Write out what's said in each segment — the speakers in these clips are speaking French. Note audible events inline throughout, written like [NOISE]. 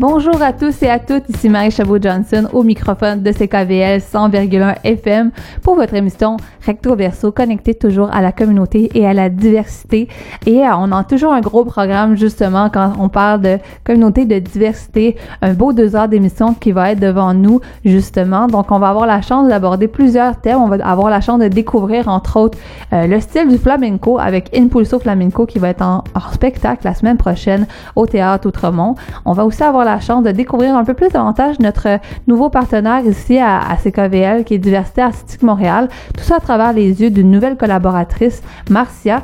Bonjour à tous et à toutes, ici Marie Chabot-Johnson au microphone de CKVL 100,1 FM pour votre émission Recto Verso, connecté toujours à la communauté et à la diversité. Et euh, on a toujours un gros programme justement quand on parle de communauté de diversité, un beau deux heures d'émission qui va être devant nous justement. Donc on va avoir la chance d'aborder plusieurs thèmes, on va avoir la chance de découvrir entre autres euh, le style du flamenco avec Impulso Flamenco qui va être en, en spectacle la semaine prochaine au Théâtre Outremont. On va aussi avoir la chance de découvrir un peu plus davantage notre nouveau partenaire ici à, CKVL, qui est Diversité Artistique Montréal. Tout ça à travers les yeux d'une nouvelle collaboratrice, Marcia,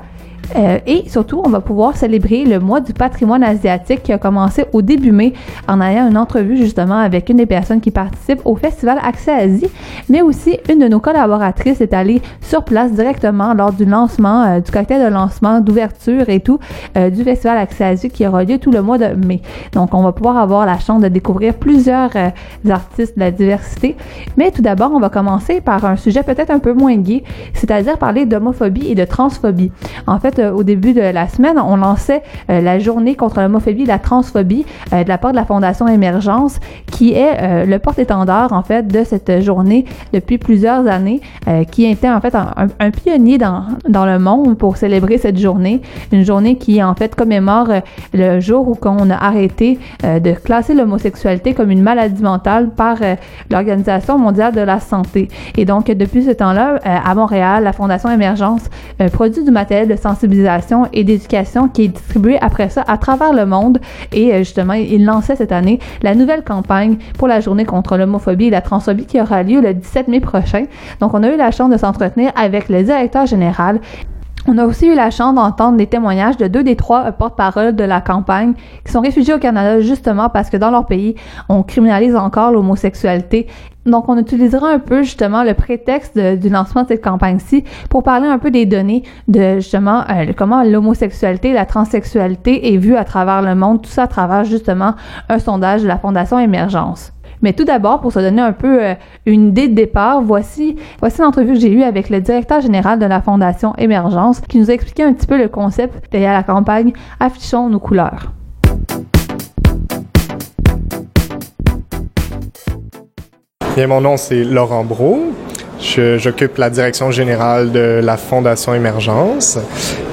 euh, et surtout, on va pouvoir célébrer le mois du patrimoine asiatique qui a commencé au début mai en ayant une entrevue justement avec une des personnes qui participent au festival Accès Asie, mais aussi une de nos collaboratrices est allée sur place directement lors du lancement, euh, du cocktail de lancement, d'ouverture et tout euh, du festival Accès Asie qui aura lieu tout le mois de mai. Donc, on va pouvoir avoir la chance de découvrir plusieurs artistes de la diversité. Mais tout d'abord, on va commencer par un sujet peut-être un peu moins gai, c'est-à-dire parler d'homophobie et de transphobie. En fait, euh, au début de la semaine, on lançait euh, la journée contre l'homophobie et la transphobie euh, de la part de la Fondation Émergence, qui est le porte-étendard, en fait, de cette journée depuis plusieurs années, qui était, en fait, un, pionnier dans, dans le monde pour célébrer cette journée. Une journée qui, en fait, commémore le jour où on a arrêté de classer l'homosexualité comme une maladie mentale par l'Organisation mondiale de la santé. Et donc, depuis ce temps-là, à Montréal, la Fondation Émergence produit du matériel de sensibilisation et d'éducation qui est distribuée après ça à travers le monde. Et euh, justement, il lançait cette année la nouvelle campagne pour la journée contre l'homophobie et la transphobie qui aura lieu le 17 mai prochain. Donc, on a eu la chance de s'entretenir avec le directeur général on a aussi eu la chance d'entendre des témoignages de deux des trois porte-parole de la campagne qui sont réfugiés au Canada justement parce que dans leur pays, on criminalise encore l'homosexualité donc, on utilisera un peu justement le prétexte du lancement de cette campagne-ci pour parler un peu des données de justement euh, comment l'homosexualité, la transsexualité est vue à travers le monde, tout ça à travers justement un sondage de la Fondation Émergence. Mais tout d'abord, pour se donner un peu euh, une idée de départ, voici, voici l'entrevue que j'ai eue avec le directeur général de la Fondation Émergence qui nous a expliqué un petit peu le concept derrière la campagne Affichons nos couleurs. Bien, mon nom, c'est Laurent Brault. J'occupe la direction générale de la Fondation Émergence.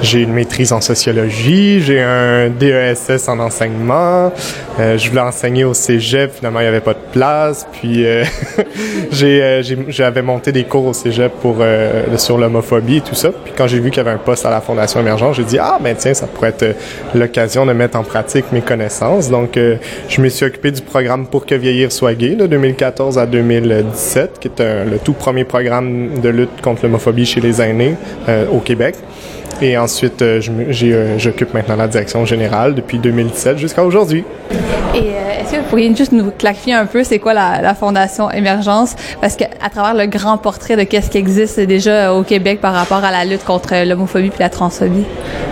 J'ai une maîtrise en sociologie, j'ai un DESS en enseignement. Euh, je voulais enseigner au cégep, finalement il n'y avait pas de place. Puis euh, [LAUGHS] euh, j'avais monté des cours au cégep pour sur l'homophobie et tout ça. Puis quand j'ai vu qu'il y avait un poste à la Fondation Émergence, j'ai dit ah ben tiens ça pourrait être l'occasion de mettre en pratique mes connaissances. Donc je me suis occupé du programme pour que vieillir soit gay de 2014 à 2017, qui est le tout premier programme de lutte contre l'homophobie chez les aînés au Québec. Et ensuite, euh, euh, j'occupe maintenant la direction générale depuis 2017 jusqu'à aujourd'hui. Et euh, est-ce que vous pourriez juste nous clarifier un peu c'est quoi la, Fondation Émergence? Parce qu'à travers le grand portrait de qu'est-ce qui existe déjà au Québec par rapport à la lutte contre l'homophobie et la transphobie.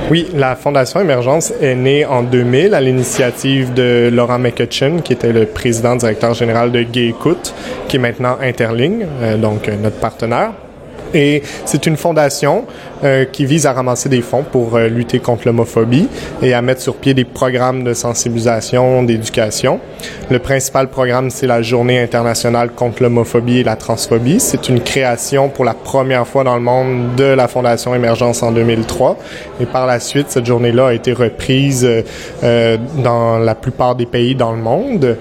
Oui, la Fondation Émergence est née en 2000 à l'initiative de Laurent McCutcheon, qui était le président directeur général de Gay Écoute, qui est maintenant Interling, donc notre partenaire. Et c'est une fondation euh, qui vise à ramasser des fonds pour euh, lutter contre l'homophobie et à mettre sur pied des programmes de sensibilisation, d'éducation. Le principal programme, c'est la Journée internationale contre l'homophobie et la transphobie. C'est une création pour la première fois dans le monde de la Fondation Émergence en 2003. Et par la suite, cette journée-là a été reprise euh, dans la plupart des pays dans le monde.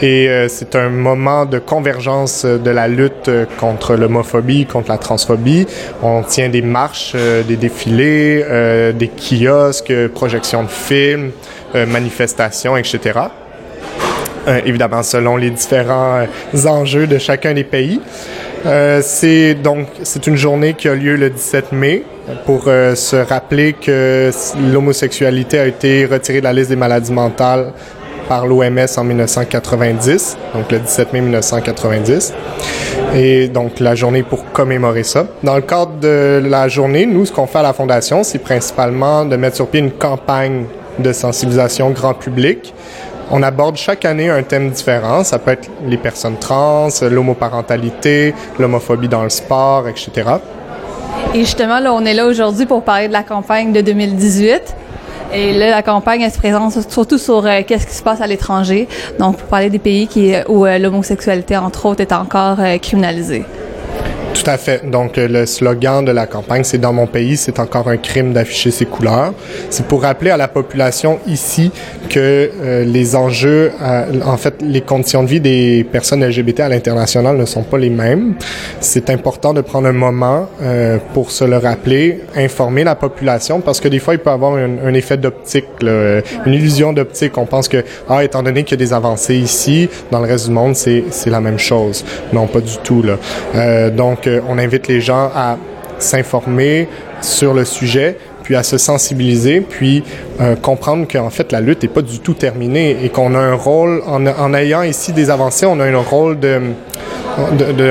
Et euh, c'est un moment de convergence de la lutte contre l'homophobie, contre la transphobie. On tient des marches, euh, des défilés, euh, des kiosques, projections de films, manifestations, etc. évidemment, selon les différents enjeux de chacun des pays. c'est donc c'est une journée qui a lieu le 17 mai pour se rappeler que l'homosexualité a été retirée de la liste des maladies mentales par l'OMS en 1990, donc le 17 mai 1990. Et donc la journée pour commémorer ça. Dans le cadre de la journée, nous, ce qu'on fait à la Fondation, c'est principalement de mettre sur pied une campagne de sensibilisation grand public. On aborde chaque année un thème différent. Ça peut être les personnes trans, l'homoparentalité, l'homophobie dans le sport, etc. Et justement, là, on est là aujourd'hui pour parler de la campagne de 2018. Et là, la campagne, elle se présente surtout sur euh, qu'est-ce qui se passe à l'étranger. Donc, pour parler des pays qui, où euh, l'homosexualité, entre autres, est encore euh, criminalisée. Tout à fait. Donc, euh, le slogan de la campagne, c'est Dans mon pays, c'est encore un crime d'afficher ses couleurs. C'est pour rappeler à la population ici que euh, les enjeux, euh, en fait, les conditions de vie des personnes LGBT à l'international ne sont pas les mêmes. C'est important de prendre un moment euh, pour se le rappeler, informer la population, parce que des fois, il peut avoir un, effet d'optique, une illusion d'optique. On pense que, ah, étant donné qu'il y a des avancées ici, dans le reste du monde, c'est la même chose. Non, pas du tout. Là. Donc, on invite les gens à s'informer sur le sujet, puis à se sensibiliser, puis euh, comprendre qu'en fait la lutte n'est pas du tout terminée et qu'on a un rôle, en, ayant ici des avancées, on a un rôle de,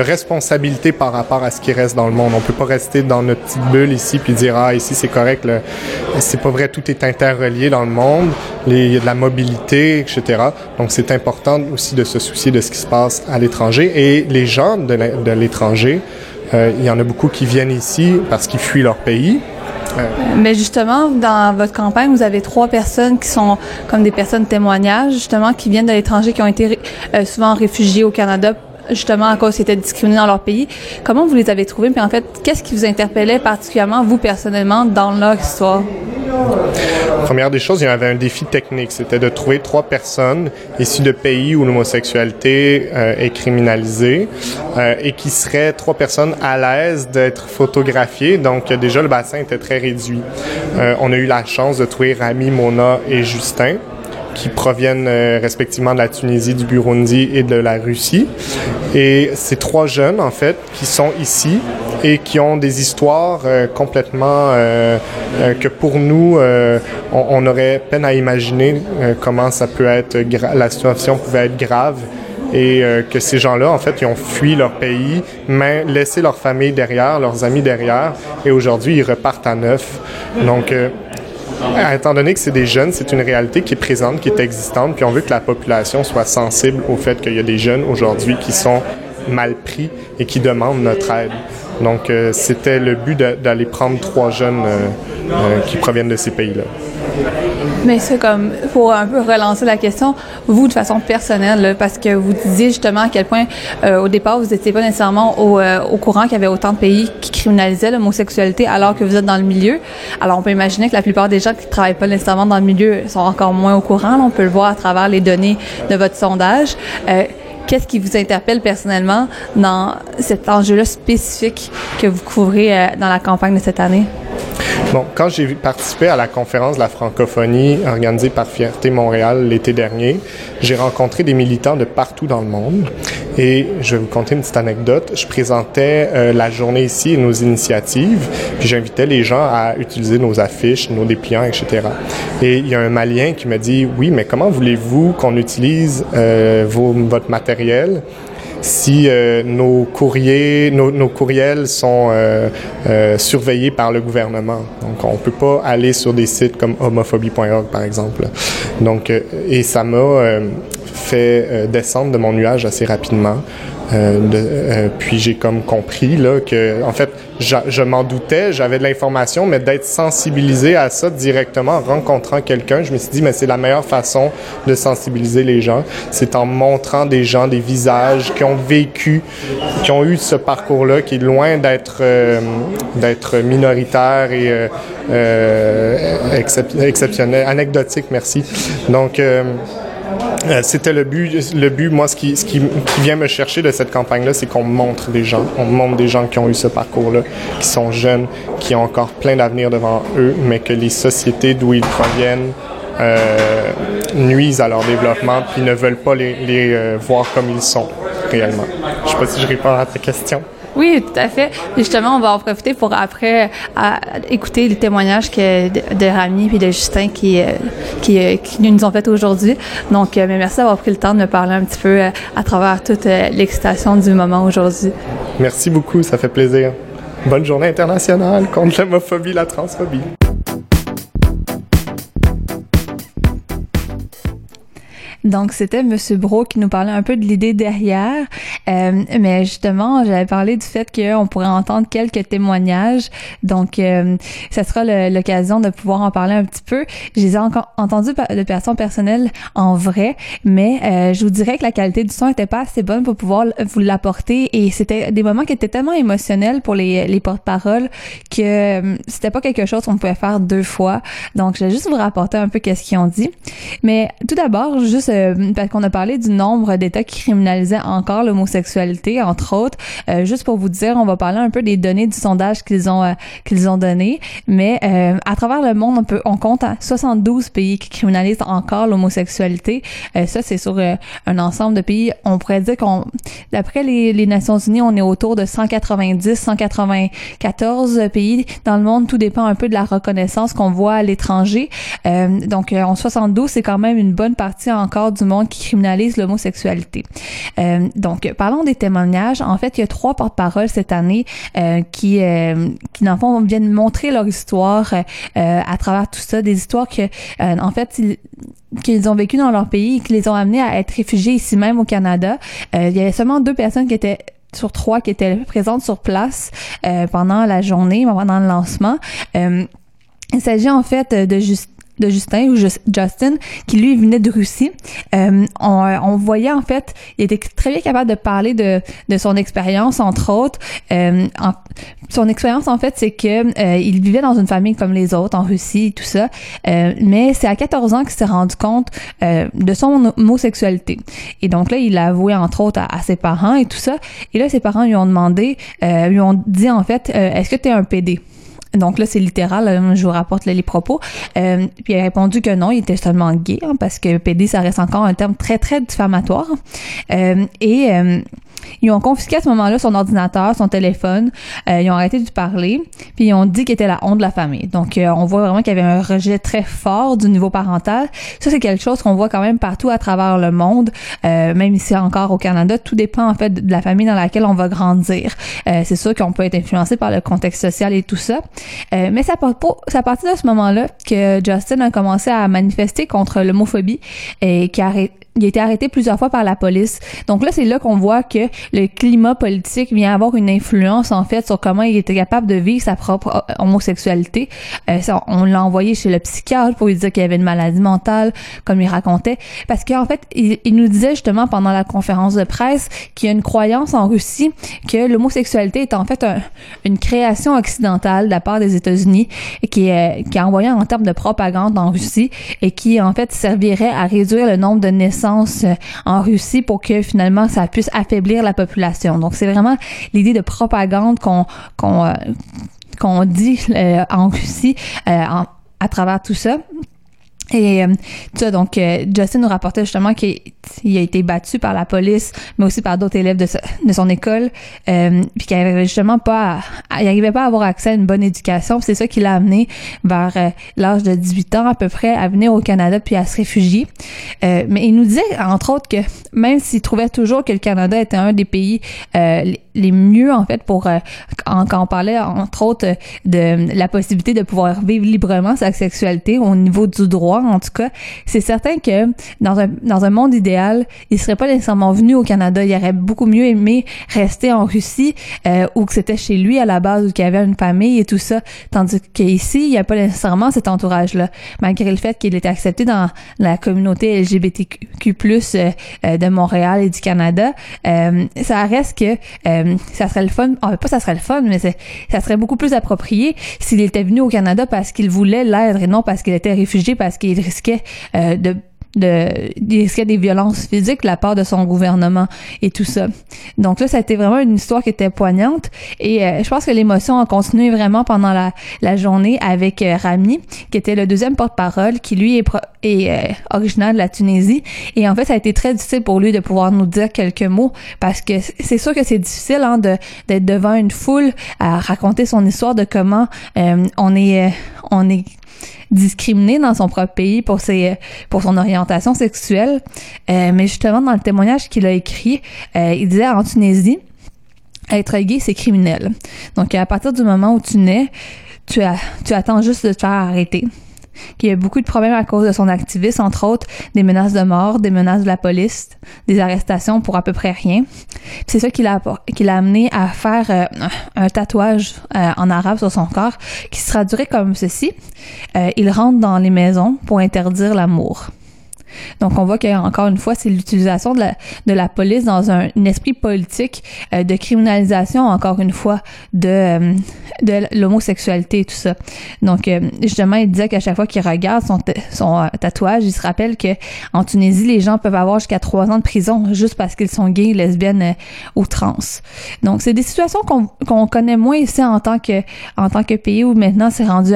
responsabilité par rapport à ce qui reste dans le monde. On peut pas rester dans notre petite bulle ici puis dire ah ici c'est correct, c'est pas vrai, tout est interrelié dans le monde, il y a de la mobilité, etc. Donc c'est important aussi de se soucier de ce qui se passe à l'étranger et les gens de l'étranger il y en a beaucoup qui viennent ici parce qu'ils fuient leur pays. Euh. Mais justement, dans votre campagne, vous avez trois personnes qui sont comme des personnes témoignages, justement, qui viennent de l'étranger, qui ont été euh, souvent réfugiés au Canada justement à cause qu'ils étaient discriminés dans leur pays. Comment vous les avez trouvés? Puis en fait, qu'est-ce qui vous interpellait particulièrement, vous personnellement, dans leur histoire? Première des choses, il y avait un défi technique, c'était de trouver trois personnes issues de pays où l'homosexualité euh, est criminalisée euh, et qui seraient trois personnes à l'aise d'être photographiées. Donc déjà, le bassin était très réduit. Euh, on a eu la chance de trouver Rami, Mona et Justin qui proviennent euh, respectivement de la Tunisie, du Burundi et de la Russie. Et ces trois jeunes, en fait, qui sont ici et qui ont des histoires euh, complètement euh, euh, que pour nous, euh, on, on, aurait peine à imaginer euh, comment ça peut être, la situation pouvait être grave et que ces gens-là, en fait, ils ont fui leur pays, mais laissé leur famille derrière, leurs amis derrière, et aujourd'hui, ils repartent à neuf. Donc, Étant donné que c'est des jeunes, c'est une réalité qui est présente, qui est existante, puis on veut que la population soit sensible au fait qu'il y a des jeunes aujourd'hui qui sont mal pris et qui demandent notre aide. Donc, euh, c'était le but d'aller prendre trois jeunes euh, euh, qui proviennent de ces pays-là. Mais c'est comme, pour un peu relancer la question, vous, de façon personnelle, parce que vous disiez justement à quel point, euh, au départ, vous n'étiez pas nécessairement au, euh, au courant qu'il y avait autant de pays qui criminalisaient l'homosexualité alors que vous êtes dans le milieu. Alors, on peut imaginer que la plupart des gens qui ne travaillent pas nécessairement dans le milieu sont encore moins au courant. On peut le voir à travers les données de votre sondage. Euh, Qu'est-ce qui vous interpelle personnellement dans cet enjeu-là spécifique que vous couvrez dans la campagne de cette année? Bon, quand j'ai participé à la conférence de la francophonie organisée par Fierté Montréal l'été dernier, j'ai rencontré des militants de partout dans le monde et je vais vous conter une petite anecdote. Je présentais euh, la journée ici et nos initiatives, puis j'invitais les gens à utiliser nos affiches, nos dépliants, etc. Et il y a un Malien qui m'a dit, oui, mais comment voulez-vous qu'on utilise euh, vos, votre matériel si euh, nos courriers, nos, nos, courriels sont euh, euh, surveillés par le gouvernement. Donc, on peut pas aller sur des sites comme homophobie.org, par exemple. Donc, et ça m'a fait descendre de mon nuage assez rapidement. Euh, de, euh, puis j'ai comme compris là que en fait je, je m'en doutais, j'avais de l'information, mais d'être sensibilisé à ça directement en rencontrant quelqu'un, je me suis dit mais c'est la meilleure façon de sensibiliser les gens, c'est en montrant des gens, des visages qui ont vécu, qui ont eu ce parcours-là, qui est loin d'être euh, d'être minoritaire et euh, euh, excep exceptionnel, anecdotique, merci. Donc euh, c'était le but. Le but, moi, ce qui, ce qui, vient me chercher de cette campagne-là, c'est qu'on montre des gens. On montre des gens qui ont eu ce parcours-là, qui sont jeunes, qui ont encore plein d'avenir devant eux, mais que les sociétés d'où ils proviennent euh, nuisent à leur développement, puis ne veulent pas les, les euh, voir comme ils sont réellement. Je sais pas si je réponds à ta question. Oui, tout à fait. Justement, on va en profiter pour après écouter les témoignages de, Rami et de Justin qui, qui, qui nous ont fait aujourd'hui. Donc, mais merci d'avoir pris le temps de me parler un petit peu à travers toute l'excitation du moment aujourd'hui. Merci beaucoup, ça fait plaisir. Bonne journée internationale contre l'homophobie, la transphobie. Donc, c'était Monsieur Bro qui nous parlait un peu de l'idée derrière. Euh, mais justement, j'avais parlé du fait qu'on pourrait entendre quelques témoignages. Donc, euh, ça sera l'occasion de pouvoir en parler un petit peu. Je les ai encore entendus de personnes personnelles en vrai, mais euh, je vous dirais que la qualité du son était pas assez bonne pour pouvoir vous l'apporter. Et c'était des moments qui étaient tellement émotionnels pour les, les porte-paroles que euh, c'était pas quelque chose qu'on pouvait faire deux fois. Donc, je vais juste vous rapporter un peu qu'est-ce qu'ils ont dit. Mais tout d'abord, juste euh, parce qu'on a parlé du nombre d'États qui criminalisaient encore l'homosexualité, entre autres. Euh, juste pour vous dire, on va parler un peu des données du sondage qu'ils ont euh, qu'ils ont donné. Mais à travers le monde, on peut on compte à 72 pays qui criminalisent encore l'homosexualité. ça, c'est sur un ensemble de pays. On pourrait dire qu'on, d'après les, les Nations Unies, on est autour de 190, 194 pays dans le monde. Tout dépend un peu de la reconnaissance qu'on voit à l'étranger. donc, en 72, c'est quand même une bonne partie encore du monde qui criminalise l'homosexualité. Euh, donc, parlons des témoignages. En fait, il y a trois porte-paroles cette année euh, qui, euh, qui, dans le fond, viennent montrer leur histoire euh, à travers tout ça, des histoires que, euh, en fait, qu'ils ont vécu dans leur pays et qui les ont amenés à être réfugiés ici même au Canada. il y avait seulement deux personnes qui étaient sur trois qui étaient présentes sur place pendant la journée, pendant le lancement. il s'agit en fait de juste de Justin ou Justin qui lui venait de Russie. Euh, on, on, voyait en fait, il était très bien capable de parler de, de son expérience entre autres. Euh, son expérience en fait, c'est que euh, il vivait dans une famille comme les autres en Russie et tout ça, euh, mais c'est à 14 ans qu'il s'est rendu compte euh, de son homosexualité. Et donc là, il l'a avoué entre autres à, ses parents et tout ça. Et là, ses parents lui ont demandé, lui ont dit en fait, est-ce que tu es un PD? Donc là, c'est littéral, je vous rapporte les propos. Euh, puis il a répondu que non, il était seulement gay, hein, parce que PD, ça reste encore un terme très, très diffamatoire. Euh, et euh, ils ont confisqué à ce moment-là son ordinateur, son téléphone. Euh, ils ont arrêté de parler. Puis ils ont dit qu'il était la honte de la famille. Donc, euh, on voit vraiment qu'il y avait un rejet très fort du niveau parental. Ça, c'est quelque chose qu'on voit quand même partout à travers le monde, euh, même ici encore au Canada. Tout dépend en fait de la famille dans laquelle on va grandir. c'est sûr qu'on peut être influencé par le contexte social et tout ça. mais c'est à partir de ce moment-là que Justin a commencé à manifester contre l'homophobie et qui a il a été arrêté plusieurs fois par la police. Donc là, c'est là qu'on voit que le climat politique vient avoir une influence en fait sur comment il était capable de vivre sa propre euh, homosexualité. Euh, on l'a envoyé chez le psychiatre pour lui dire qu'il avait une maladie mentale, comme il racontait, parce qu'en fait, il, nous disait justement pendant la conférence de presse qu'il y a une croyance en Russie que l'homosexualité est en fait une création occidentale de la part des États-Unis et qui est, qui est envoyée en termes de propagande en Russie et qui en fait servirait à réduire le nombre de naissances euh, en Russie pour que finalement ça puisse affaiblir la population. Donc c'est vraiment l'idée de propagande qu'on euh, dit euh, en Russie à travers tout ça. Et euh, ça, donc, euh, Justin nous rapportait justement qu'il a été battu par la police, mais aussi par d'autres élèves de, de, son école, euh, puis qu'il avait justement pas, il arrivait pas à avoir accès à une bonne éducation. C'est ça qui l'a amené vers euh, l'âge de 18 ans à peu près à venir au Canada puis à se réfugier. mais il nous disait entre autres que même s'il trouvait toujours que le Canada était un des pays les, mieux en fait pour quand, quand on parlait entre autres de la possibilité de pouvoir vivre librement sa sexualité au niveau du droit en tout cas, c'est certain que dans un, dans un monde idéal, il serait pas nécessairement venu au Canada. Il aurait beaucoup mieux aimé rester en Russie euh, ou que c'était chez lui à la base ou qu'il avait une famille et tout ça. Tandis qu'ici, il n'y a pas nécessairement cet entourage-là. Malgré le fait qu'il était accepté dans la communauté LGBTQ+, euh, euh, de Montréal et du Canada, euh, ça reste que euh, ça serait le fun, ah, pas ça serait le fun, mais ça serait beaucoup plus approprié s'il était venu au Canada parce qu'il voulait l'être et non parce qu'il était réfugié parce qu'il il risquait euh, de de il risquait des violences physiques de la part de son gouvernement et tout ça. Donc là, ça a été vraiment une histoire qui était poignante et euh, je pense que l'émotion a continué vraiment pendant la, journée avec euh, Rami, qui était le deuxième porte-parole, qui lui est, est originaire de la Tunisie et en fait, ça a été très difficile pour lui de pouvoir nous dire quelques mots parce que c'est sûr que c'est difficile hein, de d'être devant une foule à raconter son histoire de comment on est on est discriminé dans son propre pays pour ses pour son orientation sexuelle. Euh, mais justement, dans le témoignage qu'il a écrit, euh, il disait en Tunisie, être gay, c'est criminel. Donc, à partir du moment où tu nais, tu, as, tu attends juste de te faire arrêter. Qu'il y a beaucoup de problèmes à cause de son activisme, entre autres des menaces de mort, des menaces de la police, des arrestations pour à peu près rien. C'est ça qui l'a qui amené à faire euh, un tatouage euh, en arabe sur son corps qui se traduirait comme ceci euh, il rentre dans les maisons pour interdire l'amour. Donc, on voit qu'encore une fois, c'est l'utilisation de la, de la police dans un, esprit politique euh, de criminalisation, encore une fois, de, euh, de l'homosexualité et tout ça. Donc, euh, justement, il disait qu'à chaque fois qu'il regarde son, son tatouage, il se rappelle que en Tunisie, les gens peuvent avoir jusqu'à trois ans de prison juste parce qu'ils sont gays, lesbiennes ou trans. Donc, c'est des situations qu'on connaît moins ici en tant que en tant que pays où maintenant c'est rendu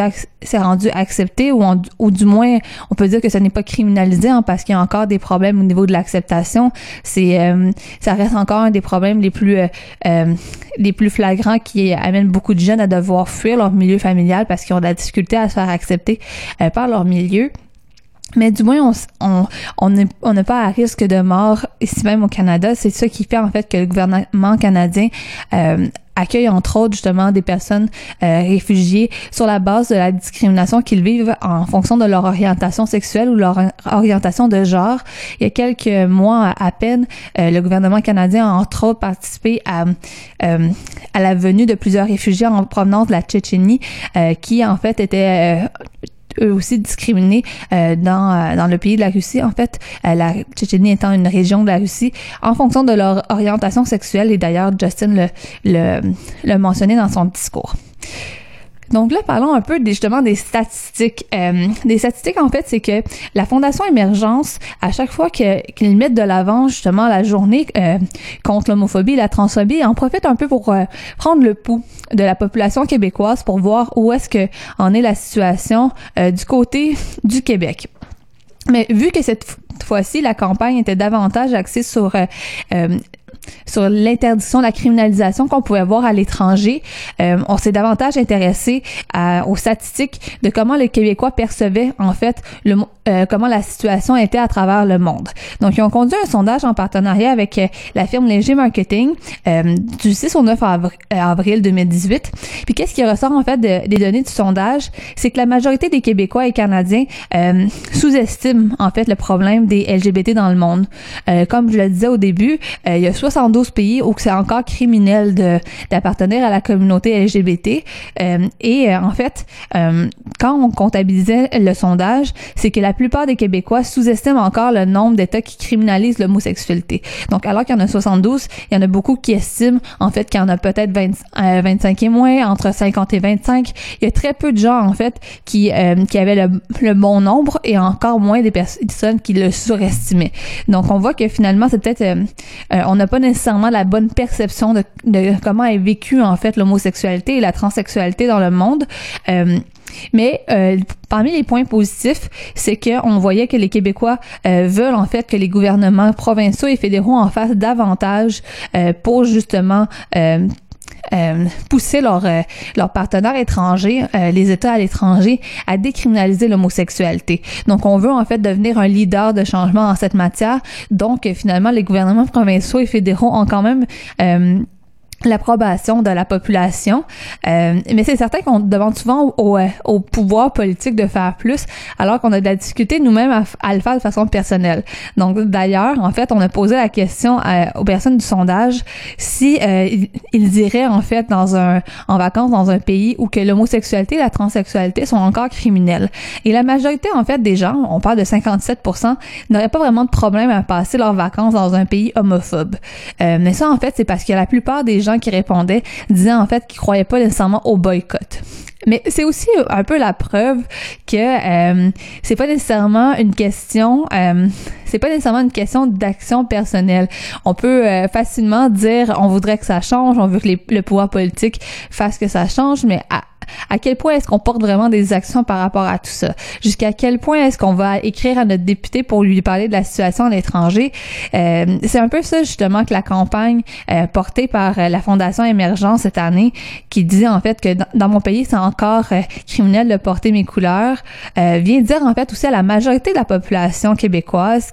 rendu accepté ou, ou du moins on peut dire que ce n'est pas criminalisé parce qu'il y a encore des problèmes au niveau de l'acceptation. C'est euh, ça reste encore un des problèmes les plus euh, euh, les plus flagrants qui amènent beaucoup de jeunes à devoir fuir leur milieu familial parce qu'ils ont de la difficulté à se faire accepter par leur milieu. Mais du moins, on on on n'est pas à risque de mort ici même au Canada. C'est ça qui fait en fait que le gouvernement canadien euh, accueille entre autres justement des personnes euh, réfugiées sur la base de la discrimination qu'ils vivent en fonction de leur orientation sexuelle ou leur orientation de genre. Il y a quelques mois à peine, euh, le gouvernement canadien a entre autres participé à euh, à la venue de plusieurs réfugiés en provenance de la Tchétchénie qui en fait étaient eux aussi discriminés euh, dans, euh, dans le pays de la Russie. En fait, euh, la Tchétchénie étant une région de la Russie, en fonction de leur orientation sexuelle, et d'ailleurs Justin le, le, le mentionné dans son discours. Donc là, parlons un peu des, justement des statistiques. Euh, des statistiques, en fait, c'est que la Fondation Émergence, à chaque fois qu'ils mettent de l'avant justement la journée euh, contre l'homophobie et la transphobie, en profite un peu pour euh, prendre le pouls de la population québécoise pour voir où est-ce que en est la situation du côté du Québec. Mais vu que cette fois-ci, la campagne était davantage axée sur sur l'interdiction, la criminalisation qu'on pouvait voir à l'étranger. Euh, on s'est davantage intéressé aux statistiques de comment les Québécois percevaient en fait le, euh, comment la situation était à travers le monde. Donc, ils ont conduit un sondage en partenariat avec euh, la firme Léger Marketing du 6 au 9 avril, 2018. Puis, qu'est-ce qui ressort en fait des données du sondage, c'est que la majorité des Québécois et Canadiens sous-estiment en fait le problème des LGBT dans le monde. comme je le disais au début, il y a 72 pays où c'est encore criminel d'appartenir à la communauté LGBT. Euh, et euh, en fait, euh, quand on comptabilisait le sondage, c'est que la plupart des Québécois sous-estiment encore le nombre d'États qui criminalisent l'homosexualité. Donc, alors qu'il y en a 72, il y en a beaucoup qui estiment en fait qu'il y en a peut-être 25 et moins, entre 50 et 25. Il y a très peu de gens en fait qui qui avaient le, bon nombre et encore moins des personnes qui le surestimaient. Donc, on voit que finalement, c'est peut-être on n'a pas nécessairement la bonne perception de, comment est vécue en fait l'homosexualité et la transsexualité dans le monde. Euh, mais euh, parmi les points positifs, c'est qu'on voyait que les Québécois euh, veulent en fait que les gouvernements provinciaux et fédéraux en fassent davantage pour justement euh, pousser leurs euh, partenaires étrangers, euh, les États à l'étranger, à décriminaliser l'homosexualité. Donc, on veut en fait devenir un leader de changement en cette matière. Donc, finalement, les gouvernements provinciaux et fédéraux ont quand même l'approbation de la population. Euh, mais c'est certain qu'on demande souvent au, euh, au, pouvoir politique de faire plus, alors qu'on a de la difficulté nous-mêmes à, le faire de façon personnelle. Donc d'ailleurs, en fait, on a posé la question aux personnes du sondage si euh, ils, iraient en fait dans un en vacances dans un pays où que l'homosexualité et la transsexualité sont encore criminelles. Et la majorité en fait des gens, on parle de 57%, n'auraient pas vraiment de problème à passer leurs vacances dans un pays homophobe. mais ça en fait, c'est parce que la plupart des gens qui répondaient disaient en fait qu'ils croyaient pas nécessairement au boycott. Mais c'est aussi un peu la preuve que euh, c'est pas nécessairement une question, euh, c'est pas nécessairement une question d'action personnelle. On peut euh, facilement dire on voudrait que ça change, on veut que le pouvoir politique fasse que ça change, mais à quel point est-ce qu'on porte vraiment des actions par rapport à tout ça? Jusqu'à quel point est-ce qu'on va écrire à notre député pour lui parler de la situation à l'étranger? Euh, c'est un peu ça justement que la campagne euh, portée par euh, la Fondation Émergence cette année, qui dit en fait que dans, mon pays c'est encore criminel de porter mes couleurs, vient dire en fait aussi à la majorité de la population québécoise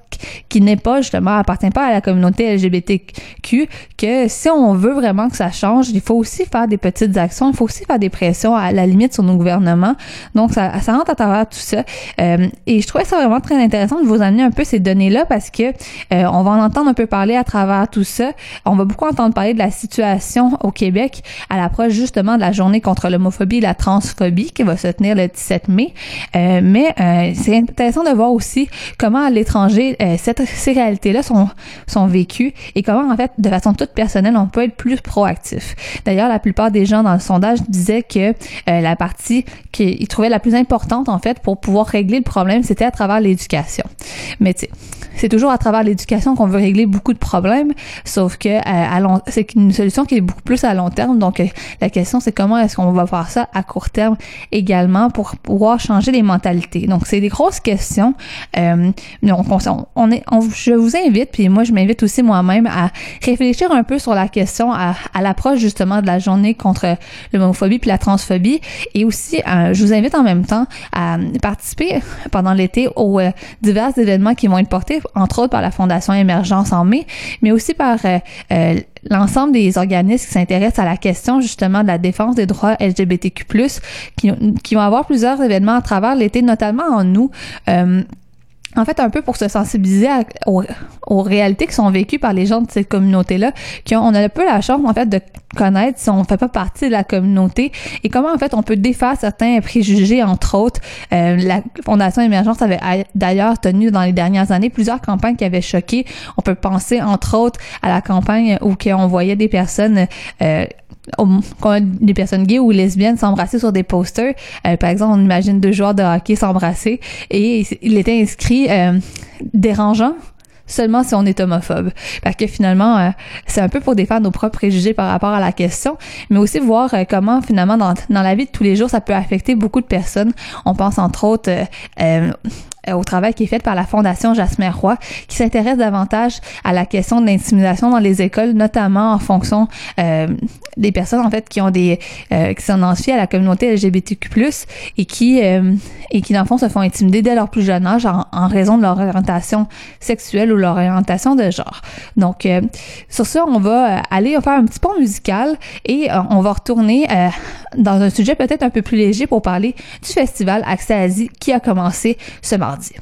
qui n'est pas justement appartient pas à la communauté LGBTQ que si on veut vraiment que ça change, il faut aussi faire des petites actions, il faut aussi faire des pressions à la limite sur nos gouvernements. Donc, ça, ça rentre à travers tout ça. Euh, et je trouvais ça vraiment très intéressant de vous amener un peu ces données-là parce que euh, on va en entendre un peu parler à travers tout ça. On va beaucoup entendre parler de la situation au Québec à l'approche justement de la journée contre l'homophobie et la transphobie qui va se tenir le 17 mai. Euh, mais euh, c'est intéressant de voir aussi comment à l'étranger euh, ces réalités-là sont, sont vécues et comment en fait de façon toute personnelle on peut être plus proactif. D'ailleurs, la plupart des gens dans le sondage disaient que la partie qu'ils trouvaient la plus importante en fait pour pouvoir régler le problème, c'était à travers l'éducation. Mais tu c'est toujours à travers l'éducation qu'on veut régler beaucoup de problèmes, sauf que euh, c'est une solution qui est beaucoup plus à long terme. Donc, euh, la question, c'est comment est-ce qu'on va faire ça à court terme également pour pouvoir changer les mentalités. Donc, c'est des grosses questions. Euh, on, est, je vous invite, puis moi, je m'invite aussi moi-même à réfléchir un peu sur la question à, à l'approche justement de la journée contre l'homophobie puis la transphobie. Et aussi, euh, je vous invite en même temps à participer pendant l'été aux divers événements qui vont être portés entre autres par la Fondation Émergence en mai, mais aussi par euh, euh, l'ensemble des organismes qui s'intéressent à la question justement de la défense des droits LGBTQ+, qui, qui vont avoir plusieurs événements à travers l'été, notamment en nous. En fait, un peu pour se sensibiliser aux, réalités qui sont vécues par les gens de cette communauté-là, qui ont, on a un peu la chance, en fait, de connaître si on fait pas partie de la communauté et comment, en fait, on peut défaire certains préjugés, entre autres. Euh, la Fondation Émergence avait d'ailleurs tenu dans les dernières années plusieurs campagnes qui avaient choqué. On peut penser, entre autres, à la campagne où on voyait des personnes euh, quand des personnes gays ou lesbiennes s'embrasser sur des posters. Euh, par exemple, on imagine deux joueurs de hockey s'embrasser et il était inscrit euh, dérangeant seulement si on est homophobe. Parce que finalement, euh, c'est un peu pour défendre nos propres préjugés par rapport à la question, mais aussi voir comment finalement dans, dans la vie de tous les jours, ça peut affecter beaucoup de personnes. On pense entre autres euh, au travail qui est fait par la Fondation Jasmer Roy, qui s'intéresse davantage à la question de l'intimidation dans les écoles, notamment en fonction euh, des personnes en fait qui ont des euh, qui s'identifient à la communauté LGBTQ+ et qui euh, et qui dans le fond se font intimider dès leur plus jeune âge en, en raison de leur orientation sexuelle ou leur orientation de genre. Donc sur ça, on va aller faire un petit pont musical et on va retourner dans un sujet peut-être un peu plus léger pour parler du festival Accès Asie qui a commencé ce mardi.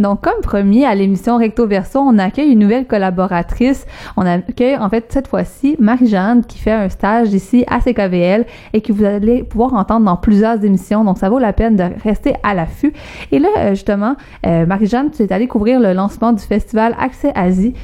Donc, comme promis à l'émission Recto Verso, on accueille une nouvelle collaboratrice. On accueille en fait cette fois-ci Marie-Jeanne qui fait un stage ici à CKVL et que vous allez pouvoir entendre dans plusieurs émissions. Donc, ça vaut la peine de rester à l'affût. Et là, euh, justement, euh, Marie-Jeanne, tu es allée couvrir le lancement du festival Accès Asie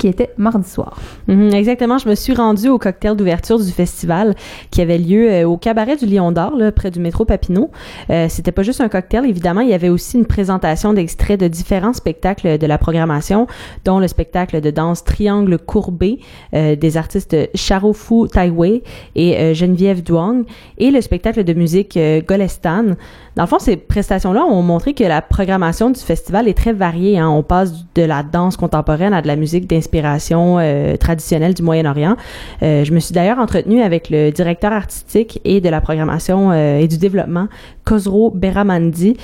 qui était mardi soir. Mhm, exactement. Je me suis rendue au cocktail d'ouverture du festival qui avait lieu euh, au cabaret du Lion d'Or, près du métro Papineau. Euh, C'était pas juste un cocktail, évidemment. Il y avait aussi une présentation d'extraits de différents spectacles de la programmation, dont le spectacle de danse Triangle courbé euh, des artistes Charofu Taiwei et euh, Geneviève Duong et le spectacle de musique Golestan. Dans le fond, ces prestations-là ont montré que la programmation du festival est très variée. Hein. On passe de la danse contemporaine à de la musique d'inspiration euh, traditionnelle du Moyen-Orient. Euh, je me suis d'ailleurs entretenue avec le directeur artistique et de la programmation euh, et du développement, Khosro Beramandi,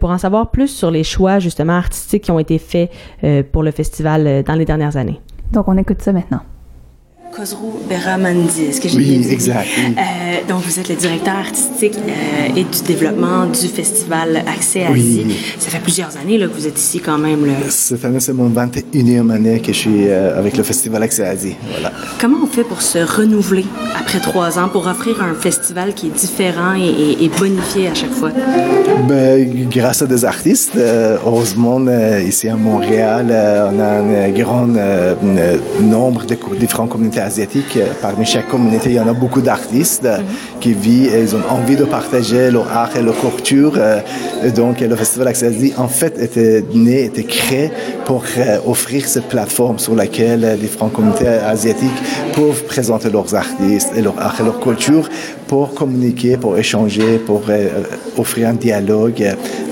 pour en savoir plus sur les choix justement artistiques qui ont été faits pour le festival dans les dernières années. Donc, on écoute ça maintenant. Khosrou Beramandi, est-ce que j'ai oui, exact. Euh, donc, vous êtes le directeur artistique euh, et du développement du festival Accès à oui. Ça fait plusieurs années là, que vous êtes ici quand même. Là. Cette année, c'est mon 21e année que je suis euh, avec le festival Accès à Voilà. Comment on fait pour se renouveler après trois ans, pour offrir un festival qui est différent et, et, et bonifié à chaque fois? Ben, grâce à des artistes. Heureusement, ici à Montréal, on a un grand nombre de différentes communautés asiatiques. Parmi chaque communauté, il y en a beaucoup d'artistes mm -hmm. qui vivent et ils ont envie de partager leur art et leur culture. Et donc, le Festival Accès en fait, était né, était créé pour offrir cette plateforme sur laquelle différentes communautés asiatiques peuvent présenter leurs artistes et leur art et leur culture pour communiquer, pour échanger, pour offrir un dialogue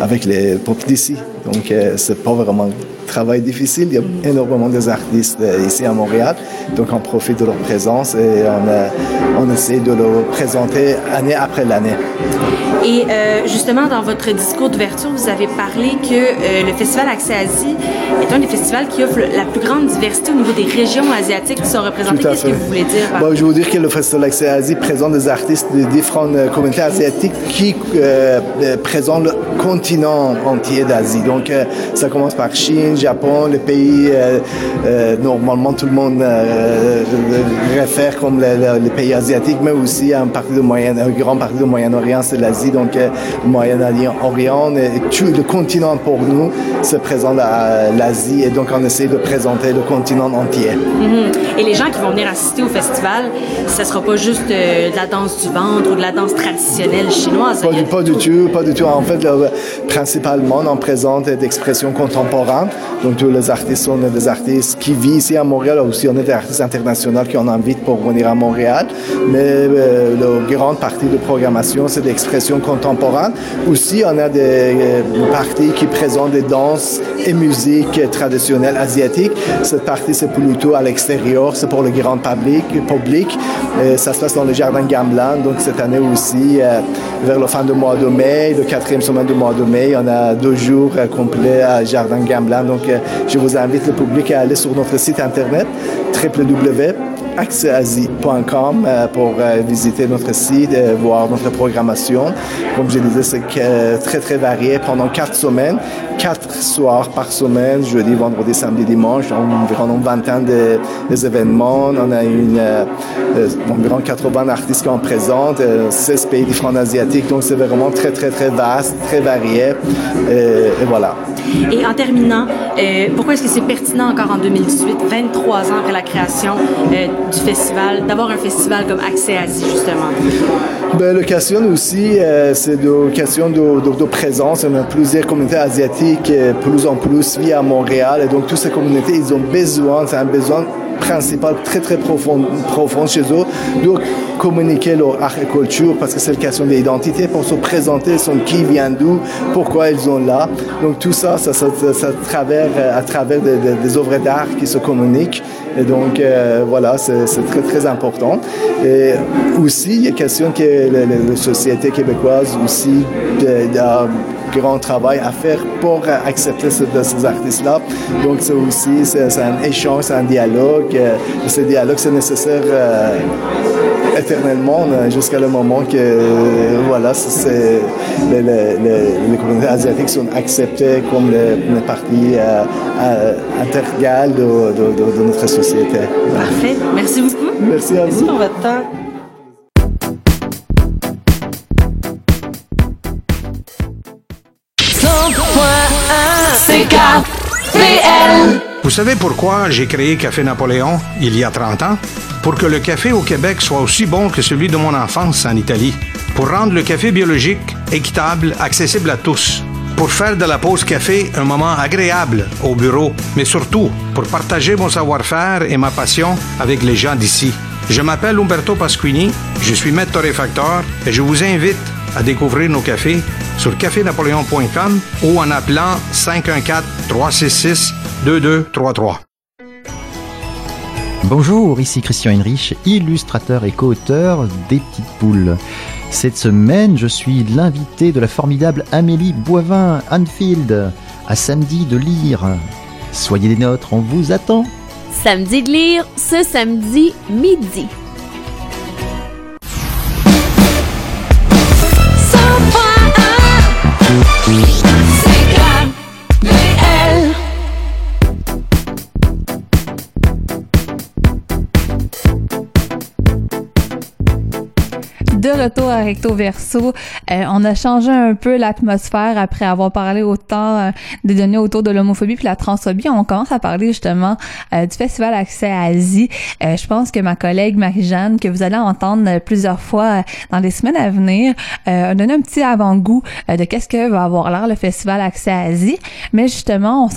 avec les peuples d'ici. Donc, c'est pas vraiment travail difficile. Il y a énormément des artistes ici à Montréal, donc on profite de leur présence et on, on essaie de le présenter année après l'année. Et justement, dans votre discours d'ouverture, vous avez parlé que le Festival Accès Asie est un des festivals qui offre la plus grande diversité au niveau des régions asiatiques qui sont représentées. Qu'est-ce que vous voulez dire? Bon, je veux dire que le Festival Accès Asie présente des artistes de différentes communautés asiatiques qui euh, présentent le continent entier d'Asie. Donc, euh, ça commence par Chine, Japon, les pays, euh, euh normalement tout le monde euh, réfère comme les, les, pays asiatiques, mais aussi un, partie de moyen, un grand partie du Moyen-Orient, c'est l'Asie. Donc, le Moyen-Orient, et tout le continent pour nous se présente à l'Asie et donc on essaie de présenter le continent entier. Mm -hmm. Et les gens qui vont venir assister au festival, ce sera pas juste de la danse du ventre ou de la danse traditionnelle chinoise. Pas, du, pas du tout, pas du tout. En fait, principalement, on présente d'expressions contemporaines. Donc, tous les artistes sont des artistes qui vivent ici à Montréal. Aussi, on est des artistes internationaux qu'on invite pour venir à Montréal. Mais euh, la grande partie de programmation, c'est d'expressions contemporaines. Aussi, on a des euh, parties qui présentent des danses et musique traditionnelle asiatique. Cette partie, c'est plutôt à l'extérieur, c'est pour le grand public. public. Et ça se passe dans le jardin Gamelan. Donc, cette année aussi, euh, vers la fin du mois de mai, le quatrième semaine du mois de mai. On a deux jours euh, complets à Jardin Gamblan. Donc, euh, je vous invite le public à aller sur notre site internet www.accessasie.com euh, pour visiter notre site, voir notre programmation. Comme je disais, c'est très, très varié pendant quatre semaines, quatre soirs par semaine, jeudi, vendredi, samedi, dimanche, environ une vingtaine de, des événements. On a une, environ 80 artistes qui en présentent, 16 pays différents asiatiques. Donc, c'est vraiment très, très, très vaste, très varié. Et, voilà. Et en terminant, euh, pourquoi est-ce que c'est pertinent encore en 2018, 23 ans après la création euh, du festival, d'avoir un festival comme Accès Asie, justement? Ben, l'occasion aussi, euh, c'est l'occasion de, de, présence. On a plusieurs communautés asiatiques, euh, plus en plus, via Montréal. Et donc, toutes ces communautés, ils ont besoin, c'est un besoin principal très très profond, profond chez eux de communiquer leur art et culture parce que c'est une question d'identité pour se présenter qui vient d'où, pourquoi ils sont là. Donc tout ça, ça, travers, à travers des œuvres d'art qui se communiquent. Donc euh, voilà, c'est très très important. Et aussi, il y a question que la, société québécoise aussi de, de grand travail à faire pour accepter ce, de ces artistes-là. Donc, c'est aussi c'est un échange, c'est un dialogue. Et ce dialogue, c'est nécessaire euh, éternellement jusqu'à le moment que euh, voilà, c'est les, les, les, communautés asiatiques sont acceptées comme les, les parties euh, euh, intégrales de, de, de, de, notre société. Parfait. Merci beaucoup. Merci à Merci vous. pour votre temps. Vous savez pourquoi j'ai créé Café Napoléon il y a 30 ans? Pour que le café au Québec soit aussi bon que celui de mon enfance en Italie. Pour rendre le café biologique, équitable, accessible à tous. Pour faire de la pause café un moment agréable au bureau, mais surtout pour partager mon savoir-faire et ma passion avec les gens d'ici. Je m'appelle Umberto Pasquini, je suis maître torréfacteur et je vous invite à découvrir nos cafés sur cafénapoléon.com ou en appelant 514-366-2233. Bonjour, ici Christian Heinrich, illustrateur et co-auteur des Petites Poules. Cette semaine, je suis l'invité de la formidable Amélie Boivin Anfield à Samedi de lire. Soyez des nôtres, on vous attend. Samedi de lire, ce samedi midi. Retour à Recto Verso. Euh, on a changé un peu l'atmosphère après avoir parlé autant euh, des données autour de l'homophobie puis la transphobie. On commence à parler justement euh, du Festival Accès à Asie. je pense que ma collègue Marie-Jeanne, que vous allez entendre plusieurs fois dans les semaines à venir, a donné un petit avant-goût de qu'est-ce que va avoir l'air le Festival Accès à Asie. Mais justement,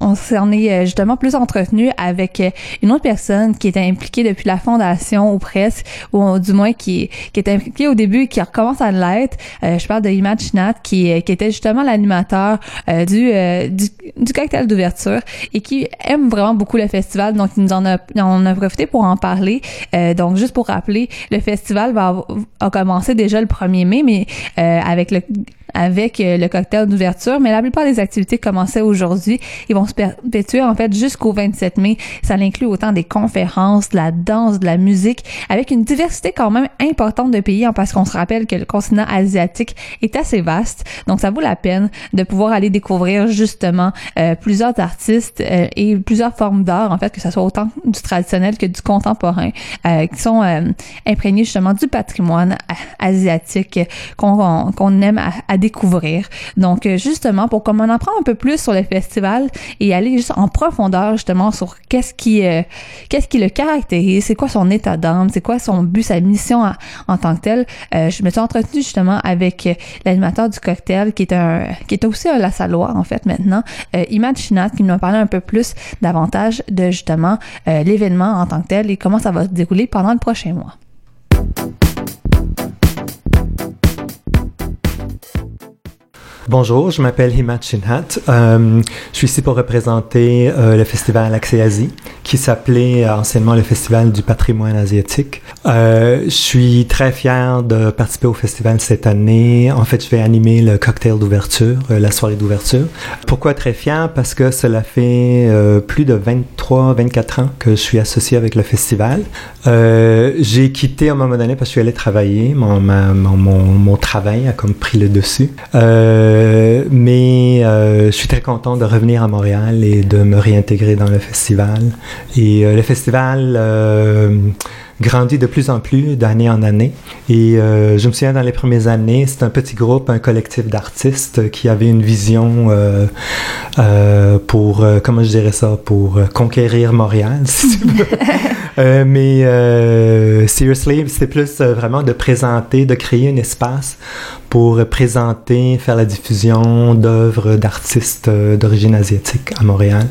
on s'en est justement plus entretenu avec une autre personne qui est impliquée depuis la fondation ou presque, ou du moins qui, qui est impliquée manqué au début qui recommence à l'être. Euh, je parle de Imad Chinat qui, qui était justement l'animateur du, du, du cocktail d'ouverture et qui aime vraiment beaucoup le festival. Donc, il nous en a, on a profité pour en parler. donc, juste pour rappeler, le festival va a commencé déjà le 1er mai, mais avec le avec euh, le cocktail d'ouverture, mais la plupart des activités commençaient aujourd'hui. Ils vont se perpétuer en fait jusqu'au 27 mai. Ça inclut autant des conférences, de la danse, de la musique, avec une diversité quand même importante de pays, hein, parce qu'on se rappelle que le continent asiatique est assez vaste. Donc ça vaut la peine de pouvoir aller découvrir justement euh, plusieurs artistes euh, et plusieurs formes d'art, en fait, que ce soit autant du traditionnel que du contemporain, qui sont imprégnés justement du patrimoine asiatique qu'on qu'on aime à, à découvrir. Donc, euh, justement, pour qu'on en apprendre un peu plus sur le festival et aller juste en profondeur, justement, sur qu'est-ce qui, euh, qu'est-ce qui le caractérise, c'est quoi son état d'âme, c'est quoi son but, sa mission en, tant que tel. Euh, je me suis entretenue justement avec l'animateur du cocktail, qui est un, qui est aussi un Lassalois, en fait, maintenant, Imad Chinat, qui nous a parlé un peu plus davantage de, justement, l'événement en tant que tel et comment ça va se dérouler pendant le prochain mois. Bonjour, je m'appelle Himat Shinhat. Euh, je suis ici pour représenter euh, le festival Accès Asie, qui s'appelait anciennement le Festival du patrimoine asiatique. Euh, je suis très fier de participer au festival cette année. En fait, je vais animer le cocktail d'ouverture, euh, la soirée d'ouverture. Pourquoi très fier? Parce que cela fait euh, plus de 23-24 ans que je suis associé avec le festival. J'ai quitté à un moment donné parce que je suis allé travailler. Mon, mon, travail a comme pris le dessus. Euh, mais euh, je suis très content de revenir à Montréal et de me réintégrer dans le festival. Et euh, le festival grandit de plus en plus d'année en année. Et euh, je me souviens dans les premières années, c'est un petit groupe, un collectif d'artistes qui avait une vision euh, euh, pour, comment je dirais ça, pour conquérir Montréal, [LAUGHS] si tu veux. [LAUGHS] Mais seriously, c'était plus vraiment de présenter, de créer un espace pour présenter, faire la diffusion d'œuvres d'artistes d'origine asiatique à Montréal.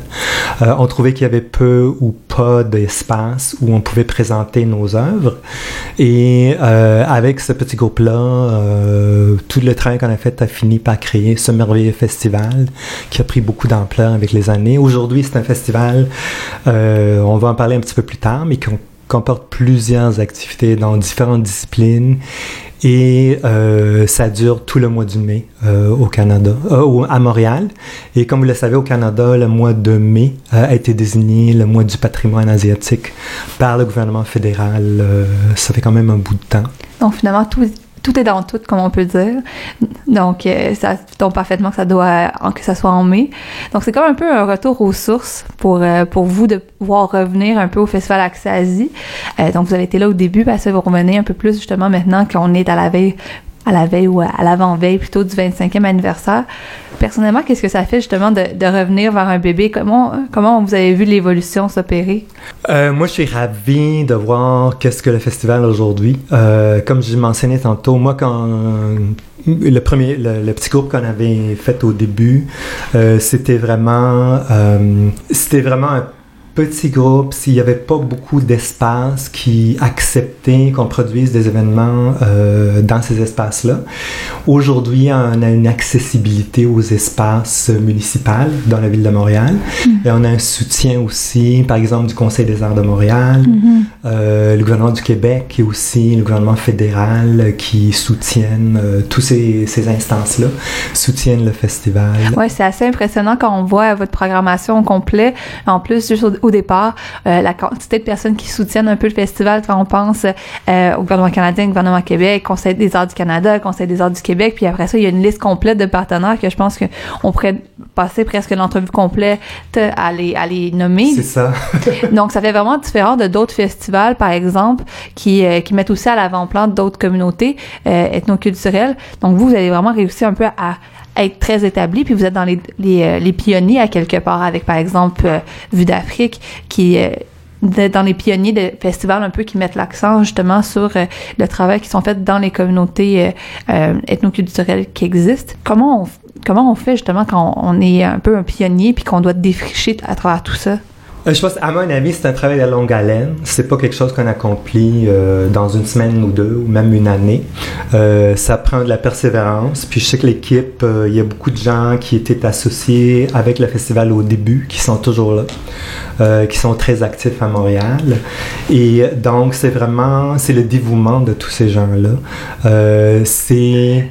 on trouvait qu'il y avait peu ou pas d'espace où on pouvait présenter nos œuvres. Et euh, avec ce petit groupe-là, euh, tout le travail qu'on a fait a fini par créer ce merveilleux festival qui a pris beaucoup d'ampleur avec les années. Aujourd'hui, c'est un festival, euh, on va en parler un petit peu plus tard, mais qui comporte plusieurs activités dans différentes disciplines et euh, ça dure tout le mois de mai euh, au Canada, euh, à Montréal. Et comme vous le savez, au Canada, le mois de mai a été désigné le mois du patrimoine asiatique par le gouvernement fédéral. ça fait quand même un bout de temps. Donc finalement, tout, tout est dans tout, comme on peut dire. Donc, euh, ça tombe parfaitement que ça doit, que ça soit en mai. Donc, c'est comme un peu un retour aux sources pour, euh, pour vous de pouvoir revenir un peu au Festival Accès. Euh, donc, vous avez été là au début, parce que vous revenez un peu plus justement maintenant qu'on est à la veille à la veille ou à l'avant-veille plutôt du 25e anniversaire. Personnellement, qu'est-ce que ça fait justement de, revenir vers un bébé? Comment, comment vous avez vu l'évolution s'opérer? Euh, moi, je suis ravi de voir qu'est-ce que le festival aujourd'hui. Euh, comme je mentionnais tantôt, moi, quand le premier, le, petit groupe qu'on avait fait au début, euh, c'était vraiment, c'était vraiment un petit groupe, s'il n'y avait pas beaucoup d'espace qui acceptait qu'on produise des événements euh, dans ces espaces-là. Aujourd'hui, on a une accessibilité aux espaces municipaux dans la ville de Montréal. Mm. Et on a un soutien aussi, par exemple, du Conseil des arts de Montréal, mm-hmm. euh, le gouvernement du Québec et aussi le gouvernement fédéral qui soutiennent euh, tous ces, ces instances-là, soutiennent le festival. Oui, c'est assez impressionnant quand on voit votre programmation au complet. En plus, juste au, départ, euh, la quantité de personnes qui soutiennent un peu le festival, quand on pense euh, au gouvernement canadien, au gouvernement Québec, Conseil des arts du Canada, Conseil des arts du Québec, puis après ça, il y a une liste complète de partenaires que je pense qu'on pourrait passer presque l'entrevue complète à les, à les nommer. C'est ça. [LAUGHS] Donc, ça fait vraiment différent de d'autres festivals, par exemple, qui, euh, qui mettent aussi à l'avant-plan d'autres communautés ethnoculturelles. Donc, vous, vous avez vraiment réussi un peu à être très établi, puis vous êtes dans les, les, euh, les pionniers à quelque part, avec par exemple euh, Vue d'Afrique, qui est euh, dans les pionniers de festivals un peu qui mettent l'accent justement sur le travail qui sont faits dans les communautés ethnoculturelles qui existent. Comment on, comment on fait justement quand on est un peu un pionnier puis qu'on doit défricher à travers tout ça? Euh, je pense, à mon avis, c'est un travail de longue haleine. C'est pas quelque chose qu'on accomplit euh, dans une semaine ou deux, ou même une année. Euh, ça prend de la persévérance. Puis je sais que l'équipe, euh, il y a beaucoup de gens qui étaient associés avec le festival au début, qui sont toujours là, euh, qui sont très actifs à Montréal. Et donc, c'est vraiment, c'est le dévouement de tous ces gens-là. C'est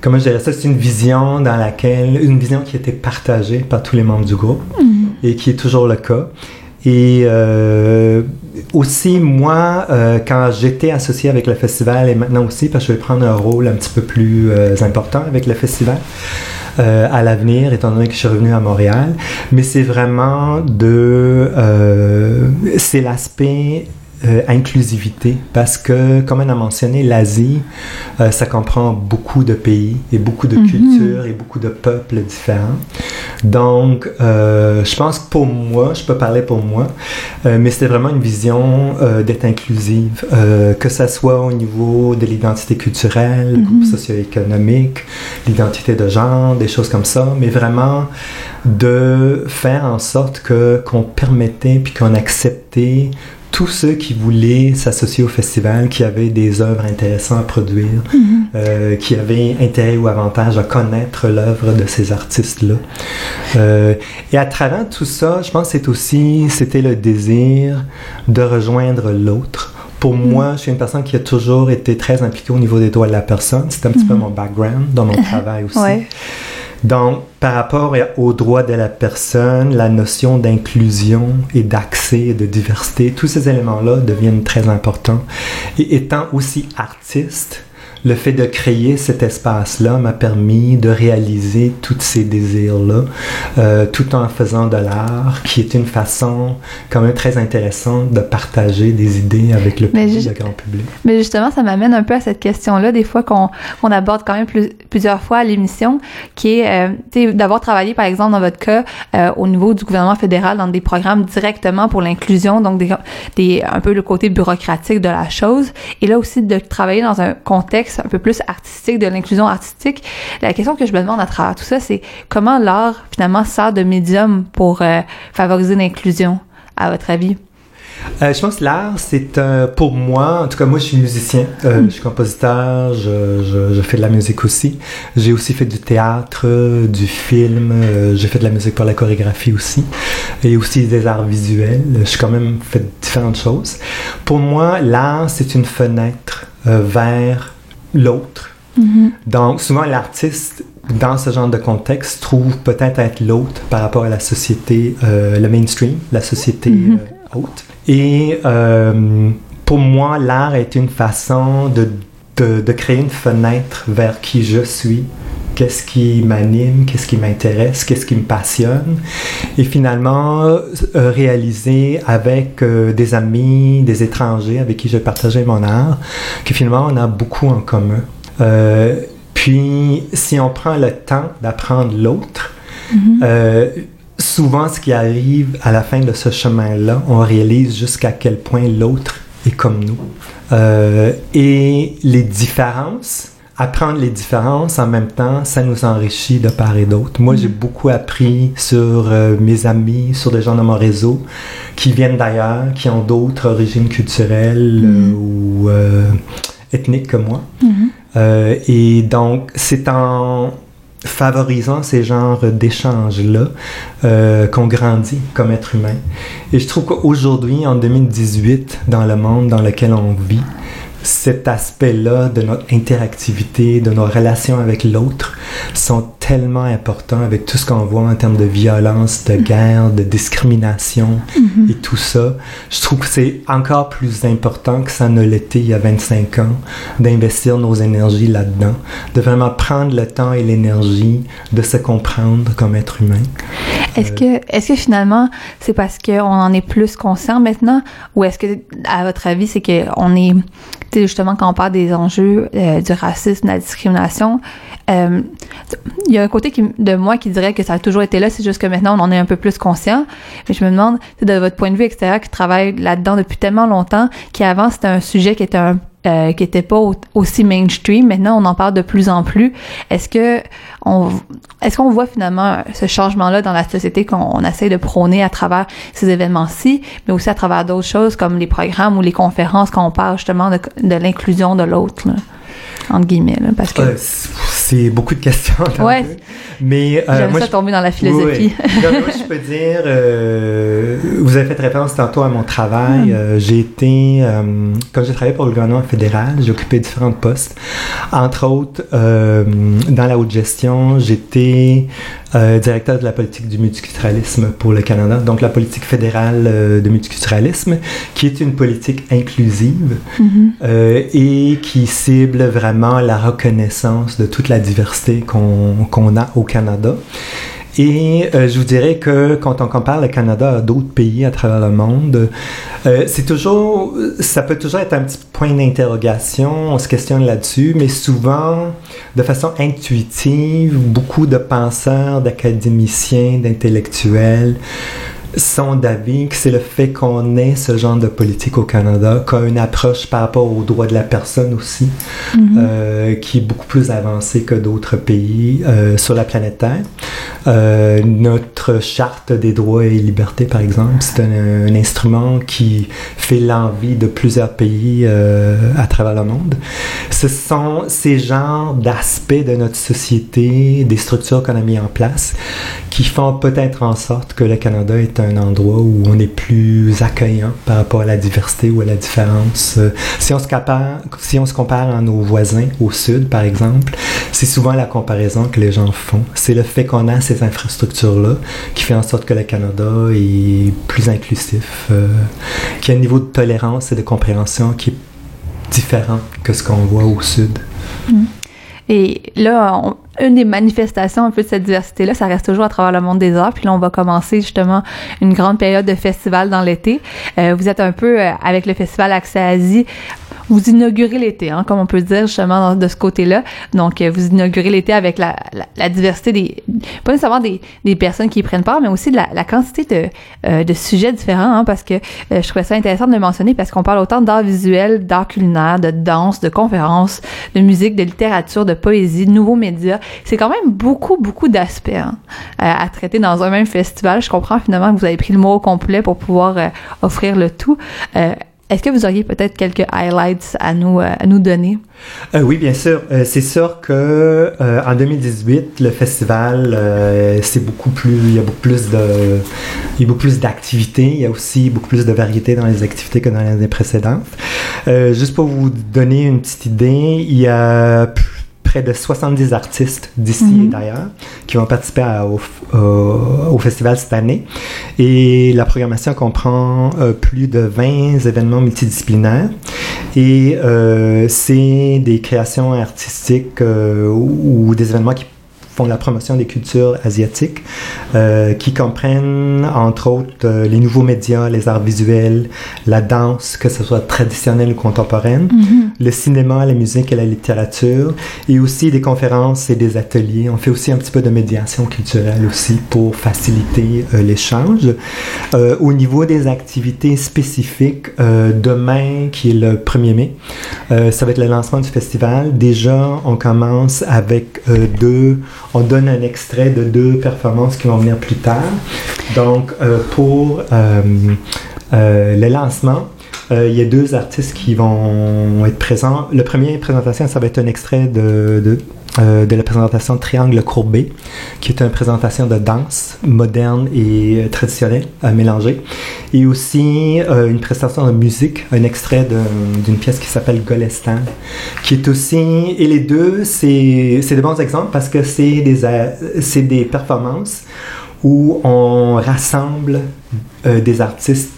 comment je dirais ça, c'est une vision dans laquelle, une vision qui été partagée par tous les membres du groupe et qui est toujours le cas. Et euh, aussi, moi, euh, quand j'étais associé avec le festival, et maintenant aussi, parce que je vais prendre un rôle un petit peu plus euh, important avec le festival à l'avenir, étant donné que je suis revenu à Montréal, mais c'est vraiment de... c'est l'aspect euh, inclusivité parce que, comme on a mentionné, l'Asie, euh, ça comprend beaucoup de pays et beaucoup de Mhm. cultures et beaucoup de peuples différents. Donc, euh, je pense que pour moi, je peux parler pour moi, mais c'était vraiment une vision d'être inclusive, que ça soit au niveau de l'identité culturelle, le groupe socio-économique, l'identité de genre, des choses comme ça, mais vraiment de faire en sorte que qu'on permettait puis qu'on acceptait tous ceux qui voulaient s'associer au festival, qui avaient des œuvres intéressantes à produire, euh, qui avaient intérêt ou avantage à connaître l'œuvre de ces artistes-là. Euh, et à travers tout ça, je pense que c'est aussi, c'était le désir de rejoindre l'autre. Pour moi, je suis une personne qui a toujours été très impliquée au niveau des droits de la personne. C'est un petit peu mon background dans mon [LAUGHS] travail aussi. Ouais. Donc, par rapport aux droits de la personne, la notion d'inclusion et d'accès et de diversité, tous ces éléments-là deviennent très importants. Et étant aussi artiste, le fait de créer cet espace-là m'a permis de réaliser tous ces désirs-là, euh, tout en faisant de l'art, qui est une façon quand même très intéressante de partager des idées avec le, public, ju- le grand public. Mais justement, ça m'amène un peu à cette question-là, des fois qu'on qu'on aborde quand même plus- plusieurs fois à l'émission, qui est euh, d'avoir travaillé, par exemple, dans votre cas, euh, au niveau du gouvernement fédéral, dans des programmes directement pour l'inclusion, donc des, des, un peu le côté bureaucratique de la chose, et là aussi de travailler dans un contexte un peu plus artistique, de l'inclusion artistique. La question que je me demande à travers tout ça, c'est comment l'art, finalement, sert de médium pour euh, favoriser l'inclusion, à votre avis? Euh, je pense que l'art, c'est euh, pour moi, en tout cas moi je suis musicien, euh, je suis compositeur, je, je, je fais de la musique aussi. J'ai aussi fait du théâtre, du film, j'ai fait de la musique pour la chorégraphie aussi, et aussi des arts visuels. J'ai quand même fait différentes choses. Pour moi, l'art, c'est une fenêtre vers l'autre. Donc souvent l'artiste dans ce genre de contexte trouve peut-être être l'autre par rapport à la société, euh, le mainstream, la société euh, haute. Et euh, pour moi, l'art est une façon de, de, de créer une fenêtre vers qui je suis, qu'est-ce qui m'anime, qu'est-ce qui m'intéresse, qu'est-ce qui me passionne, et finalement euh, réaliser avec euh, des amis, des étrangers avec qui je partageais mon art, que finalement on a beaucoup en commun. Euh, puis si on prend le temps d'apprendre l'autre, euh, souvent ce qui arrive à la fin de ce chemin-là, on réalise jusqu'à quel point l'autre est comme nous. Euh, et les différences, apprendre les différences en même temps, ça nous enrichit de part et d'autre. Moi, j'ai beaucoup appris sur euh, mes amis, sur des gens de mon réseau qui viennent d'ailleurs, qui ont d'autres origines culturelles euh, ou euh, ethniques que moi. Euh, et donc, c'est en favorisant ces genres d'échanges-là euh, qu'on grandit comme être humain. Et je trouve qu'aujourd'hui, en 2018, dans le monde dans lequel on vit, cet aspect-là de notre interactivité, de nos relations avec l'autre, sont tellement importants avec tout ce qu'on voit en termes de violence, de guerre, de discrimination et tout ça. Je trouve que c'est encore plus important que ça ne l'était il y a 25 ans d'investir nos énergies là-dedans, de vraiment prendre le temps et l'énergie de se comprendre comme être humain. Est-ce que, est-ce que finalement, c'est parce qu'on en est plus conscient maintenant, ou est-ce que, à votre avis, c'est qu'on est, tu sais, justement, quand on parle des enjeux euh, du racisme, de la discrimination, euh, il y a un côté qui, de moi qui dirait que ça a toujours été là, c'est juste que maintenant on en est un peu plus conscient. Mais je me demande, tu sais, de votre point de vue extérieur, qui travaille là-dedans depuis tellement longtemps, qu'avant c'était un sujet qui était un euh, qui n'était pas aussi mainstream. Maintenant, on en parle de plus en plus. Est-ce que on, est-ce qu'on voit finalement ce changement-là dans la société qu'on essaie de prôner à travers ces événements-ci, mais aussi à travers d'autres choses comme les programmes ou les conférences quand on parle justement de, de l'inclusion de l'autre, entre guillemets, parce que c'est beaucoup de questions. Ouais. Mais euh, J'aime ça tomber dans la philosophie. moi, je peux dire, euh, vous avez fait référence tantôt à mon travail. Hmm. Euh, j'ai été, quand j'ai travaillé pour le gouvernement fédéral, j'ai occupé différents postes. Entre autres, dans la haute gestion, j'étais directeur de la politique du multiculturalisme pour le Canada. Donc, la politique fédérale de multiculturalisme, qui est une politique inclusive mm-hmm. et qui cible vraiment la reconnaissance de toute la diversité qu'on a au Canada. Et euh, je vous dirais que quand on compare le Canada à d'autres pays à travers le monde, euh, c'est toujours, ça peut toujours être un petit point d'interrogation, on se questionne là-dessus, mais souvent, de façon intuitive, beaucoup de penseurs, d'académiciens, d'intellectuels sont d'avis que c'est le fait qu'on ait ce genre de politique au Canada, qu'on a une approche par rapport aux droits de la personne aussi, mhm. euh, qui est beaucoup plus avancée que d'autres pays euh, sur la planète Terre. Euh, notre charte des droits et libertés, par exemple, c'est un, instrument qui fait l'envie de plusieurs pays à travers le monde. Ce sont ces genres d'aspects de notre société, des structures qu'on a mis en place, qui font peut-être en sorte que le Canada est un endroit où on est plus accueillant par rapport à la diversité ou à la différence. Euh, si on se compare, si on se compare à nos voisins au sud, par exemple, c'est souvent la comparaison que les gens font. C'est le fait qu'on a ces infrastructures-là qui fait en sorte que le Canada est plus inclusif, euh, qu'il y a un niveau de tolérance et de compréhension qui est différent que ce qu'on voit au sud. Mm. Et là, on, une des manifestations un peu de cette diversité-là, ça reste toujours à travers le monde des arts. Puis là, on va commencer justement une grande période de festival dans l'été. Euh, vous êtes un peu euh, avec le festival Accès Asie vous inaugurez l'été, hein, comme on peut dire justement de ce côté-là. Donc, euh, vous inaugurez l'été avec la, la, diversité des, pas nécessairement des, des, personnes qui y prennent part, mais aussi de la, la quantité de, euh, de sujets différents, hein, parce que euh, je trouvais ça intéressant de le mentionner parce qu'on parle autant d'art visuel, d'art culinaire, de danse, de conférences, de musique, de littérature, de poésie, de nouveaux médias. C'est quand même beaucoup, beaucoup d'aspects hein, à traiter dans un même festival. Je comprends finalement que vous avez pris le mot au complet pour pouvoir offrir le tout. Est-ce que vous auriez peut-être quelques highlights à nous, euh, à nous donner? Euh, oui, bien sûr. Euh, c'est sûr que en 2018, le festival, c'est beaucoup plus, il y a beaucoup plus de, il y a beaucoup plus d'activités. Il y a aussi beaucoup plus de variété dans les activités que dans les années précédentes. juste pour vous donner une petite idée, il y a près de 70 artistes d'ici et mhm. d'ailleurs qui vont participer au, festival cette année. Et la programmation comprend euh, plus de 20 événements multidisciplinaires. Et euh, c'est des créations artistiques euh, ou, des événements qui font la promotion des cultures asiatiques, euh, qui comprennent entre autres euh, les nouveaux médias, les arts visuels, la danse, que ce soit traditionnelle ou contemporaine, mm-hmm. le cinéma, la musique et la littérature, et aussi des conférences et des ateliers. On fait aussi un petit peu de médiation culturelle aussi pour faciliter euh, l'échange. au niveau des activités spécifiques, demain, qui est le 1er mai, ça va être le lancement du festival. Déjà, on commence avec deux on donne un extrait de deux performances qui vont venir plus tard. Donc, euh, pour euh, euh, le lancement, il y a deux artistes qui vont être présents. Le premier présentation, ça va être un extrait de euh, de la présentation Triangle courbé, qui est une présentation de danse moderne et euh, traditionnelle à mélanger. Et aussi euh, une présentation de musique, un extrait d'une pièce qui s'appelle Golestan, qui est aussi... Et les deux, c'est des bons exemples parce que c'est des, des performances où on rassemble des artistes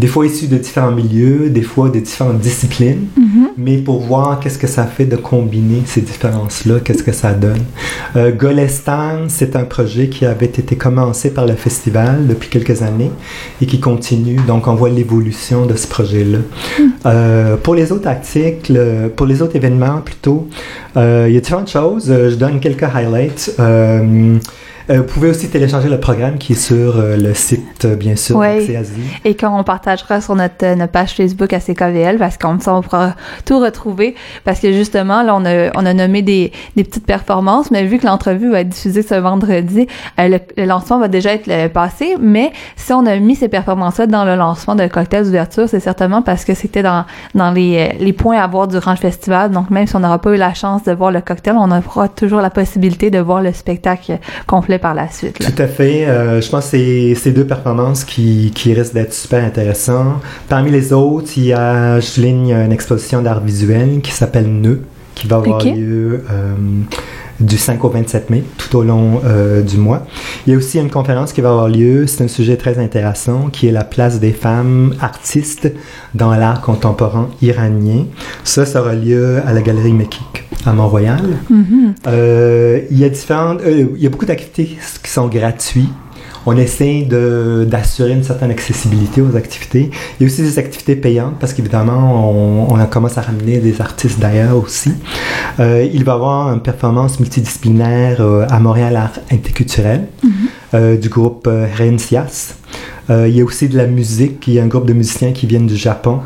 des fois issus de différents milieux, des fois de différentes disciplines, mhm. mais pour voir qu'est-ce que ça fait de combiner ces différences-là, qu'est-ce que ça donne. Euh, Golestan, c'est un projet qui avait été commencé par le festival depuis quelques années et qui continue, donc on voit l'évolution de ce projet-là. Mhm. Euh, pour les autres articles, pour les autres événements plutôt, euh, il y a différentes choses, je donne quelques highlights. Euh, vous pouvez aussi télécharger le programme qui est sur euh, le site, euh, bien sûr, Ouais. Et quand on partagera sur notre, notre page Facebook à CKVL, parce qu'on ça, on pourra tout retrouver. Parce que justement, là, on a, on a nommé des, des petites performances, mais vu que l'entrevue va être diffusée ce vendredi, euh, le, le lancement va déjà être passé. Mais si on a mis ces performances-là dans le lancement de cocktail d'ouverture, c'est certainement parce que c'était dans, dans les, les points à voir durant le festival. Donc, même si on n'aura pas eu la chance de voir le cocktail, on aura toujours la possibilité de voir le spectacle complet par la suite. Tout à fait. Euh, je pense que c'est ces deux performances qui, risquent d'être super intéressantes. Parmi les autres, il y a, je souligne, une exposition d'art visuel qui s'appelle Nœud, qui va avoir lieu euh, du 5 au 27 mai, tout au long euh, du mois. Il y a aussi une conférence qui va avoir lieu, c'est un sujet très intéressant, qui est la place des femmes artistes dans l'art contemporain iranien. Ça, ça aura lieu à la Galerie Mekik à Mont-Royal. Mhm. Euh, il y a différentes, euh, il y a beaucoup d'activités qui sont gratuites. On essaie de- d'assurer une certaine accessibilité aux activités. Il y a aussi des activités payantes parce qu'évidemment, on, on commence à ramener des artistes d'ailleurs aussi. Euh, il va y avoir une performance multidisciplinaire euh, à Montréal Art Interculturel euh, du groupe euh, Rencias. Euh, il y a aussi de la musique. Il y a un groupe de musiciens qui viennent du Japon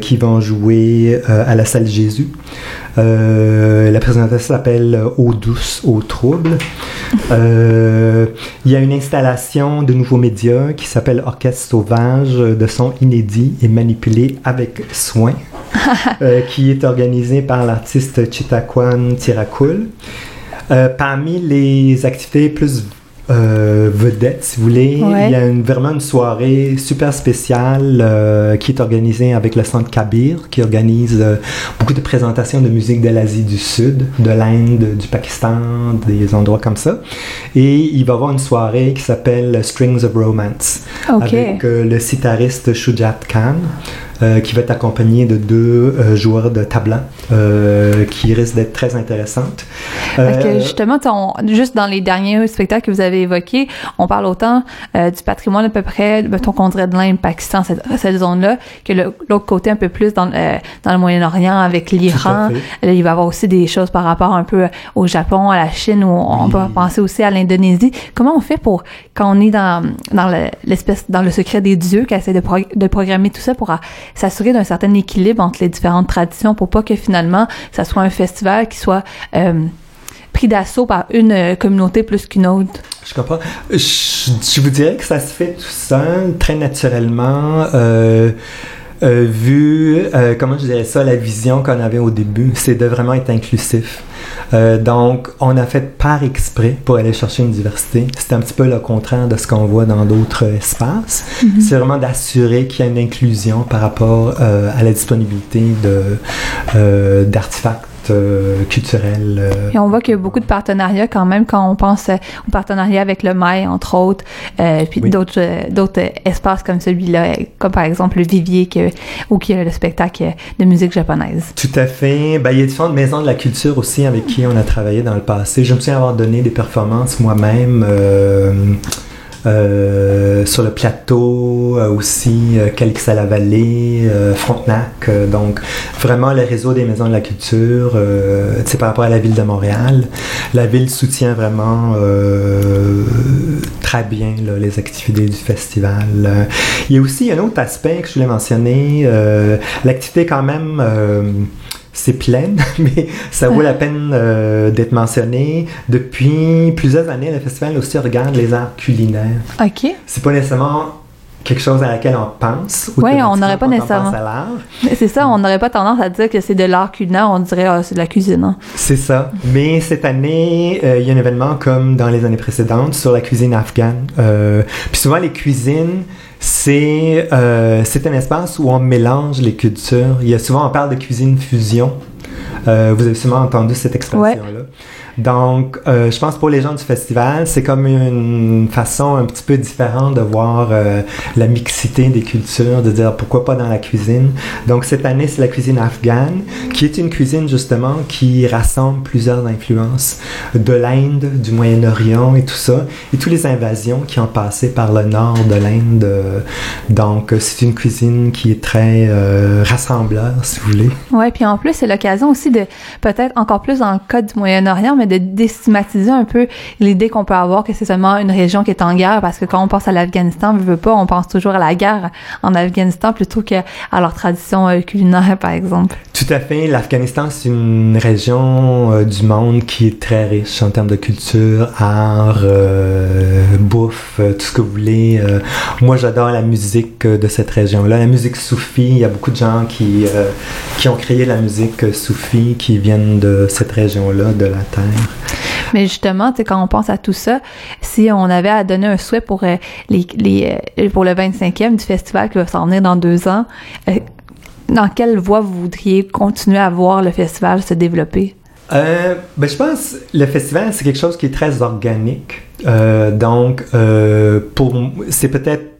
qui vont jouer à la salle Jésus. La présentation s'appelle Eau douce, eau trouble. Il y a une installation de nouveaux médias qui s'appelle Orchestre sauvage de sons inédits et manipulés avec soin, [LAUGHS] euh, qui est organisée par l'artiste Chitakwan Tirakul. Euh, parmi les activités plus euh, vedettes, si vous voulez, Ouais. il y a une, vraiment une soirée super spéciale euh, qui est organisée avec le Centre Kabir, qui organise euh, beaucoup de présentations de musique de l'Asie du Sud, de l'Inde, du Pakistan, des endroits comme ça. Et il va y avoir une soirée qui s'appelle Strings of Romance avec le sitariste Shujat Khan. euh, qui va être accompagné de deux euh, joueurs de tabla euh, qui risquent d'être très intéressantes. Parce que Euh, justement, ton- juste dans les derniers spectacles que vous avez évoqués, on parle autant euh, du patrimoine à peu près, mettons qu'on dirait de l'Inde, Pakistan, cette, cette zone-là, que le- l'autre côté un peu plus dans, euh, dans le Moyen-Orient avec l'Iran. Là, il va y avoir aussi des choses par rapport un peu au Japon, à la Chine, ou on peut penser aussi à l'Indonésie. Comment on fait pour, quand on est dans, dans le- l'espèce, dans le secret des dieux, qui essaie de, de programmer tout ça pour euh, s'assurer d'un certain équilibre entre les différentes traditions pour pas que finalement, ça soit un festival qui soit euh, pris d'assaut par une euh, communauté plus qu'une autre. Je comprends. Je, je vous dirais que ça se fait tout seul, très naturellement. euh, euh, vu, euh, comment je dirais ça, la vision qu'on avait au début, c'est de vraiment être inclusif. Euh, donc, on a fait par exprès pour aller chercher une diversité. C'est un petit peu le contraire de ce qu'on voit dans d'autres espaces. C'est vraiment d'assurer qu'il y a une inclusion par rapport à la disponibilité d'artefacts euh, culturels. euh, Et on voit qu'il y a beaucoup de partenariats quand même quand on pense euh, au partenariat avec le Mail, entre autres, puis Oui. d'autres d'autres espaces comme celui-là, comme par exemple le Vivier que, ou qui a le spectacle de musique japonaise. Tout à fait. Ben, il y a différentes maisons de la culture aussi avec qui on a travaillé dans le passé. Je me souviens avoir donné des performances moi-même euh, sur le plateau, euh, aussi euh, Calix à la vallée, euh, Frontenac. euh, donc, vraiment le réseau des maisons de la culture, euh, tu sais, par rapport à la ville de Montréal. La ville soutient vraiment euh, très bien là, les activités du festival. Euh, il y a aussi un autre aspect que je voulais mentionner. euh, L'activité quand même... c'est plein, [LAUGHS] mais ça vaut la peine euh, d'être mentionné. Depuis plusieurs années, le festival aussi regarde les arts culinaires. OK. C'est pas nécessairement quelque chose à laquelle on pense. Ouais, on n'aurait pas nécessairement. pense à l'art. Mais C'est ça, on n'aurait pas tendance à dire que c'est de l'art culinaire, on dirait ah, c'est de la cuisine. hein. C'est ça. Mais cette année, euh, il y a un événement comme dans les années précédentes sur la cuisine afghane. Euh, puis souvent, les cuisines, c'est euh, un espace où on mélange les cultures. Il y a souvent, on parle de cuisine fusion. Euh, vous avez sûrement entendu cette expression-là. Donc, euh, je pense pour les gens du festival, c'est comme une façon un petit peu différente de voir euh, la mixité des cultures, de dire pourquoi pas dans la cuisine. Donc, cette année, c'est la cuisine afghane, qui est une cuisine justement qui rassemble plusieurs influences de l'Inde, du Moyen-Orient et tout ça, et toutes les invasions qui ont passé par le nord de l'Inde. Donc, c'est une cuisine qui est très euh, rassembleur, si vous voulez. Ouais, puis en plus, c'est l'occasion aussi aussi de, peut-être encore plus dans le cas du Moyen-Orient, de déstigmatiser un peu l'idée qu'on peut avoir que c'est seulement une région qui est en guerre, parce que quand on pense à l'Afghanistan, on veut pas, on pense toujours à la guerre en Afghanistan plutôt qu'à leur tradition euh, culinaire, par exemple. Tout à fait. L'Afghanistan, c'est une région euh, du monde qui est très riche en termes de culture, art, euh, bouffe, tout ce que vous voulez. moi, j'adore la musique de cette région-là. La musique soufie, il y a beaucoup de gens qui, qui ont créé la musique soufie qui viennent de cette région-là, de la Terre. Mais justement, quand on pense à tout ça, si on avait à donner un souhait pour, les, les, pour le 25e du festival qui va s'en venir dans deux ans, dans quelle voie vous voudriez continuer à voir le festival se développer? Euh, ben, je pense le festival, c'est quelque chose qui est très organique. Euh, donc, euh, pour c'est peut-être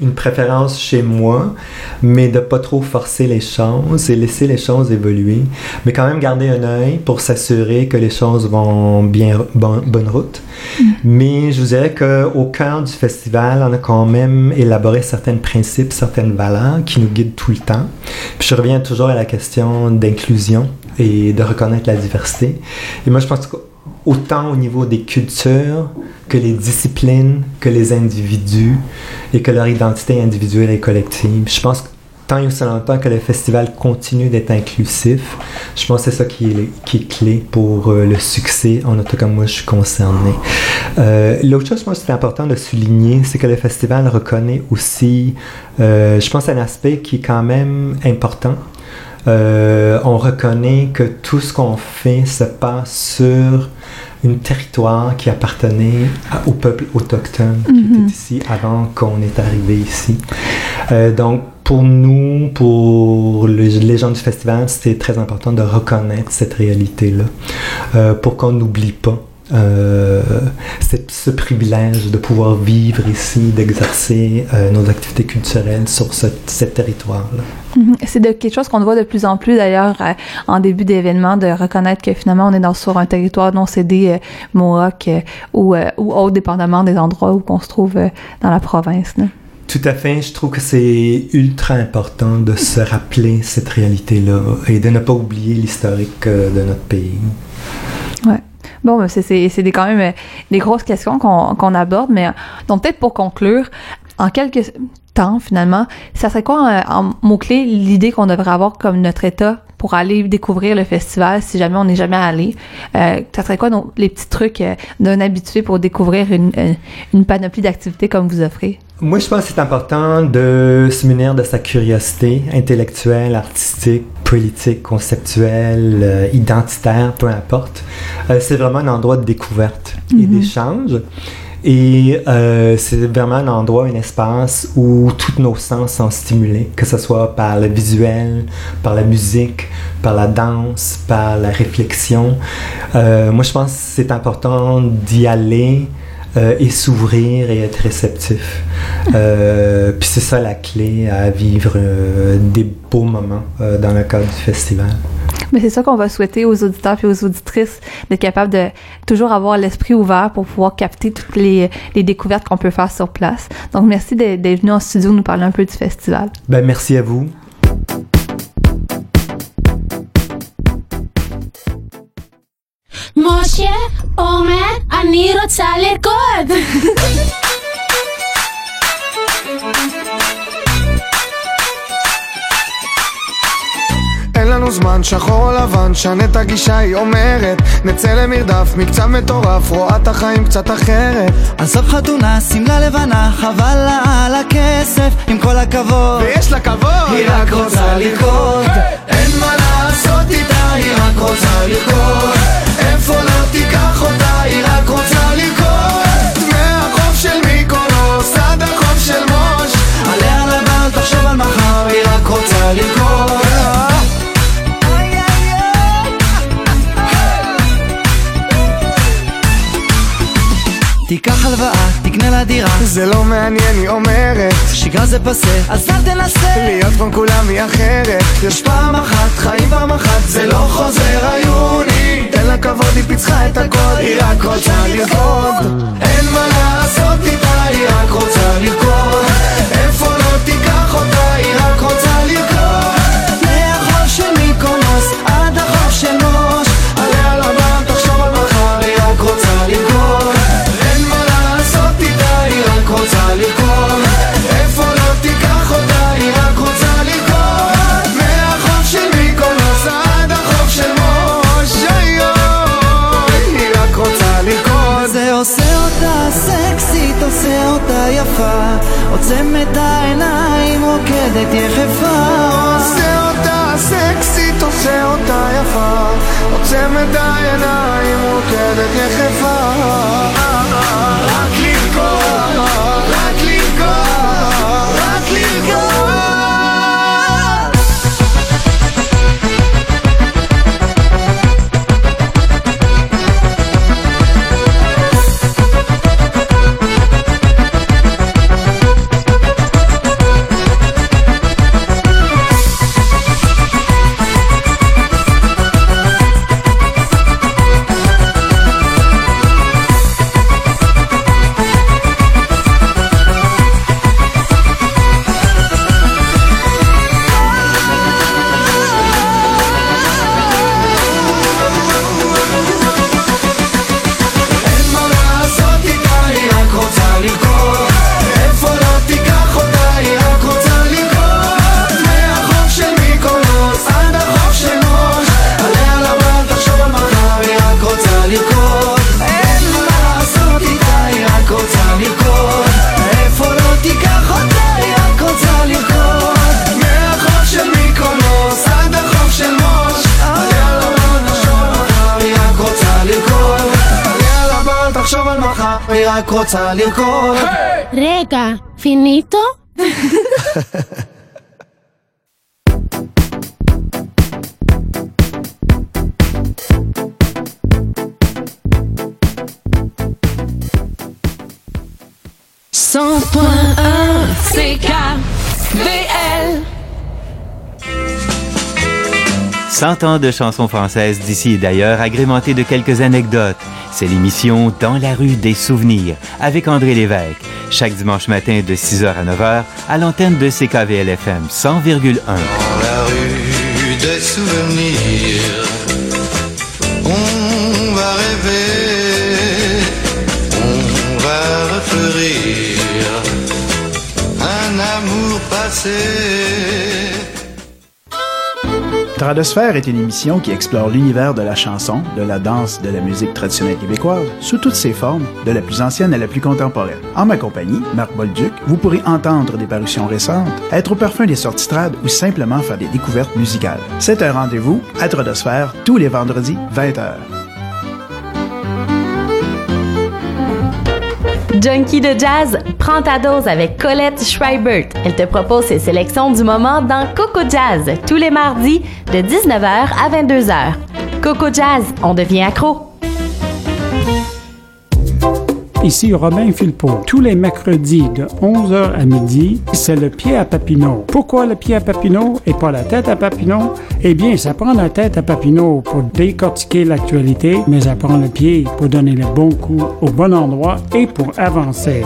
une préférence chez moi, mais de pas trop forcer les choses et laisser les choses évoluer, mais quand même garder un œil pour s'assurer que les choses vont bien bonne route. Mm. Mais je vous dirais qu'au cœur du festival, on a quand même élaboré certains principes, certaines valeurs qui nous guident tout le temps. Puis je reviens toujours à la question d'inclusion et de reconnaître la diversité. Et moi, je pense que autant au niveau des cultures que les disciplines, que les individus et que leur identité individuelle et collective. Je pense que tant et aussi longtemps que le festival continue d'être inclusif, je pense que c'est ça qui est, clé pour euh, le succès, en tout cas moi je suis concerné. Euh, l'autre chose, je pense que c'est important de souligner, c'est que le festival reconnaît aussi, euh, je pense, un aspect qui est quand même important, on reconnaît que tout ce qu'on fait se passe sur un territoire qui appartenait au peuple autochtone qui était mhm. ici avant qu'on est arrivé ici. Euh, donc, pour nous, pour les gens du festival, c'était très important de reconnaître cette réalité-là euh, pour qu'on n'oublie pas euh, ce privilège de pouvoir vivre ici, d'exercer euh, nos activités culturelles sur ce, territoire-là. Mhm. C'est quelque chose qu'on voit de plus en plus d'ailleurs euh, en début d'événement, de reconnaître que finalement on est dans, sur un territoire non cédé euh, Mohawk ou, ou autre, dépendamment des endroits où on se trouve dans la province. Tout à fait. Je trouve que c'est ultra important de se rappeler cette réalité-là et de ne pas oublier l'historique de notre pays. Ouais. Bon, ben, c'est des, quand même euh, des grosses questions qu'on aborde, mais donc peut-être pour conclure, en quelques temps finalement, ça serait quoi euh, en, mots-clés l'idée qu'on devrait avoir comme notre État pour aller découvrir le festival si jamais on n'est jamais allé? Euh, ça serait quoi donc, les petits trucs d'un habitué pour découvrir une, une panoplie d'activités comme vous offrez? Moi, je pense que c'est important de se munir de sa curiosité intellectuelle, artistique, politique, conceptuelle, euh, identitaire, peu importe. Euh, c'est vraiment un endroit de découverte et mhm. d'échange. Et euh, c'est vraiment un endroit, un espace où tous nos sens sont stimulés, que ce soit par le visuel, par la musique, par la danse, par la réflexion. moi, je pense que c'est important d'y aller euh, et s'ouvrir et être réceptif. Euh, puis c'est ça la clé à vivre euh, des beaux moments dans le cadre du festival. [LAUGHS] mais c'est ça qu'on va souhaiter aux auditeurs et aux auditrices d'être capable de toujours avoir l'esprit ouvert pour pouvoir capter toutes les, découvertes qu'on peut faire sur place. Donc, merci d'être venu en studio nous parler un peu du festival. Ben, merci à vous. Omer, Aniro, [LAUGHS] לנו זמן, שחור או לבן, שנה את הגישה, היא אומרת נצא למרדף, מקצב מטורף, רואה את החיים קצת אחרת. עזוב חתונה, שמלה לבנה, חבל לה על הכסף, עם כל הכבוד. ויש לה כבוד! היא רק רוצה לרקוד. אין מה לעשות איתה, היא רק רוצה לרקוד. איפה לא תיקח אותה, היא רק רוצה לרקוד. מהחוף של מיקונוס עד החוף של מוש. עליה לבן, תחשוב על מחר, היא רק רוצה לרקוד תיקח הלוואה, תקנה לה דירה זה לא מעניין, היא אומרת. שגרה זה פסה, אז אל תנסה. להיות כמו כולם היא אחרת. יש פעם אחת, חיים פעם אחת זה לא חוזר היוני. תן לה כבוד, היא פיצחה את הקוד היא רק רוצה לרקוד אין מה לעשות איתה, היא רק רוצה לרקוד איפה לא תיקח אותה, היא רק רוצה יפה את העיניים רוקדת יחפה. עושה אותה סקסית עושה אותה יפה. עוצם את העיניים רוקדת יחפה על מחר, היא רק רוצה לרקוד רגע, פיניטו? Cent point un CKVL 100 ans de chansons françaises d'ici et d'ailleurs, agrémentées de quelques anecdotes. c'est l'émission Dans la rue des souvenirs avec André Lévesque, chaque dimanche matin de 6h à 9h à l'antenne de CKVL FM 100,1. la rue des souvenirs. On va rêver, on va refleurir un amour passé. Tradosphère est une émission qui explore l'univers de la chanson, de la danse, de la musique traditionnelle québécoise, sous toutes ses formes, de la plus ancienne à la plus contemporaine. En ma compagnie, Marc Bolduc, vous pourrez entendre des parutions récentes, être au parfum des sorties trad ou simplement faire des découvertes musicales. C'est un rendez-vous à Tradosphère tous les vendredis, 20h. Junkie de jazz, prends ta dose avec Colette Schreibert. Elle te propose ses sélections du moment dans Coco Jazz, tous les mardis de 19h à 22h. Coco Jazz, on devient accro. Ici Robin Philpot. Tous les mercredis de 11h à midi, c'est le pied à Papineau. Pourquoi le pied à Papineau et pas la tête à Papineau? Eh bien, ça prend la tête à Papineau pour décortiquer l'actualité, mais ça prend le pied pour donner le bon coup au bon endroit et pour avancer.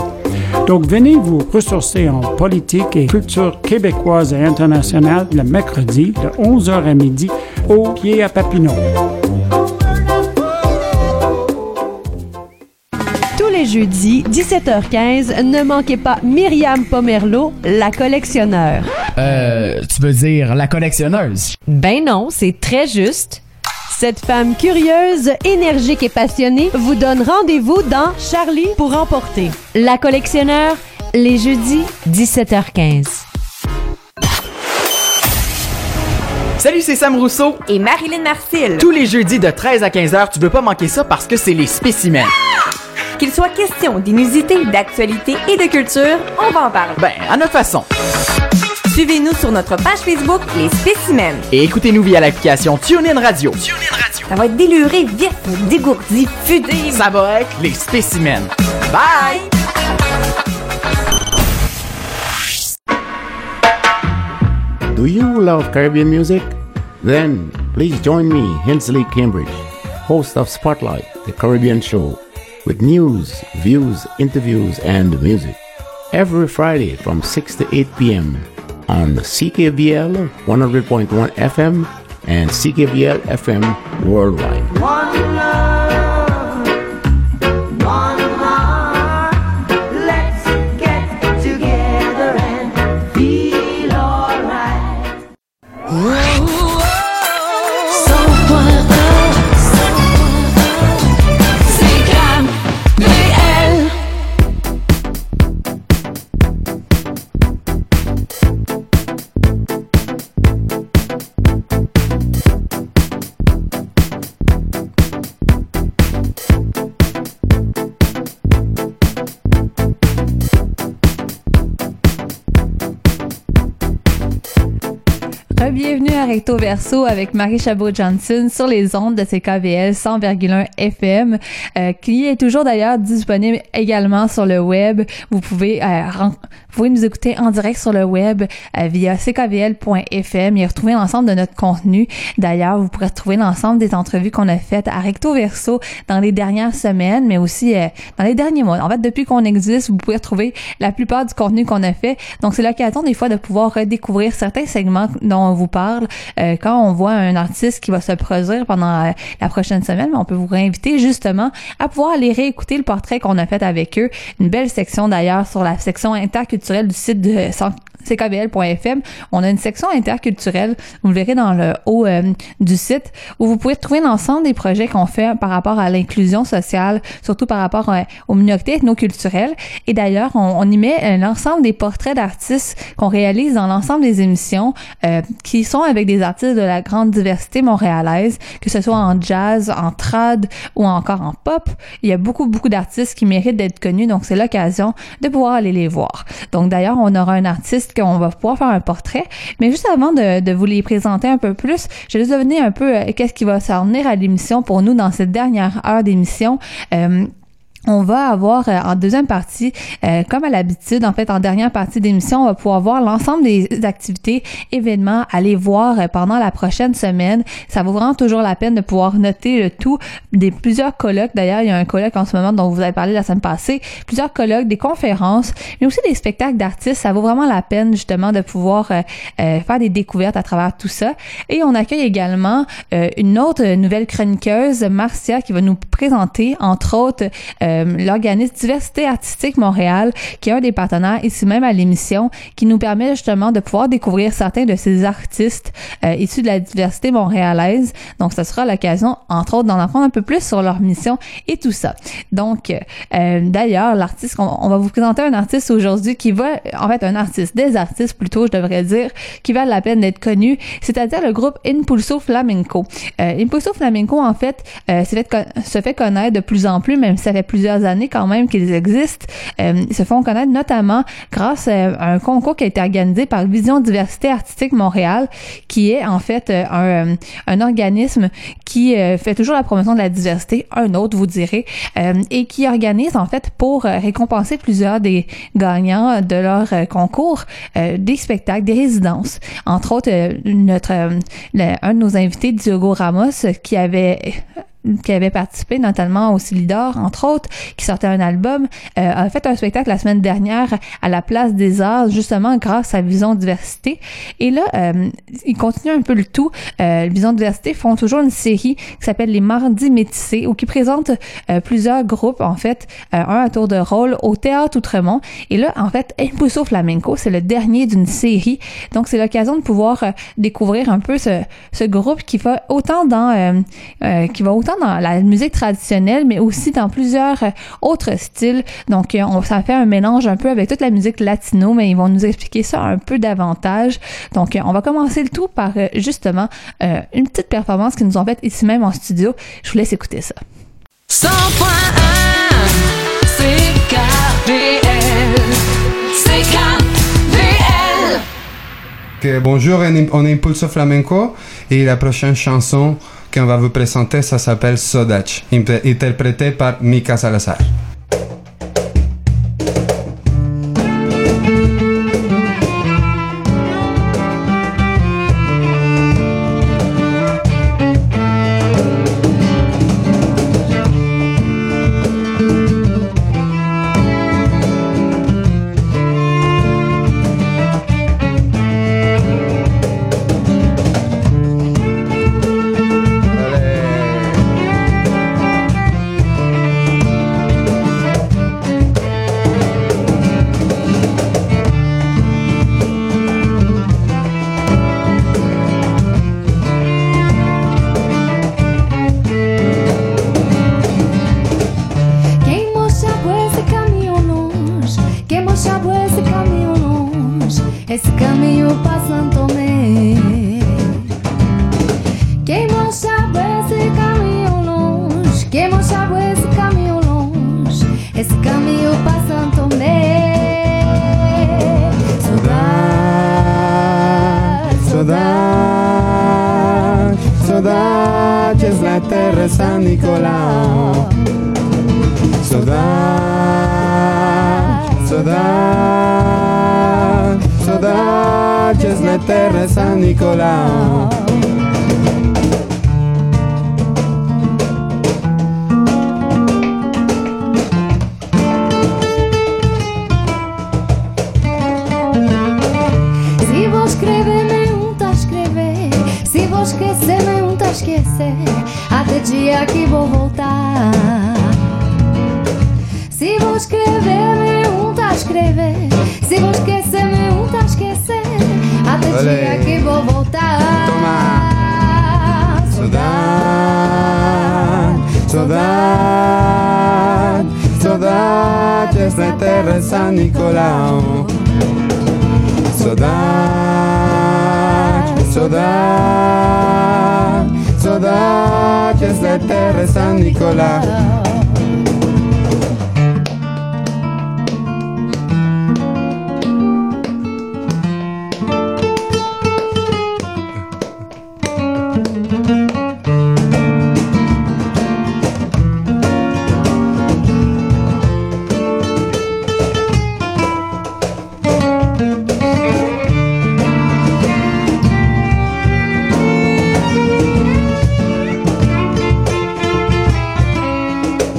Donc, venez vous ressourcer en politique et culture québécoise et internationale le mercredi de 11h à midi au pied à Papineau. Les jeudis, 17h15, ne manquez pas Myriam Pomerleau, la collectionneur. Euh, tu veux dire la collectionneuse? Ben non, c'est très juste. Cette femme curieuse, énergique et passionnée vous donne rendez-vous dans Charlie pour emporter. La collectionneur, les jeudis, 17h15. Salut, c'est Sam Rousseau et Marilyn Marcil. Tous les jeudis de 13 à 15 heures, tu veux pas manquer ça parce que c'est les spécimens. Qu'il soit question d'inusité, d'actualité et de culture, on va en parler. Ben, à notre façon. Suivez-nous sur notre page Facebook Les Spécimens. Et écoutez-nous via l'application TuneIn Radio. Ça va être déluré, vite, dégourdi, fudé. Ça va être les spécimens. Bye! Do you love Caribbean music? Then please join me, Hensley Cambridge, host of Spotlight, the Caribbean show, with news, views, interviews, and music. Every Friday from 6 to 8 p.m. on CKVL 100.1 FM and CKVL FM worldwide. Recto Verso avec Marie Chabot-Johnson sur les ondes de CKVL 100,1 FM, euh, qui est toujours d'ailleurs disponible également sur le web. Vous pouvez, euh, vous pouvez nous écouter en direct sur le web euh, via ckvl.fm et retrouver l'ensemble de notre contenu. D'ailleurs, vous pourrez retrouver l'ensemble des entrevues qu'on a faites à Recto Verso dans les dernières semaines, mais aussi euh, dans les derniers mois. En fait, depuis qu'on existe, vous pouvez retrouver la plupart du contenu qu'on a fait. Donc, c'est l'occasion des fois de pouvoir redécouvrir certains segments dont on vous parle. Euh, quand on voit un artiste qui va se produire pendant euh, la prochaine semaine, on peut vous réinviter justement à pouvoir aller réécouter le portrait qu'on a fait avec eux. Une belle section d'ailleurs sur la section interculturelle du site de ckbl.fm. On a une section interculturelle, vous le verrez dans le haut euh, du site, où vous pouvez trouver l'ensemble des projets qu'on fait par rapport à l'inclusion sociale, surtout par rapport euh, aux minorités ethnoculturelles. Et d'ailleurs, on, y met euh, l'ensemble des portraits d'artistes qu'on réalise dans l'ensemble des émissions qui sont avec des artistes de la grande diversité montréalaise, que ce soit en jazz, en trad ou encore en pop. Il y a beaucoup, beaucoup d'artistes qui méritent d'être connus, donc c'est l'occasion de pouvoir aller les voir. Donc d'ailleurs, on aura un artiste qu'on va pouvoir faire un portrait. Mais juste avant de, vous les présenter un peu plus, je vais juste donner un peu euh, qu'est-ce qui va s'en venir à l'émission pour nous dans cette dernière heure d'émission. Euh, on va avoir euh, en deuxième partie, euh, comme à l'habitude, en fait, en dernière partie d'émission, on va pouvoir voir l'ensemble des activités, événements, aller voir euh, pendant la prochaine semaine. Ça vaut vraiment toujours la peine de pouvoir noter le tout des plusieurs colloques. D'ailleurs, il y a un colloque en ce moment dont vous avez parlé la semaine passée, plusieurs colloques, des conférences, mais aussi des spectacles d'artistes. Ça vaut vraiment la peine justement de pouvoir faire des découvertes à travers tout ça. Et on accueille également une autre nouvelle chroniqueuse, Marcia, qui va nous présenter, entre autres, euh, l'organisme Diversité Artistique Montréal, qui est un des partenaires ici même à l'émission, qui nous permet justement de pouvoir découvrir certains de ces artistes euh, issus de la diversité montréalaise. Donc, ce sera l'occasion, entre autres, d'en apprendre un peu plus sur leur mission et tout ça. Donc, euh, d'ailleurs, l'artiste, on, on va vous présenter un artiste aujourd'hui qui va, en fait, un artiste, des artistes plutôt, je devrais dire, qui valent la peine d'être connus, c'est-à-dire le groupe Impulso Flamenco. Euh, Impulso Flamenco, en fait, euh, se, fait se fait connaître de plus en plus, même si ça fait plusieurs années quand même qu'ils existent. Euh, ils se font connaître notamment grâce euh, à un concours qui a été organisé par Vision Diversité Artistique Montréal, qui est en fait euh, un, organisme qui fait toujours la promotion de la diversité, un autre vous direz, et qui organise en fait pour récompenser plusieurs des gagnants de leur concours des spectacles, des résidences. Entre autres, notre un de nos invités, Diogo Ramos, qui avait qui avait participé notamment au Silidor, entre autres, qui sortait un album, euh, a fait un spectacle la semaine dernière à la Place des Arts, justement grâce à Vision Diversité. Et là, euh, ils continuent un peu le tout. Euh, Vision Diversité font toujours une série qui s'appelle Les Mardis Métissés, ou qui présente euh, plusieurs groupes, en fait, euh, un à tour de rôle au Théâtre Outremont. Et là, en fait, Impulso Flamenco, c'est le dernier d'une série. Donc, c'est l'occasion de pouvoir euh, découvrir un peu ce, ce groupe qui va autant dans, qui va autant dans la musique traditionnelle, mais aussi dans plusieurs euh, autres styles. Donc, euh, on, ça fait un mélange un peu avec toute la musique latino, mais ils vont nous expliquer ça un peu davantage. Donc, euh, on va commencer le tout par justement une petite performance qu'ils nous ont faite ici même en studio. Je vous laisse écouter ça. 100.1 CKVL bonjour, on est- on est Impulso Flamenco et la prochaine chanson qu'on va vous présenter, ça s'appelle Sodach, interprétée par Mika Salazar.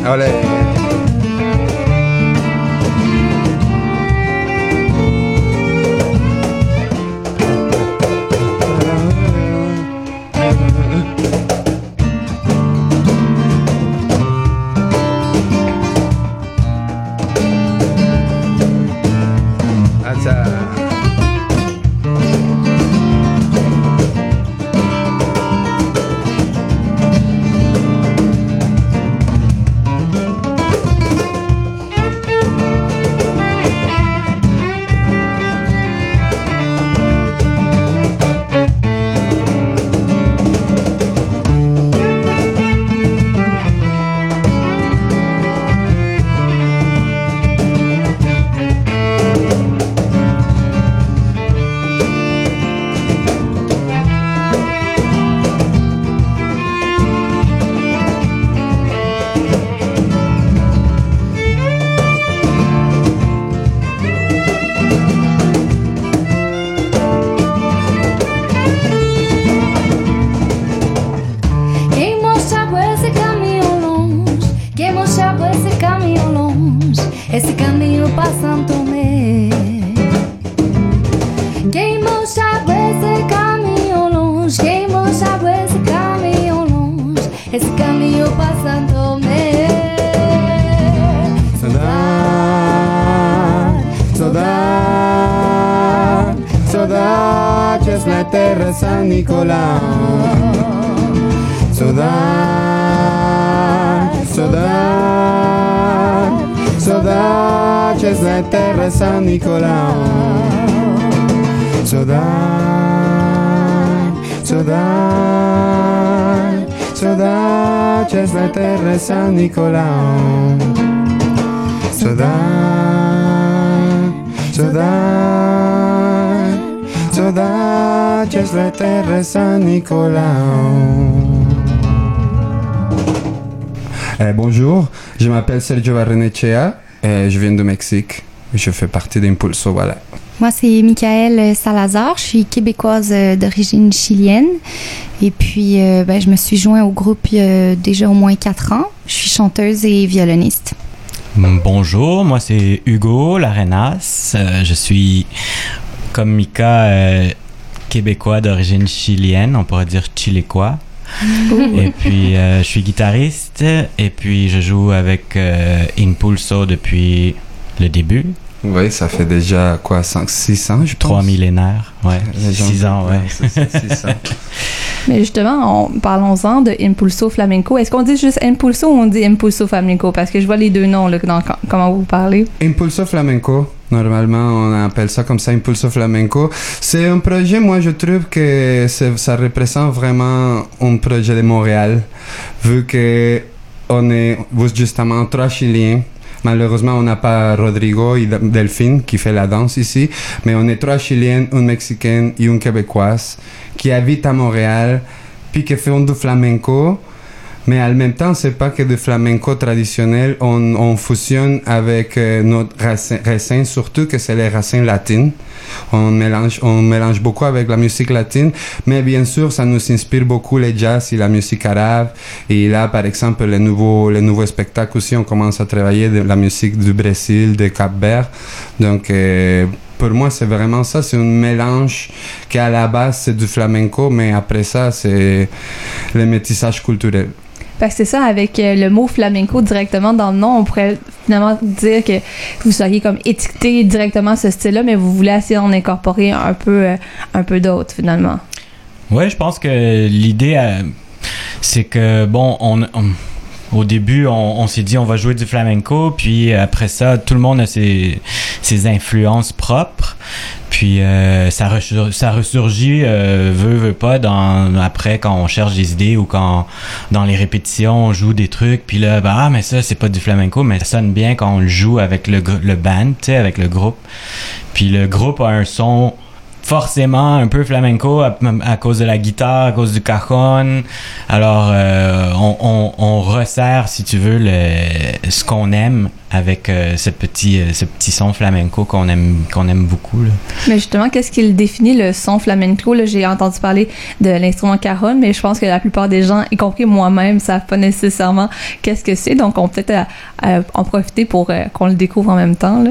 Olé. Saudade, saudades na terra San Nicolao. Eh, bonjour, je m'appelle Sergio Barrenechea, et je viens du Mexique. Je fais partie d'Impulso, voilà. Moi, c'est Michael Salazar. Je suis québécoise euh, d'origine chilienne. Et puis, euh, ben, je me suis joint au groupe déjà au moins quatre ans. Chanteuse et violoniste. Bonjour, moi c'est Hugo Larenas. Euh, je suis, comme Mika, euh, québécois d'origine chilienne, on pourrait dire chilécois. et puis, euh, je suis guitariste et puis je joue avec euh, Impulso depuis le début. Oui, ça fait déjà quoi, 5, 6 ans, je pense? Trois millénaires, ouais. Les gens- Six ans, ouais. [LAUGHS] ans. Mais justement, on- parlons-en de Impulso Flamenco. Est-ce qu'on dit juste Impulso ou on dit Impulso Flamenco? Parce que je vois les deux noms là, dans comment vous parlez. Impulso Flamenco, normalement on appelle ça comme ça, Impulso Flamenco. C'est un projet, moi je trouve que ça représente vraiment un projet de Montréal, vu que on est justement trois Chiliens. Malheureusement, on n'a pas Rodrigo et Delphine qui fait la danse ici, mais on est trois Chiliennes, une Mexicaine et une Québécoise qui habitent à Montréal, puis qui font du flamenco Mais en même temps, c'est pas que de flamenco traditionnel, on, on fusionne avec euh, notre racine, surtout que c'est les racines latines. On mélange, on mélange beaucoup avec la musique latine, mais bien sûr, ça nous inspire beaucoup les jazz et la musique arabe. Et là, par exemple, les nouveaux, les nouveaux spectacles aussi, on commence à travailler de la musique du Brésil, de Cap-Vert. Donc, euh, pour moi, c'est vraiment ça. C'est un mélange qui, à la base, c'est du flamenco, mais après ça, c'est le métissage culturel. Fait que c'est ça, avec euh, le mot flamenco directement dans le nom, on pourrait finalement dire que vous seriez comme étiqueté directement ce style-là, mais vous voulez essayer d'en incorporer un peu, euh, d'autres finalement. Ouais, je pense que l'idée, euh, c'est que, bon, on, au début, on, s'est dit on va jouer du flamenco, puis après ça, tout le monde a ses influences propres. Puis euh, ça, ressur- ça ressurgit, euh, veut, veut pas, dans, après quand on cherche des idées ou quand dans les répétitions on joue des trucs. Puis là, bah, ah, mais ça, c'est pas du flamenco, mais ça sonne bien quand on le joue avec le, le band, tu sais, avec le groupe. Puis le groupe a un son forcément un peu flamenco à, cause de la guitare, à cause du cajon. Alors, euh, on, resserre, si tu veux, ce qu'on aime avec euh, ce petit euh, ce petit son flamenco qu'on aime qu'on aime beaucoup. Mais justement, qu'est-ce qui le définit, le son flamenco? J'ai entendu parler de l'instrument cajon, mais je pense que la plupart des gens, y compris moi-même, savent pas nécessairement qu'est-ce que c'est. Donc, on peut peut-être en profiter pour qu'on le découvre en même temps.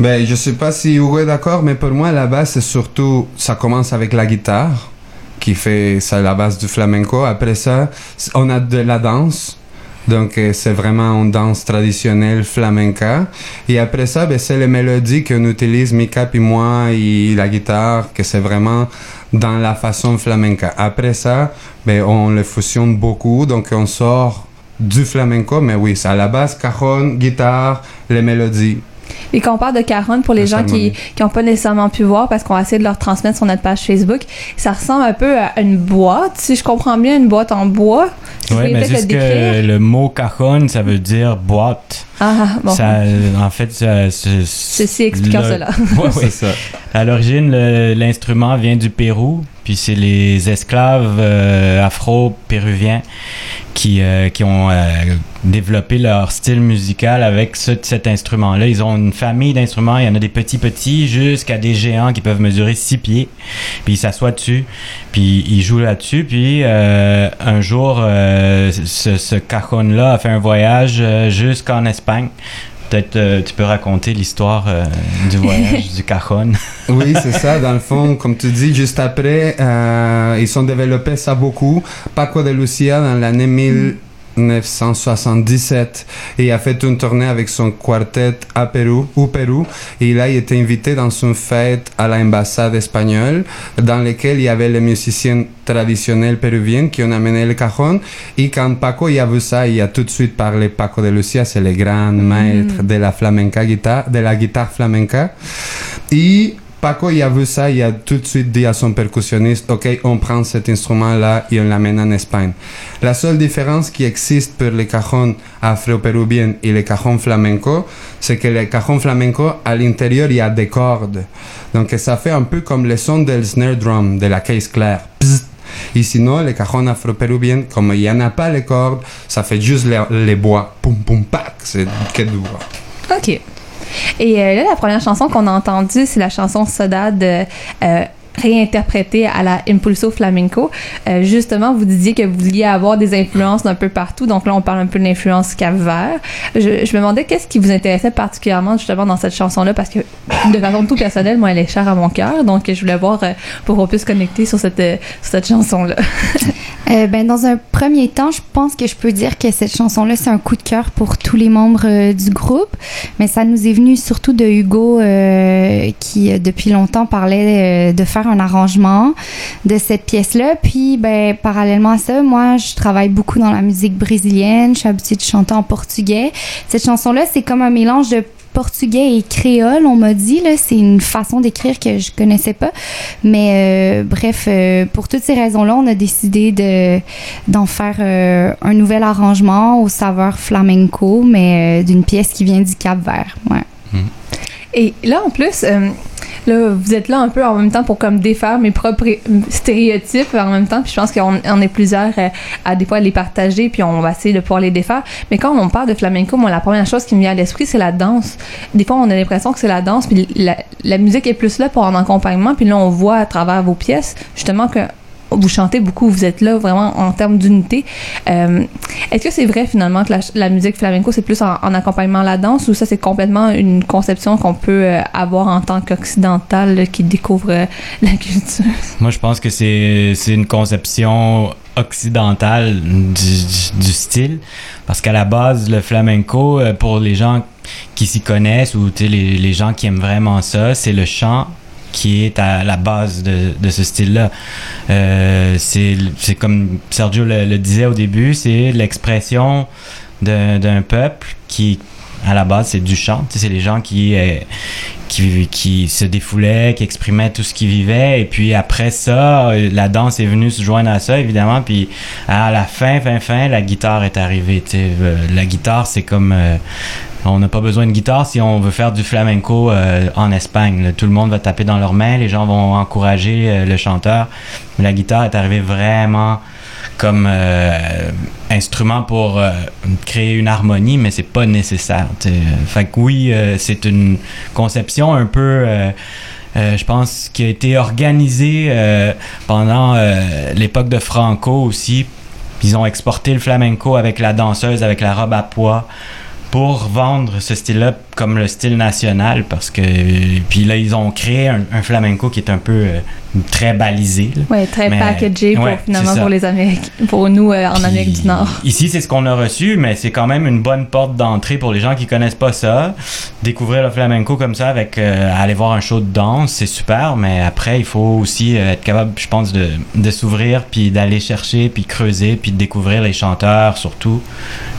Ben, je sais pas si Hugo est d'accord, mais pour moi, la base, c'est surtout, ça commence avec la guitare, qui fait, ça la base du flamenco. Après ça, on a de la danse. Donc, euh, c'est vraiment une danse traditionnelle flamenca. Et après ça, ben, c'est les mélodies qu'on utilise, Mika et moi, et la guitare, que c'est vraiment dans la façon flamenca. Après ça, ben, on le fusionne beaucoup. Donc, on sort du flamenco, mais oui, c'est à la base, cajon, guitare, les mélodies. Et quand on parle de cajon, pour les gens qui n'ont pas nécessairement pu voir, parce qu'on va essayer de leur transmettre sur notre page Facebook, ça ressemble un peu à une boîte, si je comprends bien, une boîte en bois. Pourriez mais juste le que le mot cajon, ça veut dire boîte. Ah, bon. Ça, euh, en fait, ça, c'est- Ceci expliquant le- cela. [LAUGHS] Ouais. C'est ça. À l'origine, l'instrument vient du Pérou, puis c'est les esclaves euh, afro-péruviens qui, euh, qui ont euh, développé leur style musical avec ce- cet instrument-là. Ils ont une famille d'instruments, il y en a des petits petits jusqu'à des géants qui peuvent mesurer six pieds, puis ils s'assoient dessus, puis ils jouent là-dessus, puis un jour, ce, ce cajon-là a fait un voyage jusqu'en Espagne. Peut-être euh, tu peux raconter l'histoire euh, du voyage du cajon. [LAUGHS] Oui, c'est ça. Dans le [LAUGHS] fond, comme tu dis, juste après, euh, ils ont développé ça beaucoup. Paco de Lucia, dans l'année 1977, et il a fait une tournée avec son quartet à Pérou, au Pérou. Et là, il était invité dans une fête à l'ambassade espagnole, dans laquelle il y avait les musiciens traditionnels péruviens qui ont amené le cajon. Et quand Paco il a vu ça, il a tout de suite parlé Paco de Lucia, c'est le grand maître de la flamenca guitare, de la guitare flamenca. Et Paco, il a vu ça, il a tout de suite dit à son percussionniste, OK, on prend cet instrument-là et on l'amène en Espagne. La seule différence qui existe pour les cajons afro-péruviens et les cajons flamenco, c'est que les cajons flamenco, à l'intérieur, il y a des cordes. Donc, ça fait un peu comme le son del snare drum, de la caisse claire. Psst. Et sinon, les cajons afro-péruviens, comme il n'y en a pas les cordes, ça fait juste les, bois. Poum, poum, pac. C'est que du bois. OK. Et euh, là, la première chanson qu'on a entendue, c'est la chanson Sodade euh, réinterprétée à la Impulso Flamenco. Euh, justement, vous disiez que vous vouliez avoir des influences d'un peu partout. Donc là, on parle un peu de l'influence Cap-Vert. Je, me demandais qu'est-ce qui vous intéressait particulièrement justement dans cette chanson-là? Parce que de façon tout personnelle, moi, elle est chère à mon cœur. Donc je voulais voir euh, pour qu'on puisse connecter sur cette, euh, sur cette chanson-là. [LAUGHS] Euh, ben, dans un premier temps, je pense que je peux dire que cette chanson-là, c'est un coup de cœur pour tous les membres du groupe. Mais ça nous est venu surtout de Hugo, qui depuis longtemps parlait de faire un arrangement de cette pièce-là. Puis, ben, parallèlement à ça, moi, je travaille beaucoup dans la musique brésilienne. Je suis habituée de chanter en portugais. Cette chanson-là, c'est comme un mélange de portugais et créole, on m'a dit. C'est une façon d'écrire que je connaissais pas. Mais euh, bref, euh, pour toutes ces raisons-là, on a décidé de d'en faire euh, un nouvel arrangement au saveur flamenco, mais d'une pièce qui vient du Cap-Vert. Ouais. Et là, en plus, là, vous êtes là un peu en même temps pour comme défaire mes propres stéréotypes en même temps. Puis je pense qu'on on est plusieurs euh, à des fois les partager, puis on va essayer de pouvoir les défaire. Mais quand on parle de flamenco, moi, la première chose qui me vient à l'esprit, c'est la danse. Des fois, on a l'impression que c'est la danse, puis la, la musique est plus là pour un accompagnement. Puis là, on voit à travers vos pièces, justement, que vous chantez beaucoup, vous êtes là vraiment en termes d'unité. Euh, Est-ce que c'est vrai finalement que la, musique flamenco c'est plus en, en, accompagnement à la danse ou ça c'est complètement une conception qu'on peut euh, avoir en tant qu'occidental qui découvre euh, la culture? [LAUGHS] Moi je pense que c'est une conception occidentale du, style parce qu'à la base le flamenco pour les gens qui s'y connaissent ou les gens qui aiment vraiment ça c'est le chant qui est à la base de, de ce style-là. Euh, c'est comme Sergio le, disait au début, c'est l'expression d'un peuple qui, à la base, c'est du chant. C'est les gens qui, euh, qui, qui se défoulaient, qui exprimaient tout ce qu'ils vivaient. Et puis après ça, la danse est venue se joindre à ça, évidemment. Puis à la fin, fin, fin, la guitare est arrivée. Euh, la guitare, c'est comme... On n'a pas besoin de guitare si on veut faire du flamenco euh, en Espagne. Tout le monde va taper dans leurs mains, les gens vont encourager euh, le chanteur. Mais la guitare est arrivée vraiment comme euh, instrument pour créer une harmonie, mais c'est pas nécessaire. T'sais. Fait que oui, c'est une conception un peu, je pense, qui a été organisée pendant l'époque de Franco aussi. Ils ont exporté le flamenco avec la danseuse, avec la robe à pois pour vendre ce style-là comme le style national parce que puis là ils ont créé un, flamenco qui est un peu euh, très balisé ouais très mais, packagé pour ouais, finalement pour les Amériques pour nous euh, en puis, Amérique du Nord. ici c'est ce qu'on a reçu mais c'est quand même une bonne porte d'entrée pour les gens qui connaissent pas ça. Découvrir le flamenco comme ça avec euh, aller voir un show de danse c'est super mais après il faut aussi euh, être capable je pense de, de s'ouvrir puis d'aller chercher puis creuser puis de découvrir les chanteurs surtout.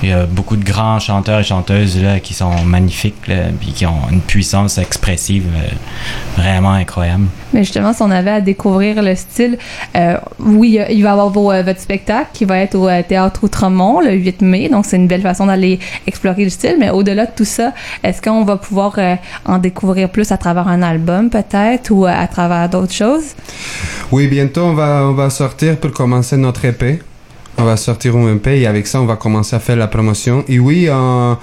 Il y a beaucoup de grands chanteurs et chanteuses là qui sont magnifiques là, puis qui ont une puissance expressive euh, vraiment incroyable. Mais justement, si on avait à découvrir le style, euh, oui, il va y avoir euh, votre spectacle qui va être au euh, Théâtre Outremont le 8 mai, donc c'est une belle façon d'aller explorer le style. Mais au-delà de tout ça, est-ce qu'on va pouvoir en découvrir plus à travers un album peut-être ou à travers d'autres choses? Oui, bientôt on va, on va sortir pour commencer notre EP. On va sortir un EP et avec ça, on va commencer à faire la promotion. Et oui, euh,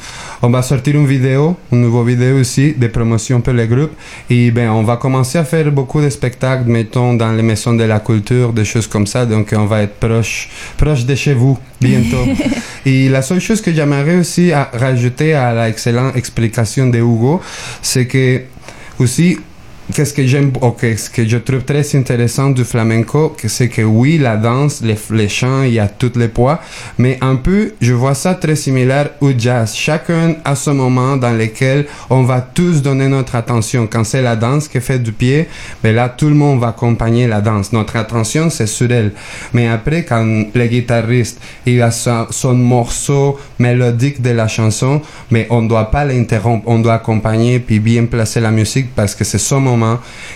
on va sortir une vidéo, une nouvelle vidéo aussi, de promotion pour le groupe. Et ben, on va commencer à faire beaucoup de spectacles, mettons, dans les maisons de la culture, des choses comme ça. Donc, on va être proche, proche de chez vous bientôt. [LAUGHS] et la seule chose que j'aimerais aussi à rajouter à l'excellente explication de Hugo, c'est que aussi, qu'est-ce que j'aime, ok, ce que je trouve très intéressant du flamenco, c'est que oui, la danse, les, chants, il y a tous les poids, mais un peu, je vois ça très similaire au jazz. Chacun a ce moment dans lequel on va tous donner notre attention. Quand c'est la danse qui fait du pied, ben là, tout le monde va accompagner la danse. Notre attention, c'est sur elle. Mais après, quand le guitariste, il a son, son morceau mélodique de la chanson, mais on doit pas l'interrompre, on doit accompagner puis bien placer la musique parce que c'est son moment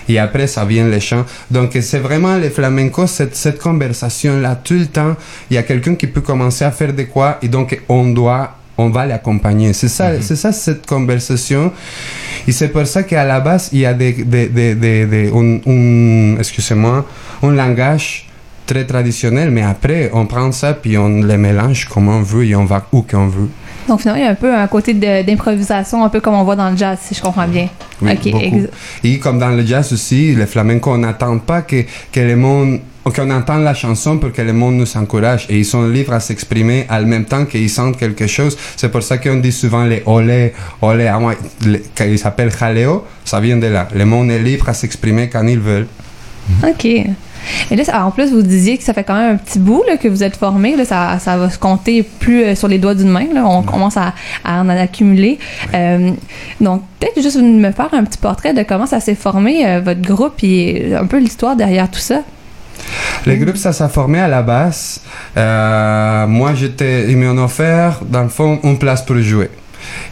et après ça vient les chants. Donc c'est vraiment les flamencos, cette, cette conversation-là, tout le temps, il y a quelqu'un qui peut commencer à faire de quoi et donc on doit on va l'accompagner. C'est ça, mm -hmm. c'est ça cette conversation. Et c'est pour ça qu'à la base, il y a des, des, des, des, des un, un excusez-moi, un langage très traditionnel, mais après, on prend ça puis on les mélange comme on veut et on va où qu'on veut. Donc finalement, il y a un peu un côté d'improvisation, un peu comme on voit dans le jazz, si je comprends bien. Oui, okay, beaucoup. Et comme dans le jazz aussi, le flamenco, on n'attend pas que, que le monde qu'on entende la chanson pour que le monde nous encourage et ils sont libres à s'exprimer en même temps qu'ils sentent quelque chose. C'est pour ça qu'on dit souvent les olé, olé, moi, qu'ils s'appellent jaleo, ça vient de là. Le monde est libre à s'exprimer quand ils veulent. OK. Et là, en plus, vous disiez que ça fait quand même un petit bout là, que vous êtes formé. Là, ça, ça va se compter plus euh, sur les doigts d'une main. Là. On commence à, à en accumuler. Euh, donc, peut-être juste me faire un petit portrait de comment ça s'est formé, euh, votre groupe, et un peu l'histoire derrière tout ça. Le groupe, ça s'est formé à la base. Moi, j'étais, ils m'ont offert, dans le fond, une place pour jouer.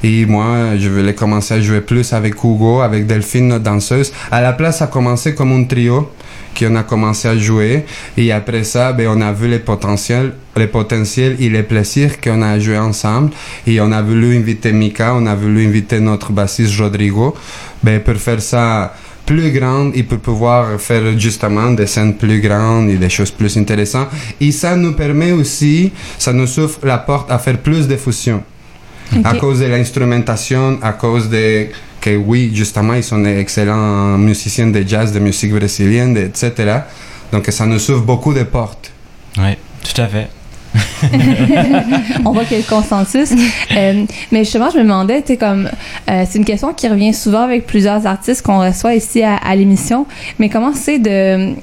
Et moi, je voulais commencer à jouer plus avec Hugo, avec Delphine, notre danseuse. À la place, ça a commencé comme un trio qu'on a commencé à jouer. Et après ça, ben, on a vu les potentiels, les potentiels et les plaisirs qu'on a joué ensemble. Et on a voulu inviter Mika, on a voulu inviter notre bassiste Rodrigo, ben, pour faire ça plus grandes et pour pouvoir faire justement des scènes plus grandes et des choses plus intéressantes. Et ça nous permet aussi, ça nous ouvre la porte à faire plus de fusion. À Ok. cause de l'instrumentation, à cause de que oui, justement, ils sont des excellents musiciens de jazz, de musique brésilienne, etc. Donc ça nous ouvre beaucoup de portes. Oui, tout à fait. [LAUGHS] on voit qu'il y a le consensus. Euh, mais justement, je me demandais, tu sais, comme, euh, c'est une question qui revient souvent avec plusieurs artistes qu'on reçoit ici à, à l'émission, mais comment c'est de.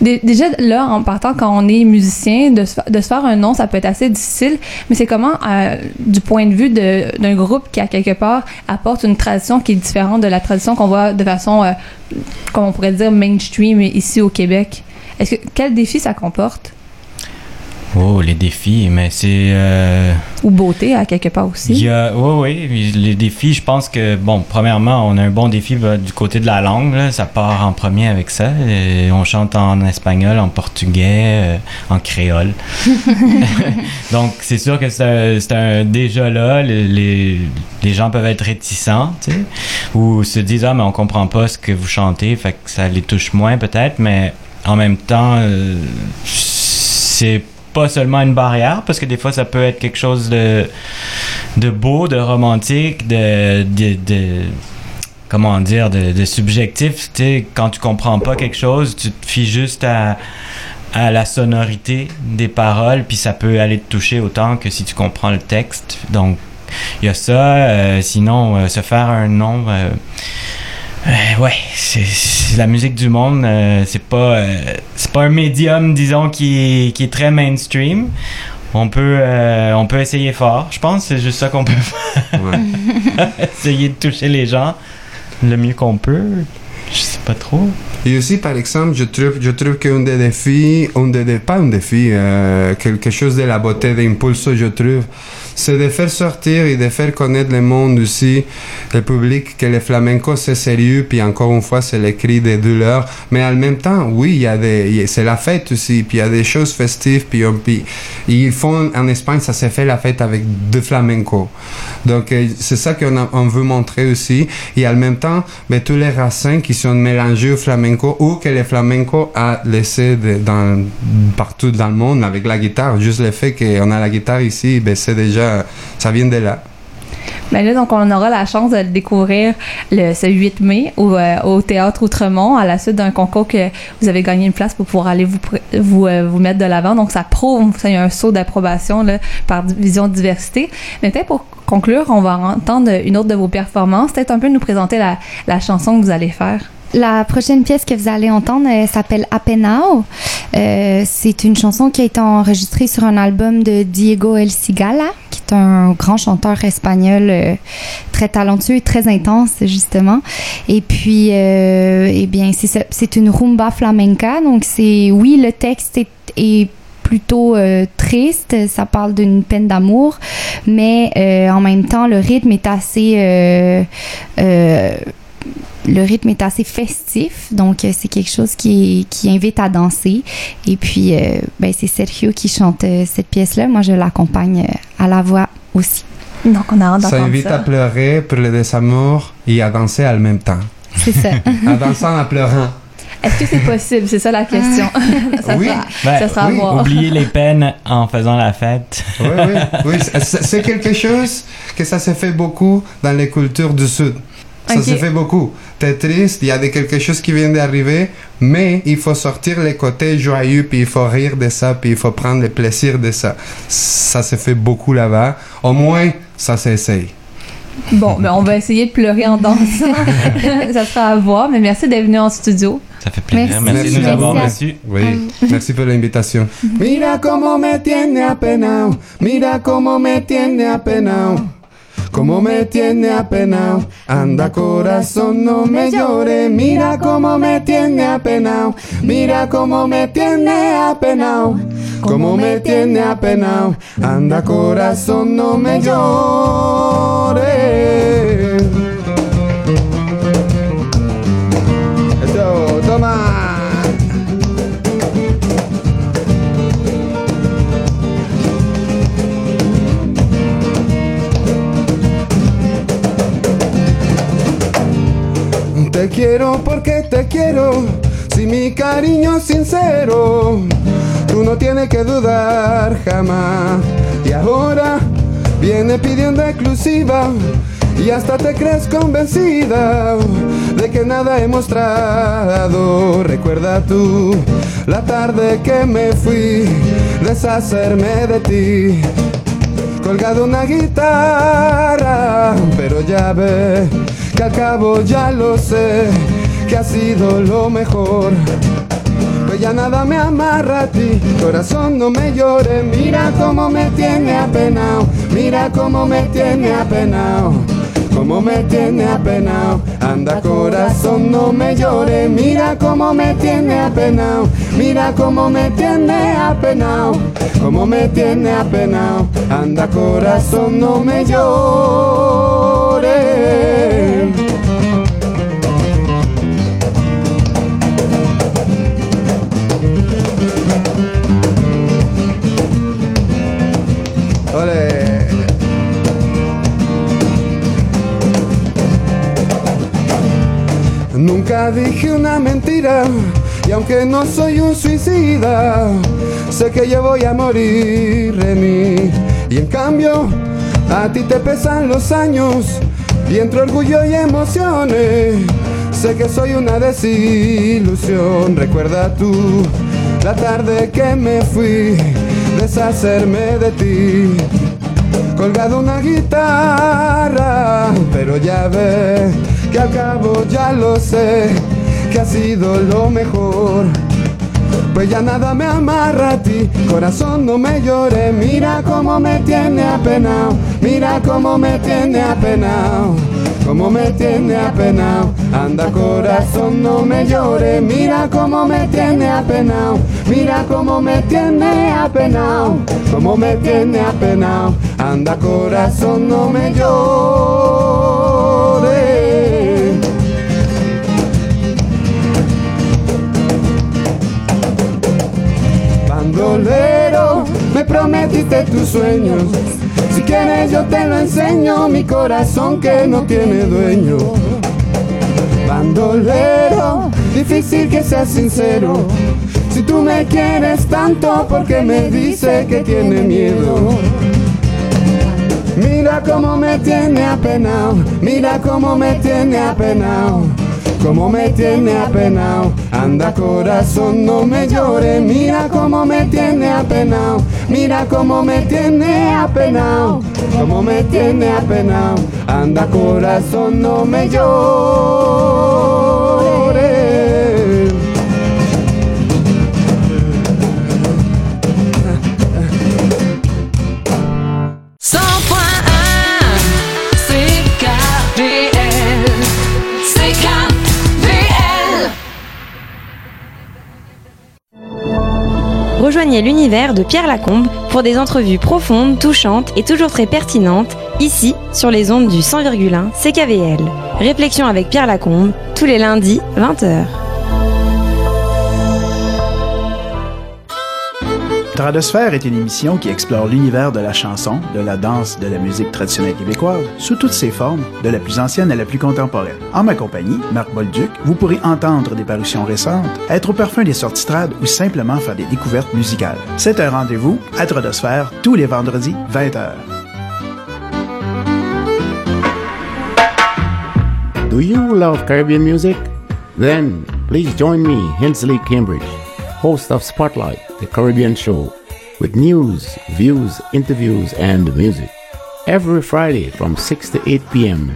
Dé- Déjà, là, en partant, quand on est musicien, de se, faire un nom, ça peut être assez difficile, mais c'est comment, euh, du point de vue d'un groupe qui, à quelque part, apporte une tradition qui est différente de la tradition qu'on voit de façon, euh, comme on pourrait dire, mainstream ici au Québec. Est-ce que, quel défi ça comporte? Oh, les défis, mais c'est. euh, Ou beauté, à quelque part aussi? Il y a, oui, oui, les défis, je pense que, bon, premièrement, on a un bon défi bah, du côté de la langue, là, ça part en premier avec ça. Et on chante en espagnol, en portugais, euh, en créole. [LAUGHS] [LAUGHS] Donc, c'est sûr que c'est un, déjà là, les, les, les gens peuvent être réticents, tu sais, ou se disent, ah, mais on comprend pas ce que vous chantez, fait que ça les touche moins peut-être, mais en même temps, euh, c'est pas seulement une barrière, parce que des fois, ça peut être quelque chose de, de beau, de romantique, de, de, comment dire, de, subjectif. Tu quand tu comprends pas quelque chose, tu te fies juste à, à la sonorité des paroles, puis ça peut aller te toucher autant que si tu comprends le texte. Donc, il y a ça. Euh, sinon, euh, se faire un nom... euh, ouais, c'est la musique du monde. euh, c'est pas, euh, c'est pas un médium, disons, qui est, qui est très mainstream. On peut, on peut essayer fort. Je pense que c'est juste ça qu'on peut faire. [LAUGHS] essayer de toucher les gens le mieux qu'on peut. Je sais pas trop. Et aussi, par exemple, je trouve, je trouve qu'un des défis, un des, pas un défi, euh, quelque chose de la beauté d'Impulso, je trouve, c'est de faire sortir et de faire connaître le monde aussi, le public, que le flamenco c'est sérieux, puis encore une fois, c'est le cri des douleurs. Mais en même temps, oui, il y a des, c'est la fête aussi, puis il y a des choses festives, puis, puis ils font, en Espagne, ça s'est fait la fête avec du flamenco. Donc, euh, c'est ça qu'on on veut montrer aussi. Et en même temps, mais tous les racines qui sont mélangés au flamenco ou que le flamenco a laissé partout dans le monde avec la guitare. Juste le fait qu'on a la guitare ici, ben, c'est déjà, ça vient de là. Ben là, donc, on aura la chance de le découvrir le, ce 8 mai au, euh, au Théâtre Outremont à la suite d'un concours que vous avez gagné une place pour pouvoir aller vous, euh, vous mettre de l'avant. Donc, ça prouve, ça y a un saut d'approbation par Vision Diversité. Mais peut-être pour conclure, on va entendre une autre de vos performances. Peut-être un peu nous présenter la, la chanson que vous allez faire. La prochaine pièce que vous allez entendre elle s'appelle Apenao. Euh, c'est une chanson qui a été enregistrée sur un album de Diego El Cigala, qui est un grand chanteur espagnol euh, très talentueux et très intense justement. Et puis, euh, eh bien, c'est une rumba flamenca. Donc c'est oui, le texte est, est plutôt euh, triste, ça parle d'une peine d'amour, mais euh, en même temps le rythme est assez euh, euh, le rythme est assez festif, donc euh, c'est quelque chose qui, qui invite à danser. Et puis, euh, ben, c'est Sergio qui chante euh, cette pièce-là. Moi, je l'accompagne euh, à la voix aussi. Donc, on a hâte Ça invite à pleurer pour le désamour et à danser en même temps. C'est ça. [LAUGHS] en dansant en pleurant. Est-ce que c'est possible? C'est ça la question. [LAUGHS] [LAUGHS] ça Oui. sera, Ben, ça sera à oui, voir. Oublier les peines en faisant la fête. Oui, oui, oui. C'est c'est quelque chose que ça se fait beaucoup dans les cultures du Sud. Ça se fait beaucoup. T'es triste, il y a des- quelque chose qui vient d'arriver, mais il faut sortir les côtés joyeux, puis il faut rire de ça, puis il faut prendre le plaisir de ça. Ça se fait beaucoup là-bas. Au moins, ça s'essaye. Bon, ben, on va essayer de pleurer en dansant. [LAUGHS] ça sera à voir, mais merci d'être venu en studio. Ça fait plaisir. Merci, de nous avoir reçus. Oui, merci pour l'invitation. Mira cómo me tiene apenao, mira cómo me tiene apenao. Cómo me tiene apenao, anda corazón no me llore, mira cómo me tiene apenao, mira cómo me tiene apenao, cómo me tiene apenao, anda corazón no me llore. Quiero porque te quiero. Si mi cariño es sincero, tú no tienes que dudar jamás. Y ahora viene pidiendo exclusiva. Y hasta te crees convencida de que nada he mostrado. Recuerda tú la tarde que me fui, deshacerme de ti. Colgado una guitarra, pero ya ve que al cabo ya lo sé, que ha sido lo mejor. Pues ya nada me amarra a ti, corazón no me llore, mira cómo me tiene apenao, mira cómo me tiene apenao. Cómo me tiene apenao, anda corazón no me llore, mira cómo me tiene apenao, mira cómo me tiene apenao, cómo me tiene apenao, anda corazón no me llore. Nunca dije una mentira y aunque no soy un suicida, sé que yo voy a morir de mí. Y en cambio, a ti te pesan los años y entre orgullo y emociones, sé que soy una desilusión. Recuerda tú la tarde que me fui, deshacerme de ti. Colgado una guitarra, pero ya ves al cabo ya lo sé, que ha sido lo mejor. Pues ya nada me amarra a ti, corazón no me llore, mira cómo me tiene apenao, mira cómo me tiene apenao, cómo me tiene apenao, anda corazón no me llore, mira cómo me tiene apenao, mira cómo me tiene apenao, cómo me tiene apenao, anda corazón no me llore. Bandolero, me prometiste tus sueños. Si quieres yo te lo enseño, mi corazón que no tiene dueño. Bandolero, difícil que seas sincero. Si tú me quieres tanto, porque me dice que tiene miedo? Mira cómo me tiene apenao, mira cómo me tiene apenao. Cómo me tiene apenao, anda corazón no me llore, mira cómo me tiene apenao, mira cómo me tiene apenao, cómo me tiene apenao, anda corazón no me llore. L'univers de Pierre Lacombe pour des entrevues profondes, touchantes et toujours très pertinentes, ici sur les ondes du 100,1 CKVL. Réflexion avec Pierre Lacombe, tous les lundis, 20h. Tradosphère est une émission qui explore l'univers de la chanson, de la danse, de la musique traditionnelle québécoise, sous toutes ses formes, de la plus ancienne à la plus contemporaine. En ma compagnie, Marc Bolduc, vous pourrez entendre des parutions récentes, être au parfum des sorties trad ou simplement faire des découvertes musicales. C'est un rendez-vous à Tradosphère tous les vendredis, 20h. Do you love Caribbean music? Then please join me, Hensley Cambridge, host of Spotlight, the Caribbean show, with news, views, interviews, and music. Every Friday from 6 to 8 p.m.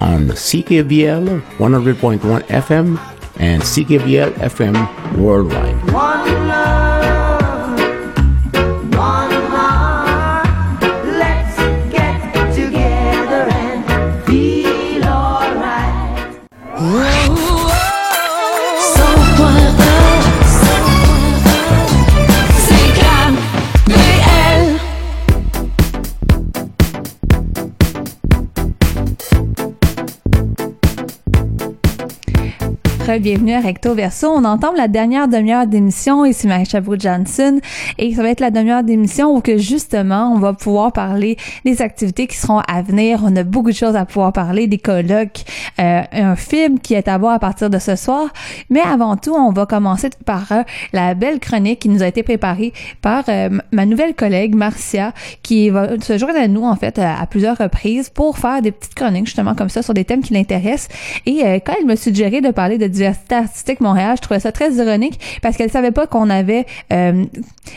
on CKBL 100.1 FM and CKBL FM worldwide. Bienvenue à Recto Verso. On entend la dernière demi-heure d'émission. Ici Marie Chabot-Johnson. Et ça va être la demi-heure d'émission où que justement, on va pouvoir parler des activités qui seront à venir. On a beaucoup de choses à pouvoir parler, des colloques, euh, un film qui est à voir à partir de ce soir. Mais avant tout, on va commencer par euh, la belle chronique qui nous a été préparée par euh, ma nouvelle collègue Marcia qui va se joindre à nous en fait à, à plusieurs reprises pour faire des petites chroniques justement comme ça sur des thèmes qui l'intéressent. Et euh, quand elle me suggérait de parler de Montréal, je trouvais ça très ironique parce qu'elle savait pas qu'on avait, euh,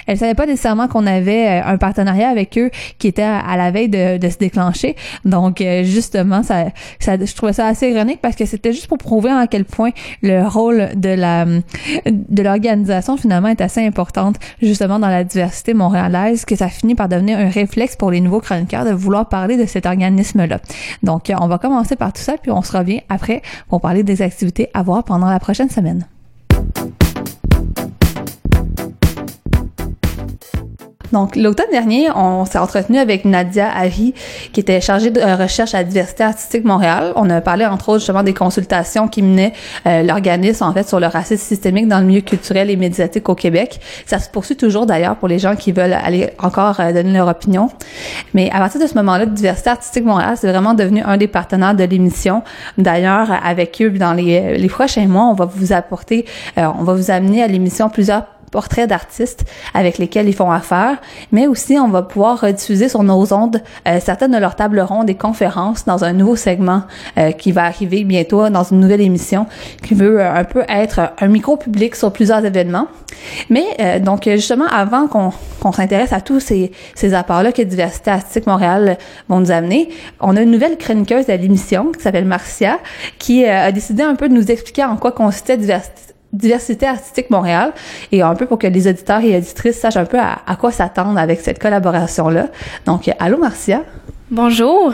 elle savait pas nécessairement qu'on avait euh, un partenariat avec eux qui était à, la veille de, se déclencher. Donc euh, justement, ça, je trouvais ça assez ironique parce que c'était juste pour prouver à quel point le rôle de la de l'organisation finalement est assez importante justement dans la diversité montréalaise que ça finit par devenir un réflexe pour les nouveaux chroniqueurs de vouloir parler de cet organisme-là. Donc, euh, on va commencer par tout ça, puis on se revient après pour parler des activités à voir pendant la prochaine semaine. Donc, l'automne dernier, on s'est entretenu avec Nadia Harry, qui était chargée de recherche à diversité artistique Montréal. On a parlé, entre autres, justement des consultations qui menaient euh, l'organisme, en fait, sur le racisme systémique dans le milieu culturel et médiatique au Québec. Ça se poursuit toujours, d'ailleurs, pour les gens qui veulent aller encore euh, donner leur opinion. Mais à partir de ce moment-là, Diversité artistique Montréal, c'est vraiment devenu un des partenaires de l'émission. D'ailleurs, avec eux, dans les, les prochains mois, on va vous apporter, euh, on va vous amener à l'émission plusieurs portraits d'artistes avec lesquels ils font affaire, mais aussi on va pouvoir diffuser sur nos ondes euh, certaines de leurs tables rondes et conférences dans un nouveau segment euh, qui va arriver bientôt dans une nouvelle émission qui veut euh, un peu être un micro public sur plusieurs événements. Mais euh, donc justement avant qu'on s'intéresse à tous ces, ces apports-là que Diversité Artistique Montréal vont nous amener, on a une nouvelle chroniqueuse de l'émission qui s'appelle Marcia qui euh, a décidé un peu de nous expliquer en quoi consistait Diversité Diversité artistique Montréal et un peu pour que les auditeurs et auditrices sachent un peu à, quoi s'attendre avec cette collaboration-là. Donc, allô Marcia? Bonjour.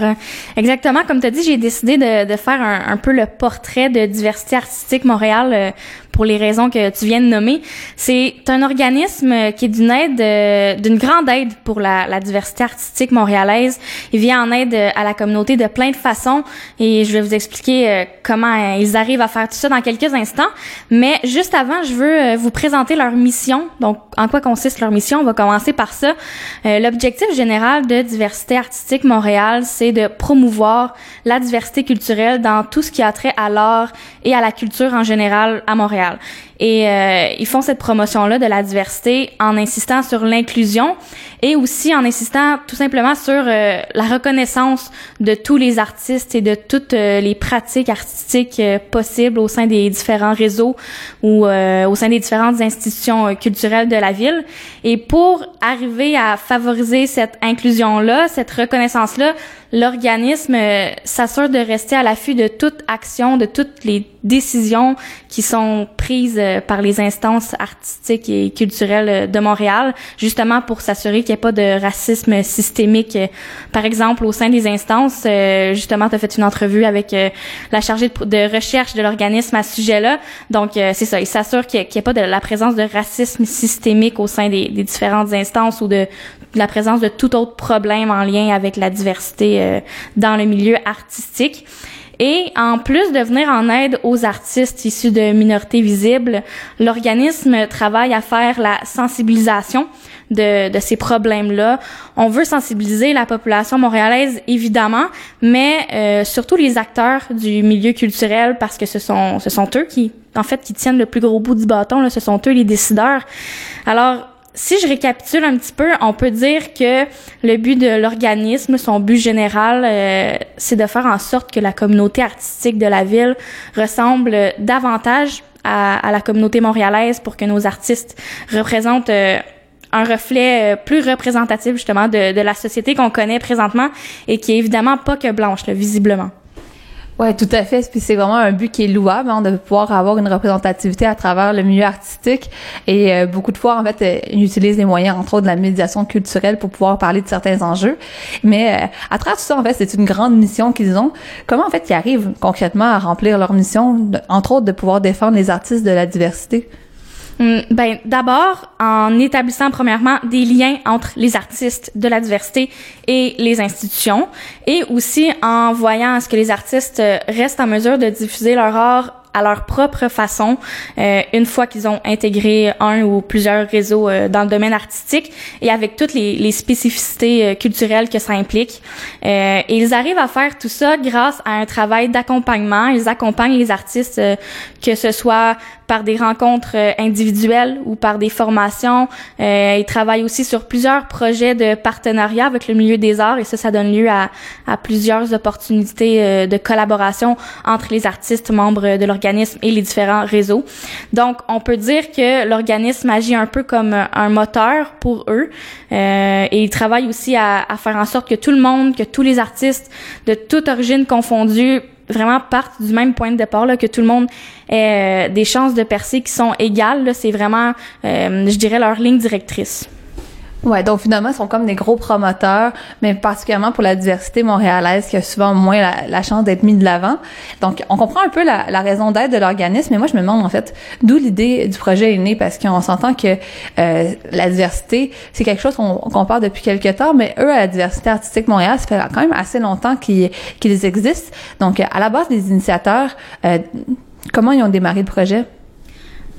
Exactement, comme tu as dit, j'ai décidé de, faire un, un, peu le portrait de Diversité artistique Montréal euh, pour les raisons que tu viens de nommer. C'est un organisme qui est d'une aide, euh, d'une grande aide pour la, diversité artistique montréalaise. Il vient en aide à la communauté de plein de façons et je vais vous expliquer euh, comment ils arrivent à faire tout ça dans quelques instants. Mais juste avant, je veux vous présenter leur mission. Donc, en quoi consiste leur mission? On va commencer par ça. L'objectif général de Diversité artistique Montréal, c'est de promouvoir la diversité culturelle dans tout ce qui a trait à l'art et à la culture en général à Montréal. Et euh, ils font cette promotion-là de la diversité en insistant sur l'inclusion et aussi en insistant tout simplement sur euh, la reconnaissance de tous les artistes et de toutes euh, les pratiques artistiques euh, possibles au sein des différents réseaux ou euh, au sein des différentes institutions culturelles de la ville. Et pour arriver à favoriser cette inclusion-là, cette reconnaissance-là, l'organisme s'assure de rester à l'affût de toute action, de toutes les décisions qui sont prises par les instances artistiques et culturelles de Montréal, justement pour s'assurer qu'il n'y ait pas de racisme systémique. Par exemple, au sein des instances, justement, tu as fait une entrevue avec la chargée de, recherche de l'organisme à ce sujet-là. Donc, c'est ça, il s'assure qu'il n'y ait pas de la présence de racisme systémique au sein des, des différentes instances ou de la présence de tout autre problème en lien avec la diversité euh, dans le milieu artistique. Et en plus de venir en aide aux artistes issus de minorités visibles, l'organisme travaille à faire la sensibilisation de, de ces problèmes-là. On veut sensibiliser la population montréalaise, évidemment, mais euh, surtout les acteurs du milieu culturel parce que ce sont, ce sont eux qui, en fait, qui tiennent le plus gros bout du bâton. Là, ce sont eux les décideurs. Alors, si je récapitule un petit peu, on peut dire que le but de l'organisme, son but général, euh, c'est de faire en sorte que la communauté artistique de la ville ressemble davantage à, la communauté montréalaise pour que nos artistes représentent euh, un reflet plus représentatif justement de, de la société qu'on connaît présentement et qui est évidemment pas que blanche, là, visiblement. Ouais, tout à fait. Puis c'est vraiment un but qui est louable, hein, de pouvoir avoir une représentativité à travers le milieu artistique. Et euh, beaucoup de fois, en fait, euh, ils utilisent les moyens, entre autres, de la médiation culturelle pour pouvoir parler de certains enjeux. Mais euh, à travers tout ça, en fait, c'est une grande mission qu'ils ont. Comment, en fait, ils arrivent concrètement à remplir leur mission, entre autres, de pouvoir défendre les artistes de la diversité? Ben, d'abord, en établissant premièrement des liens entre les artistes de la diversité et les institutions, et aussi en voyant à ce que les artistes restent en mesure de diffuser leur art à leur propre façon euh, une fois qu'ils ont intégré un ou plusieurs réseaux euh, dans le domaine artistique et avec toutes les, spécificités euh, culturelles que ça implique. Euh, et ils arrivent à faire tout ça grâce à un travail d'accompagnement. Ils accompagnent les artistes, euh, que ce soit par des rencontres euh, individuelles ou par des formations. Euh, ils travaillent aussi sur plusieurs projets de partenariat avec le milieu des arts et ça, ça donne lieu à, à plusieurs opportunités euh, de collaboration entre les artistes membres de l'organisme et les différents réseaux. Donc, on peut dire que l'organisme agit un peu comme un moteur pour eux euh, et ils travaillent aussi à, à faire en sorte que tout le monde, que tous les artistes de toute origine confondue vraiment partent du même point de départ, là, que tout le monde ait euh, des chances de percer qui sont égales. C'est vraiment, euh, je dirais, leur ligne directrice. Ouais, donc finalement, ils sont comme des gros promoteurs, mais particulièrement pour la diversité montréalaise qui a souvent moins la, chance d'être mise de l'avant. Donc, on comprend un peu la, raison d'être de l'organisme, mais moi, je me demande en fait d'où l'idée du projet est née, parce qu'on s'entend que euh, la diversité, c'est quelque chose qu'on qu'on parle depuis quelques temps, mais eux, à la diversité artistique Montréal, ça fait quand même assez longtemps qu'ils existent. Donc, à la base des initiateurs, euh, comment ils ont démarré le projet?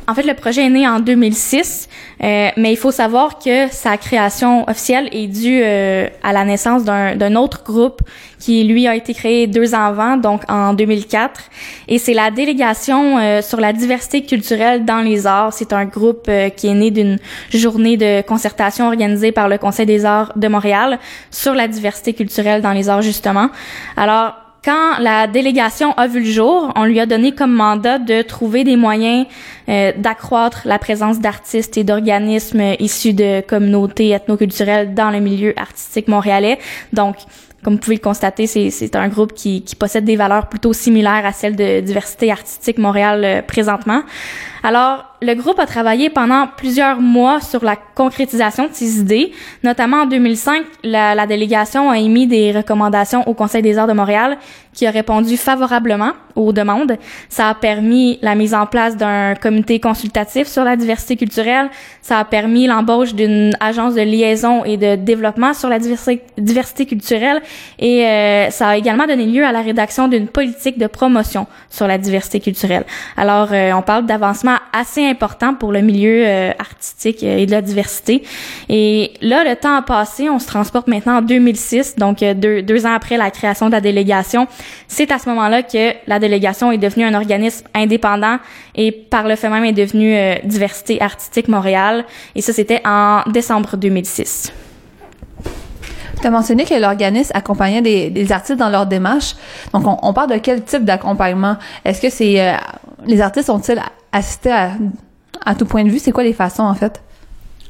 En fait, le projet est né en 2006, euh, mais il faut savoir que sa création officielle est due euh, à la naissance d'un autre groupe qui, lui, a été créé deux ans avant, donc en 2004. Et c'est la délégation euh, sur la diversité culturelle dans les arts. C'est un groupe qui est né d'une journée de concertation organisée par le Conseil des arts de Montréal sur la diversité culturelle dans les arts, justement. Alors, quand la délégation a vu le jour, on lui a donné comme mandat de trouver des moyens euh, d'accroître la présence d'artistes et d'organismes issus de communautés ethnoculturelles dans le milieu artistique montréalais. Donc, comme vous pouvez le constater, c'est, un groupe qui, qui possède des valeurs plutôt similaires à celles de diversité artistique Montréal euh, présentement. Alors, le groupe a travaillé pendant plusieurs mois sur la concrétisation de ces idées. Notamment en 2005, la, la délégation a émis des recommandations au Conseil des arts de Montréal qui a répondu favorablement aux demandes. Ça a permis la mise en place d'un comité consultatif sur la diversité culturelle. Ça a permis l'embauche d'une agence de liaison et de développement sur la diversité, culturelle. Et euh, ça a également donné lieu à la rédaction d'une politique de promotion sur la diversité culturelle. Alors, euh, on parle d'avancement assez important pour le milieu euh, artistique et de la diversité. Et là, le temps a passé. On se transporte maintenant en 2006, donc euh, deux ans après la création de la délégation. C'est à ce moment-là que la délégation est devenue un organisme indépendant et par le fait même est devenue euh, Diversité artistique Montréal. Et ça, c'était en décembre 2006. Tu as mentionné que l'organisme accompagnait des, des artistes dans leur démarche. Donc, on, on parle de quel type d'accompagnement? Est-ce que c'est... euh, les artistes ont-ils assisté à, à tout point de vue? C'est quoi les façons, en fait?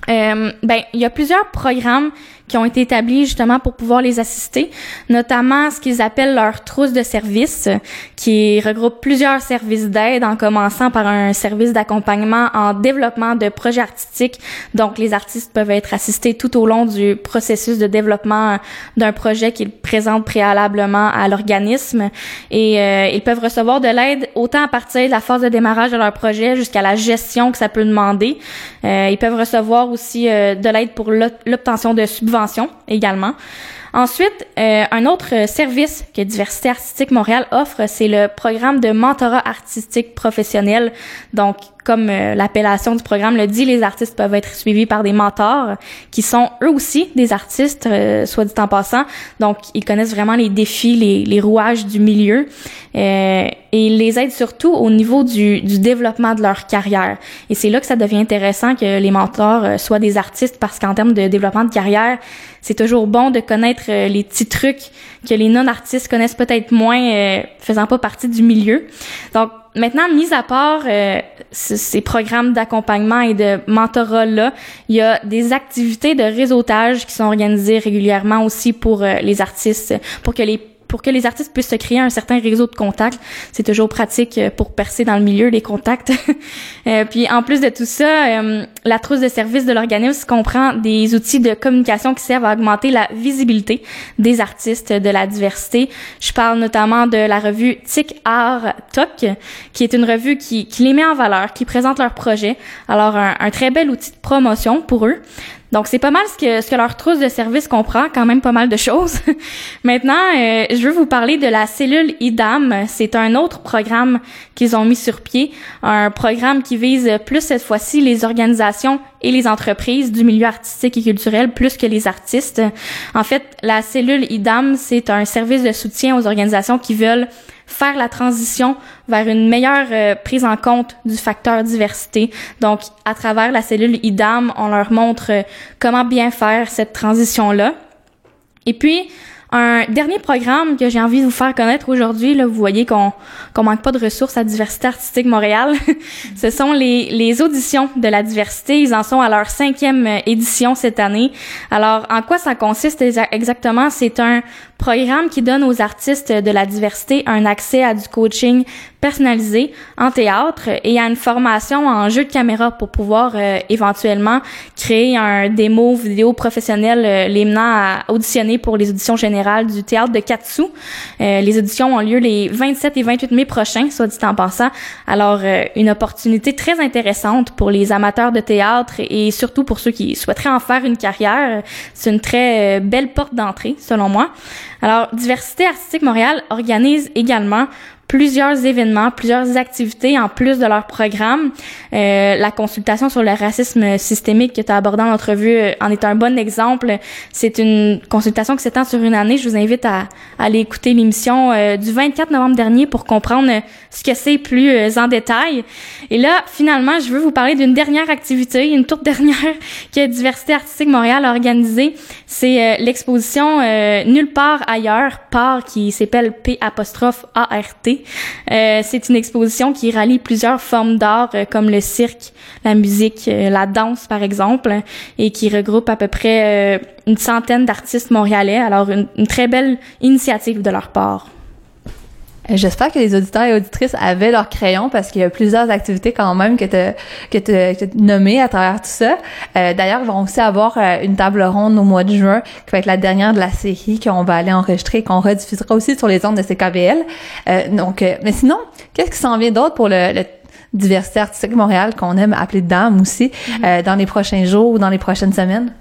Euh, ben, il y a plusieurs programmes qui ont été établis justement pour pouvoir les assister, notamment ce qu'ils appellent leur trousse de services, qui regroupe plusieurs services d'aide, en commençant par un service d'accompagnement en développement de projets artistiques. Donc, les artistes peuvent être assistés tout au long du processus de développement d'un projet qu'ils présentent préalablement à l'organisme, et euh, ils peuvent recevoir de l'aide autant à partir de la phase de démarrage de leur projet jusqu'à la gestion que ça peut demander. Euh, ils peuvent recevoir aussi euh, de l'aide pour l'ob- l'obtention de subventions également. Ensuite, euh, un autre service que Diversité artistique Montréal offre, c'est le programme de mentorat artistique professionnel. Donc, comme euh, l'appellation du programme le dit, les artistes peuvent être suivis par des mentors qui sont eux aussi des artistes, euh, soit dit en passant. Donc, ils connaissent vraiment les défis, les, les rouages du milieu euh, et ils les aident surtout au niveau du, du développement de leur carrière. Et c'est là que ça devient intéressant que les mentors euh, soient des artistes parce qu'en termes de développement de carrière, c'est toujours bon de connaître euh, les petits trucs que les non-artistes connaissent peut-être moins, euh, faisant pas partie du milieu. Donc, maintenant, mis à part euh, ce- ces programmes d'accompagnement et de mentorat-là, il y a des activités de réseautage qui sont organisées régulièrement aussi pour euh, les artistes, pour que les pour que les artistes puissent se créer un certain réseau de contacts. C'est toujours pratique euh, pour percer dans le milieu, les contacts. [LAUGHS] Euh, puis en plus de tout ça, euh, la trousse de services de l'organisme comprend des outils de communication qui servent à augmenter la visibilité des artistes de la diversité. Je parle notamment de la revue Tic Art Talk, qui est une revue qui, qui les met en valeur, qui présente leurs projets. Alors un, un très bel outil de promotion pour eux. Donc, c'est pas mal ce que, ce que leur trousse de service comprend, quand même pas mal de choses. [LAUGHS] Maintenant, euh, je veux vous parler de la cellule IDAM. C'est un autre programme qu'ils ont mis sur pied, un programme qui vise plus cette fois-ci les organisations et les entreprises du milieu artistique et culturel plus que les artistes. En fait, la cellule IDAM, c'est un service de soutien aux organisations qui veulent faire la transition vers une meilleure euh, prise en compte du facteur diversité. Donc, à travers la cellule IDAM, on leur montre euh, comment bien faire cette transition-là. Et puis, un dernier programme que j'ai envie de vous faire connaître aujourd'hui, là, vous voyez qu'on qu'on manque pas de ressources à Diversité artistique Montréal. [LAUGHS] Ce sont les, les auditions de la diversité. Ils en sont à leur cinquième euh, édition cette année. Alors, en quoi ça consiste exa- exactement? C'est un programme qui donne aux artistes de la diversité un accès à du coaching personnalisé en théâtre et à une formation en jeu de caméra pour pouvoir euh, éventuellement créer un démo vidéo professionnel euh, les menant à auditionner pour les auditions générales du théâtre de Katsu. Euh, les auditions ont lieu les 27 et 28 mai prochains, soit dit en passant. Alors, euh, une opportunité très intéressante pour les amateurs de théâtre et surtout pour ceux qui souhaiteraient en faire une carrière. C'est une très euh, belle porte d'entrée, selon moi. Alors, Diversité artistique Montréal organise également plusieurs événements, plusieurs activités en plus de leur programme. Euh, la consultation sur le racisme systémique que tu as abordé en entrevue euh, en est un bon exemple. C'est une consultation qui s'étend sur une année. Je vous invite à, aller écouter l'émission euh, du 24 novembre dernier pour comprendre euh, ce que c'est plus en détail. Et là, finalement, je veux vous parler d'une dernière activité, une toute dernière [LAUGHS] que Diversité artistique Montréal a organisée. C'est l'exposition Nulle part ailleurs, part qui s'appelle P apostrophe Euh, c'est une exposition qui rallie plusieurs formes d'art euh, comme le cirque, la musique, euh, la danse par exemple, et qui regroupe à peu près euh, une centaine d'artistes montréalais. Alors une très belle initiative de leur part. J'espère que les auditeurs et auditrices avaient leur crayon parce qu'il y a plusieurs activités quand même que tu que t'as- nommées à travers tout ça. Euh, D'ailleurs, ils vont aussi avoir euh, une table ronde au mois de juin qui va être la dernière de la série qu'on va aller enregistrer et qu'on rediffusera aussi sur les ondes de CKVL. Euh, donc, euh, mais sinon, qu'est-ce qui s'en vient d'autre pour le, le Diversité artistique Montréal qu'on aime appeler DAM aussi euh, dans les prochains jours ou dans les prochaines semaines?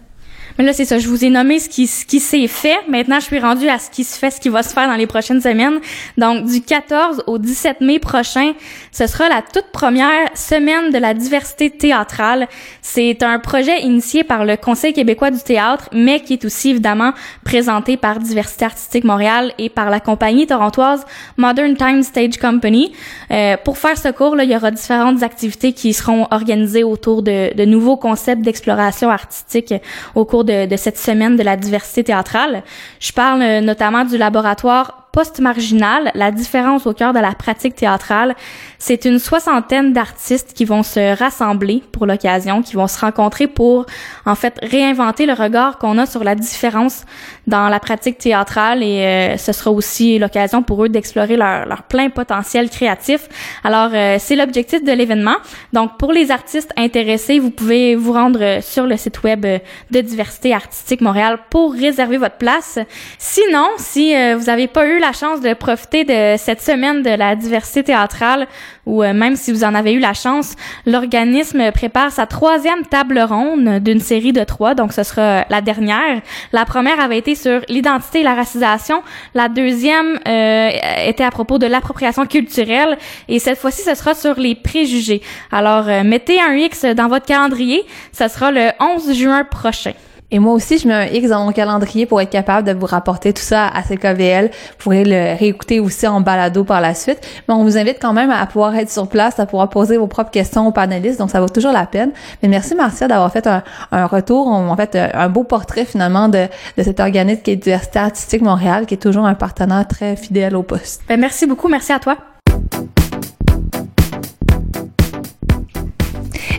Mais là, c'est ça. Je vous ai nommé ce qui, ce qui s'est fait. Maintenant, je suis rendue à ce qui se fait, ce qui va se faire dans les prochaines semaines. Donc, du 14 au 17 mai prochain, ce sera la toute première semaine de la diversité théâtrale. C'est un projet initié par le Conseil québécois du théâtre, mais qui est aussi évidemment présenté par Diversité artistique Montréal et par la compagnie torontoise Modern Time Stage Company. Euh, pour faire ce cours, là, il y aura différentes activités qui seront organisées autour de, de nouveaux concepts d'exploration artistique au cours de, cette semaine de la diversité théâtrale. Je parle euh, notamment du laboratoire post-marginal, la différence au cœur de la pratique théâtrale. C'est une soixantaine d'artistes qui vont se rassembler pour l'occasion, qui vont se rencontrer pour, en fait, réinventer le regard qu'on a sur la différence dans la pratique théâtrale et euh, ce sera aussi l'occasion pour eux d'explorer leur, leur plein potentiel créatif. Alors, euh, c'est l'objectif de l'événement. Donc, pour les artistes intéressés, vous pouvez vous rendre euh, sur le site web euh, de Diversité Artistique Montréal pour réserver votre place. Sinon, si euh, vous n'avez pas eu la chance de profiter de cette semaine de la diversité théâtrale, ou euh, même si vous en avez eu la chance, l'organisme prépare sa troisième table ronde d'une série de trois, donc ce sera la dernière. La première avait été sur l'identité et la racisation, la deuxième euh, était à propos de l'appropriation culturelle, et cette fois-ci, ce sera sur les préjugés. Alors, euh, mettez un X dans votre calendrier, ce sera le 11 juin prochain. Et moi aussi, je mets un X dans mon calendrier pour être capable de vous rapporter tout ça à CKVL. Vous pourrez le réécouter aussi en balado par la suite. Mais on vous invite quand même à pouvoir être sur place, à pouvoir poser vos propres questions aux panélistes. Donc, ça vaut toujours la peine. Mais merci, Marcia, d'avoir fait un, un retour, en fait, un beau portrait finalement de, de cet organisme qui est Diversité Artistique Montréal, qui est toujours un partenaire très fidèle au poste. Ben, merci beaucoup. Merci à toi.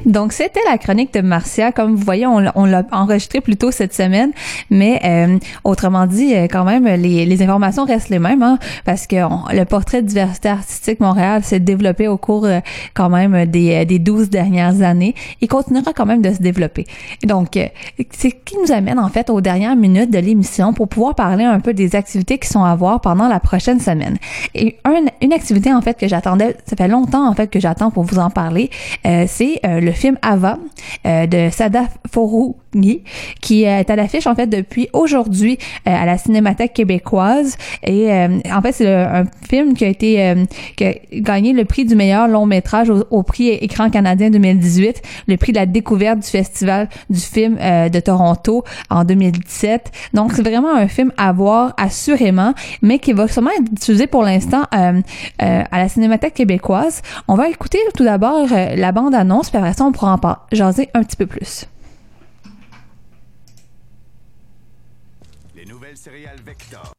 Donc, c'était la chronique de Marcia. Comme vous voyez, on, l'a- on l'a enregistré plus tôt cette semaine, mais euh, autrement dit, euh, quand même, les, les informations restent les mêmes, hein, parce que le portrait de diversité artistique Montréal s'est développé au cours euh, quand même des, euh, des 12 dernières années et continuera quand même de se développer. Donc, c'est ce qui nous amène en fait aux dernières minutes de l'émission pour pouvoir parler un peu des activités qui sont à voir pendant la prochaine semaine. Et un- une activité en fait que j'attendais, ça fait longtemps en fait que j'attends pour vous en parler, c'est le film Ava euh, de Sada Foroughi qui est à l'affiche en fait depuis aujourd'hui euh, à la Cinémathèque québécoise et euh, en fait c'est un film qui a été euh, qui a gagné le prix du meilleur long métrage au, prix Écran canadien 2018, le prix de la découverte du festival du film euh, de Toronto en 2017. Donc c'est vraiment un film à voir assurément, mais qui va sûrement être diffusé pour l'instant euh, euh, à la Cinémathèque québécoise. On va écouter tout d'abord euh, la bande-annonce, puis après ça on pourra en par- jaser un petit peu plus. Les nouvelles céréales Vector.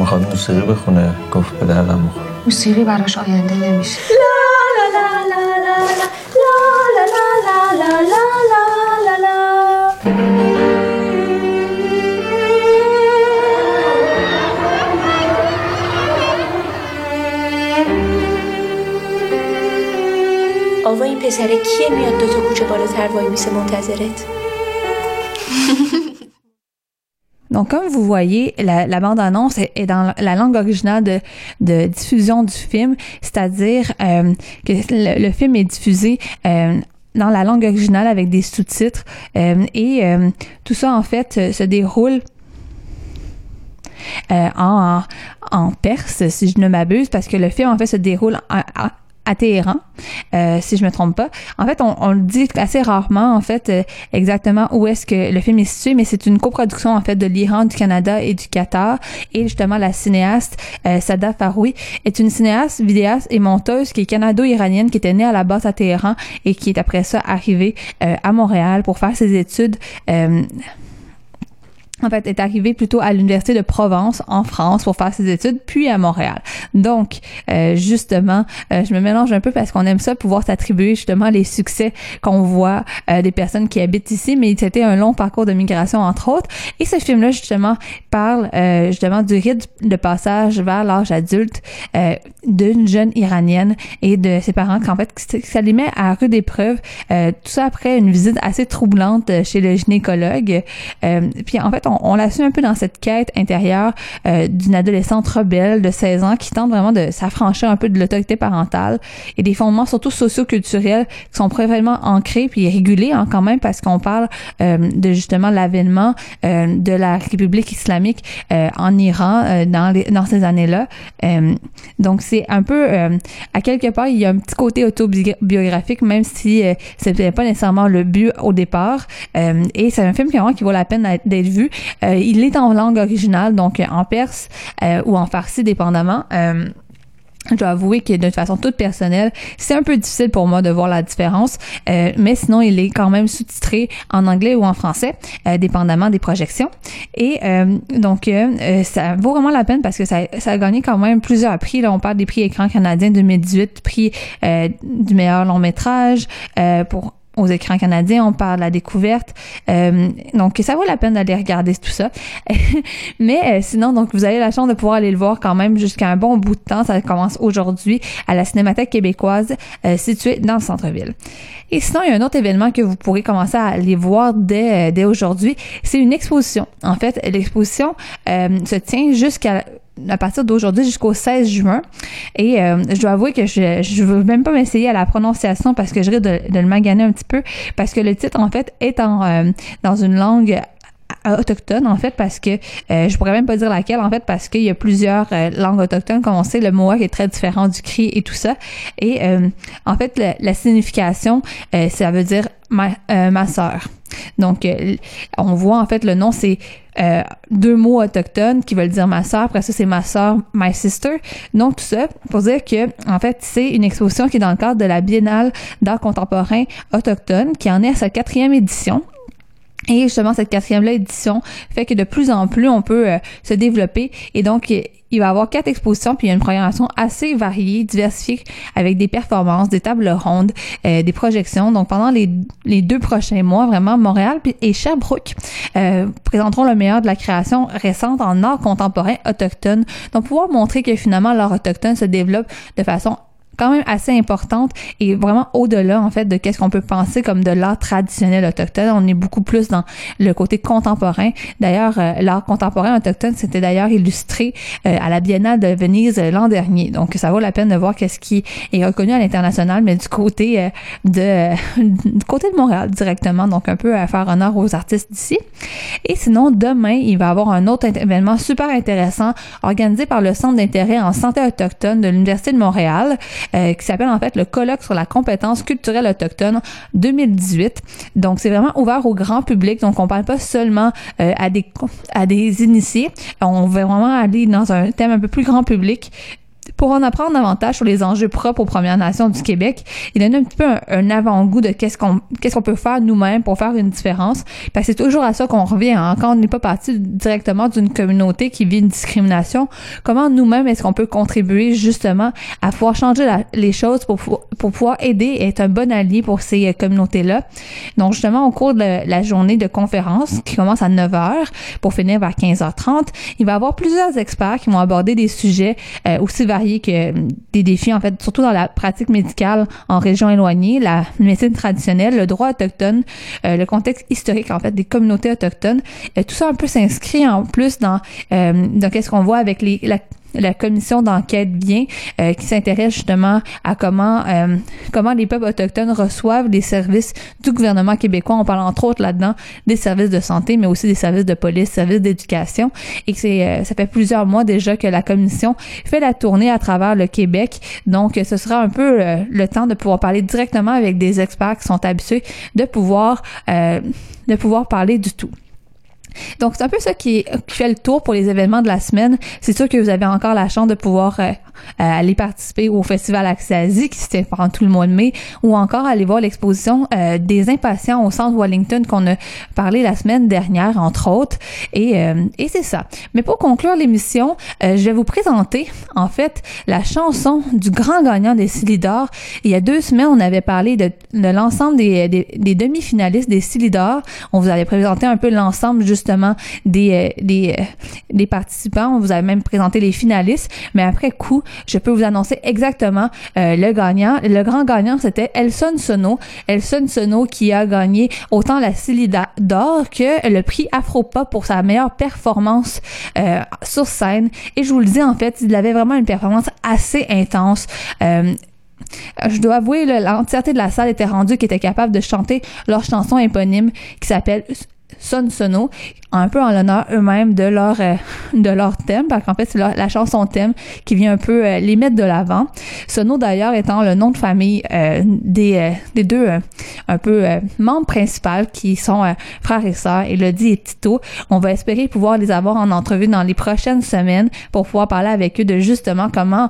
میخواد موسیقی بخونه گفت به دردم بخور موسیقی براش آینده نمیشه آوا این پسره کیه میاد دو تا کوچه بالاتر وای میسه منتظرت [LAUGHS] Donc, comme vous voyez, la, la bande-annonce est, est dans la langue originale de, de diffusion du film, c'est-à-dire euh, que le, le film est diffusé euh, dans la langue originale avec des sous-titres euh, et euh, tout ça, en fait, euh, se déroule euh, en, en perse, si je ne m'abuse, parce que le film, en fait, se déroule en- en- à Téhéran, euh, si je me trompe pas. En fait, on, on le dit assez rarement, en fait, euh, exactement où est-ce que le film est situé, mais c'est une coproduction, en fait, de l'Iran, du Canada et du Qatar. Et justement, la cinéaste euh, Sada Faroui est une cinéaste, vidéaste et monteuse qui est canado-iranienne, qui était née à la base à Téhéran et qui est après ça arrivée euh, à Montréal pour faire ses études. En fait, est arrivé plutôt à l'Université de Provence, en France, pour faire ses études, puis à Montréal. Donc, euh, justement, euh, je me mélange un peu parce qu'on aime ça, pouvoir s'attribuer justement les succès qu'on voit euh, des personnes qui habitent ici, mais c'était un long parcours de migration, entre autres. Et ce film-là, justement, parle euh, justement du rite de passage vers l'âge adulte euh, d'une jeune Iranienne et de ses parents, qu'en fait, ça les met à rude épreuve. Euh, tout ça après une visite assez troublante chez le gynécologue. Puis en fait, on, on la suit un peu dans cette quête intérieure euh, d'une adolescente rebelle de 16 ans qui tente vraiment de s'affranchir un peu de l'autorité parentale et des fondements surtout socio-culturels qui sont profondément ancrés puis régulés hein, quand même parce qu'on parle euh, de justement l'avènement euh, de la République islamique euh, en Iran dans, les, dans ces années-là. Donc c'est un peu à quelque part il y a un petit côté autobiographique même si c'était pas nécessairement le but au départ. Et c'est un film vraiment, qui vaut la peine d'être vu. Euh, il est en langue originale donc en perse euh, ou en farsi dépendamment. Euh, je dois avouer que de façon toute personnelle, c'est un peu difficile pour moi de voir la différence, euh, mais sinon il est quand même sous-titré en anglais ou en français, euh, dépendamment des projections. Et euh, donc euh, euh, ça vaut vraiment la peine parce que ça, ça a gagné quand même plusieurs prix. Là, on parle des prix écran canadien 2018, prix euh, du meilleur long métrage pour aux écrans canadiens, on parle de la découverte. Euh, donc, ça vaut la peine d'aller regarder tout ça. [LAUGHS] Mais euh, sinon, donc, vous avez la chance de pouvoir aller le voir quand même jusqu'à un bon bout de temps. Ça commence aujourd'hui à la Cinémathèque québécoise euh, située dans le centre-ville. Et sinon, il y a un autre événement que vous pourrez commencer à aller voir dès, euh, dès aujourd'hui. C'est une exposition. En fait, l'exposition euh, se tient jusqu'à à partir d'aujourd'hui jusqu'au 16 juin. Et euh, je dois avouer que je je veux même pas m'essayer à la prononciation parce que je risque de, de le maganer un petit peu. Parce que le titre en fait est en euh, dans une langue autochtone en fait parce que euh, je pourrais même pas dire laquelle en fait parce qu'il y a plusieurs euh, langues autochtones. Comme on sait le mohawk est très différent du cri et tout ça. Et euh, en fait la, signification euh, ça veut dire ma, euh, ma sœur. Donc on voit en fait le nom c'est euh, deux mots autochtones qui veulent dire ma sœur. Après ça c'est ma sœur my sister. Donc tout ça pour dire que en fait c'est une exposition qui est dans le cadre de la Biennale d'art contemporain autochtone qui en est à sa quatrième édition et justement, cette quatrième édition fait que de plus en plus, on peut euh, se développer. Et donc, il va y avoir quatre expositions, puis il y a une programmation assez variée, diversifiée, avec des performances, des tables rondes, euh, des projections. Donc, pendant les, les deux prochains mois, vraiment, Montréal et Sherbrooke euh, présenteront le meilleur de la création récente en art contemporain autochtone. Donc, pouvoir montrer que finalement, l'art autochtone se développe de façon quand même assez importante et vraiment au-delà en fait de qu'est-ce qu'on peut penser comme de l'art traditionnel autochtone. On est beaucoup plus dans le côté contemporain. D'ailleurs, euh, l'art contemporain autochtone, c'était d'ailleurs illustré euh, à la Biennale de Venise euh, l'an dernier. Donc, ça vaut la peine de voir qu'est-ce qui est reconnu à l'international, mais du côté de [LAUGHS] du côté de Montréal directement. Donc, un peu à faire honneur aux artistes d'ici. Et sinon, demain, il va y avoir un autre événement super intéressant organisé par le Centre d'intérêt en santé autochtone de l'Université de Montréal, euh, qui s'appelle en fait le colloque sur la compétence culturelle autochtone 2018. Donc, c'est vraiment ouvert au grand public. Donc, on parle pas seulement euh, à des à des initiés. On va vraiment aller dans un thème un peu plus grand public pour en apprendre davantage sur les enjeux propres aux Premières Nations du Québec, il donne un petit peu un, avant-goût de qu'est-ce qu'on qu'est-ce qu'on peut faire nous-mêmes pour faire une différence. Parce que c'est toujours à ça qu'on revient. Hein. Quand on n'est pas parti directement d'une communauté qui vit une discrimination, comment nous-mêmes est-ce qu'on peut contribuer justement à pouvoir changer les choses pour, pou- pour pouvoir aider et être un bon allié pour ces euh, communautés-là? Donc justement, au cours de la journée de conférence qui commence à 9h pour finir vers 15h30, il va y avoir plusieurs experts qui vont aborder des sujets euh, aussi variés que euh, des défis, en fait, surtout dans la pratique médicale en région éloignée, la médecine traditionnelle, le droit autochtone, euh, le contexte historique, en fait, des communautés autochtones. Euh, tout ça un peu s'inscrit en plus dans, dans qu'est-ce qu'on voit avec les, la, la commission d'enquête bien euh, qui s'intéresse justement à comment euh, comment les peuples autochtones reçoivent les services du gouvernement québécois. On parle entre autres là-dedans des services de santé, mais aussi des services de police, services d'éducation. Et que euh, ça fait plusieurs mois déjà que la commission fait la tournée à travers le Québec. Donc, ce sera un peu le temps de pouvoir parler directement avec des experts qui sont habitués de pouvoir de pouvoir parler du tout. Donc, c'est un peu ça qui, fait le tour pour les événements de la semaine. C'est sûr que vous avez encore la chance de pouvoir euh, euh, aller participer au Festival Accès Asie qui se pendant tout le mois de mai ou encore aller voir l'exposition euh, des impatients au centre Wellington qu'on a parlé la semaine dernière, entre autres. Et, et c'est ça. Mais pour conclure l'émission, je vais vous présenter, en fait, la chanson du grand gagnant des Silidor. Il y a deux semaines, on avait parlé de, l'ensemble des, des, demi-finalistes des Silidor. On vous avait présenté un peu l'ensemble, justement, des, euh, des, euh, des participants. On vous avait même présenté les finalistes. Mais après coup, je peux vous annoncer exactement euh, le gagnant. Le grand gagnant, c'était Elson Sono. Elson Sono qui a gagné autant la Silida d'or que le prix Afropop pour sa meilleure performance euh, sur scène. Et je vous le dis, en fait, il avait vraiment une performance assez intense. Euh, je dois avouer, l'entièreté de la salle était rendue qui était capable de chanter leur chanson éponyme qui s'appelle Son Sono, un peu en l'honneur eux-mêmes de leur euh, [LAUGHS] de leur thème, parce qu'en fait c'est la chanson thème qui vient un peu euh, les mettre de l'avant. Sono d'ailleurs étant le nom de famille euh, des euh, des deux euh, un peu membres principaux qui sont frères et sœurs, Elodie et Tito. On va espérer pouvoir les avoir en entrevue dans les prochaines semaines pour pouvoir parler avec eux de justement comment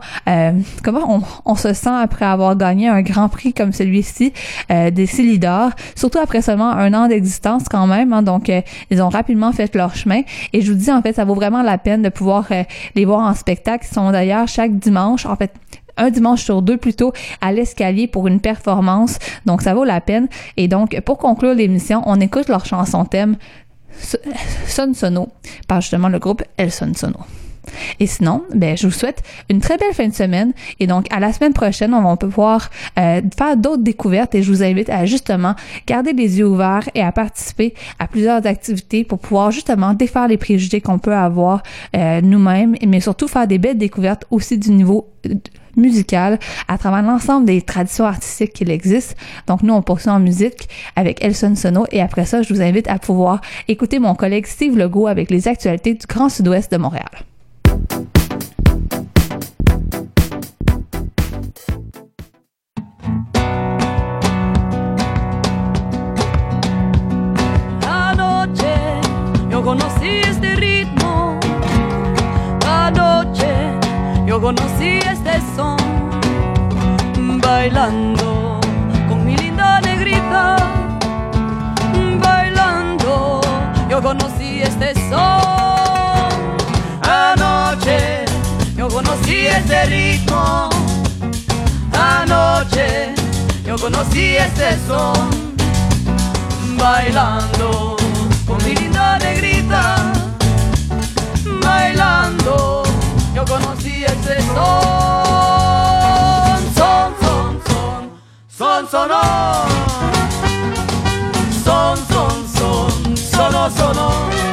comment on, on se sent après avoir gagné un grand prix comme celui-ci des Silidor, surtout après seulement un an d'existence quand même. hein. donc ils ont rapidement fait leur chemin et je vous dis en fait ça vaut vraiment la peine de pouvoir euh, les voir en spectacle. Ils sont d'ailleurs chaque dimanche en fait un dimanche sur deux plutôt à l'escalier pour une performance. Donc ça vaut la peine. Et donc pour conclure l'émission, on écoute leur chanson thème Son Sono par justement le groupe El Son Sono. Et sinon, ben, je vous souhaite une très belle fin de semaine. Et donc, à la semaine prochaine, on va pouvoir euh, faire d'autres découvertes et je vous invite à justement garder les yeux ouverts et à participer à plusieurs activités pour pouvoir justement défaire les préjugés qu'on peut avoir euh, nous-mêmes, mais surtout faire des belles découvertes aussi du niveau euh, musical à travers l'ensemble des traditions artistiques qu'il existe. Donc nous, on poursuit en musique avec Elson Sono et après ça, je vous invite à pouvoir écouter mon collègue Steve Legault avec les actualités du Grand Sud-Ouest de Montréal. La noche yo conocí este ritmo. La noche yo conocí este son. Bailando con mi linda negrita. Bailando yo conocí este son. este ritmo. Anoche yo conocí este son bailando con mi linda negrita. Bailando yo conocí este son. Son, son, son, son, sonor. Son, son, son, sono, sono.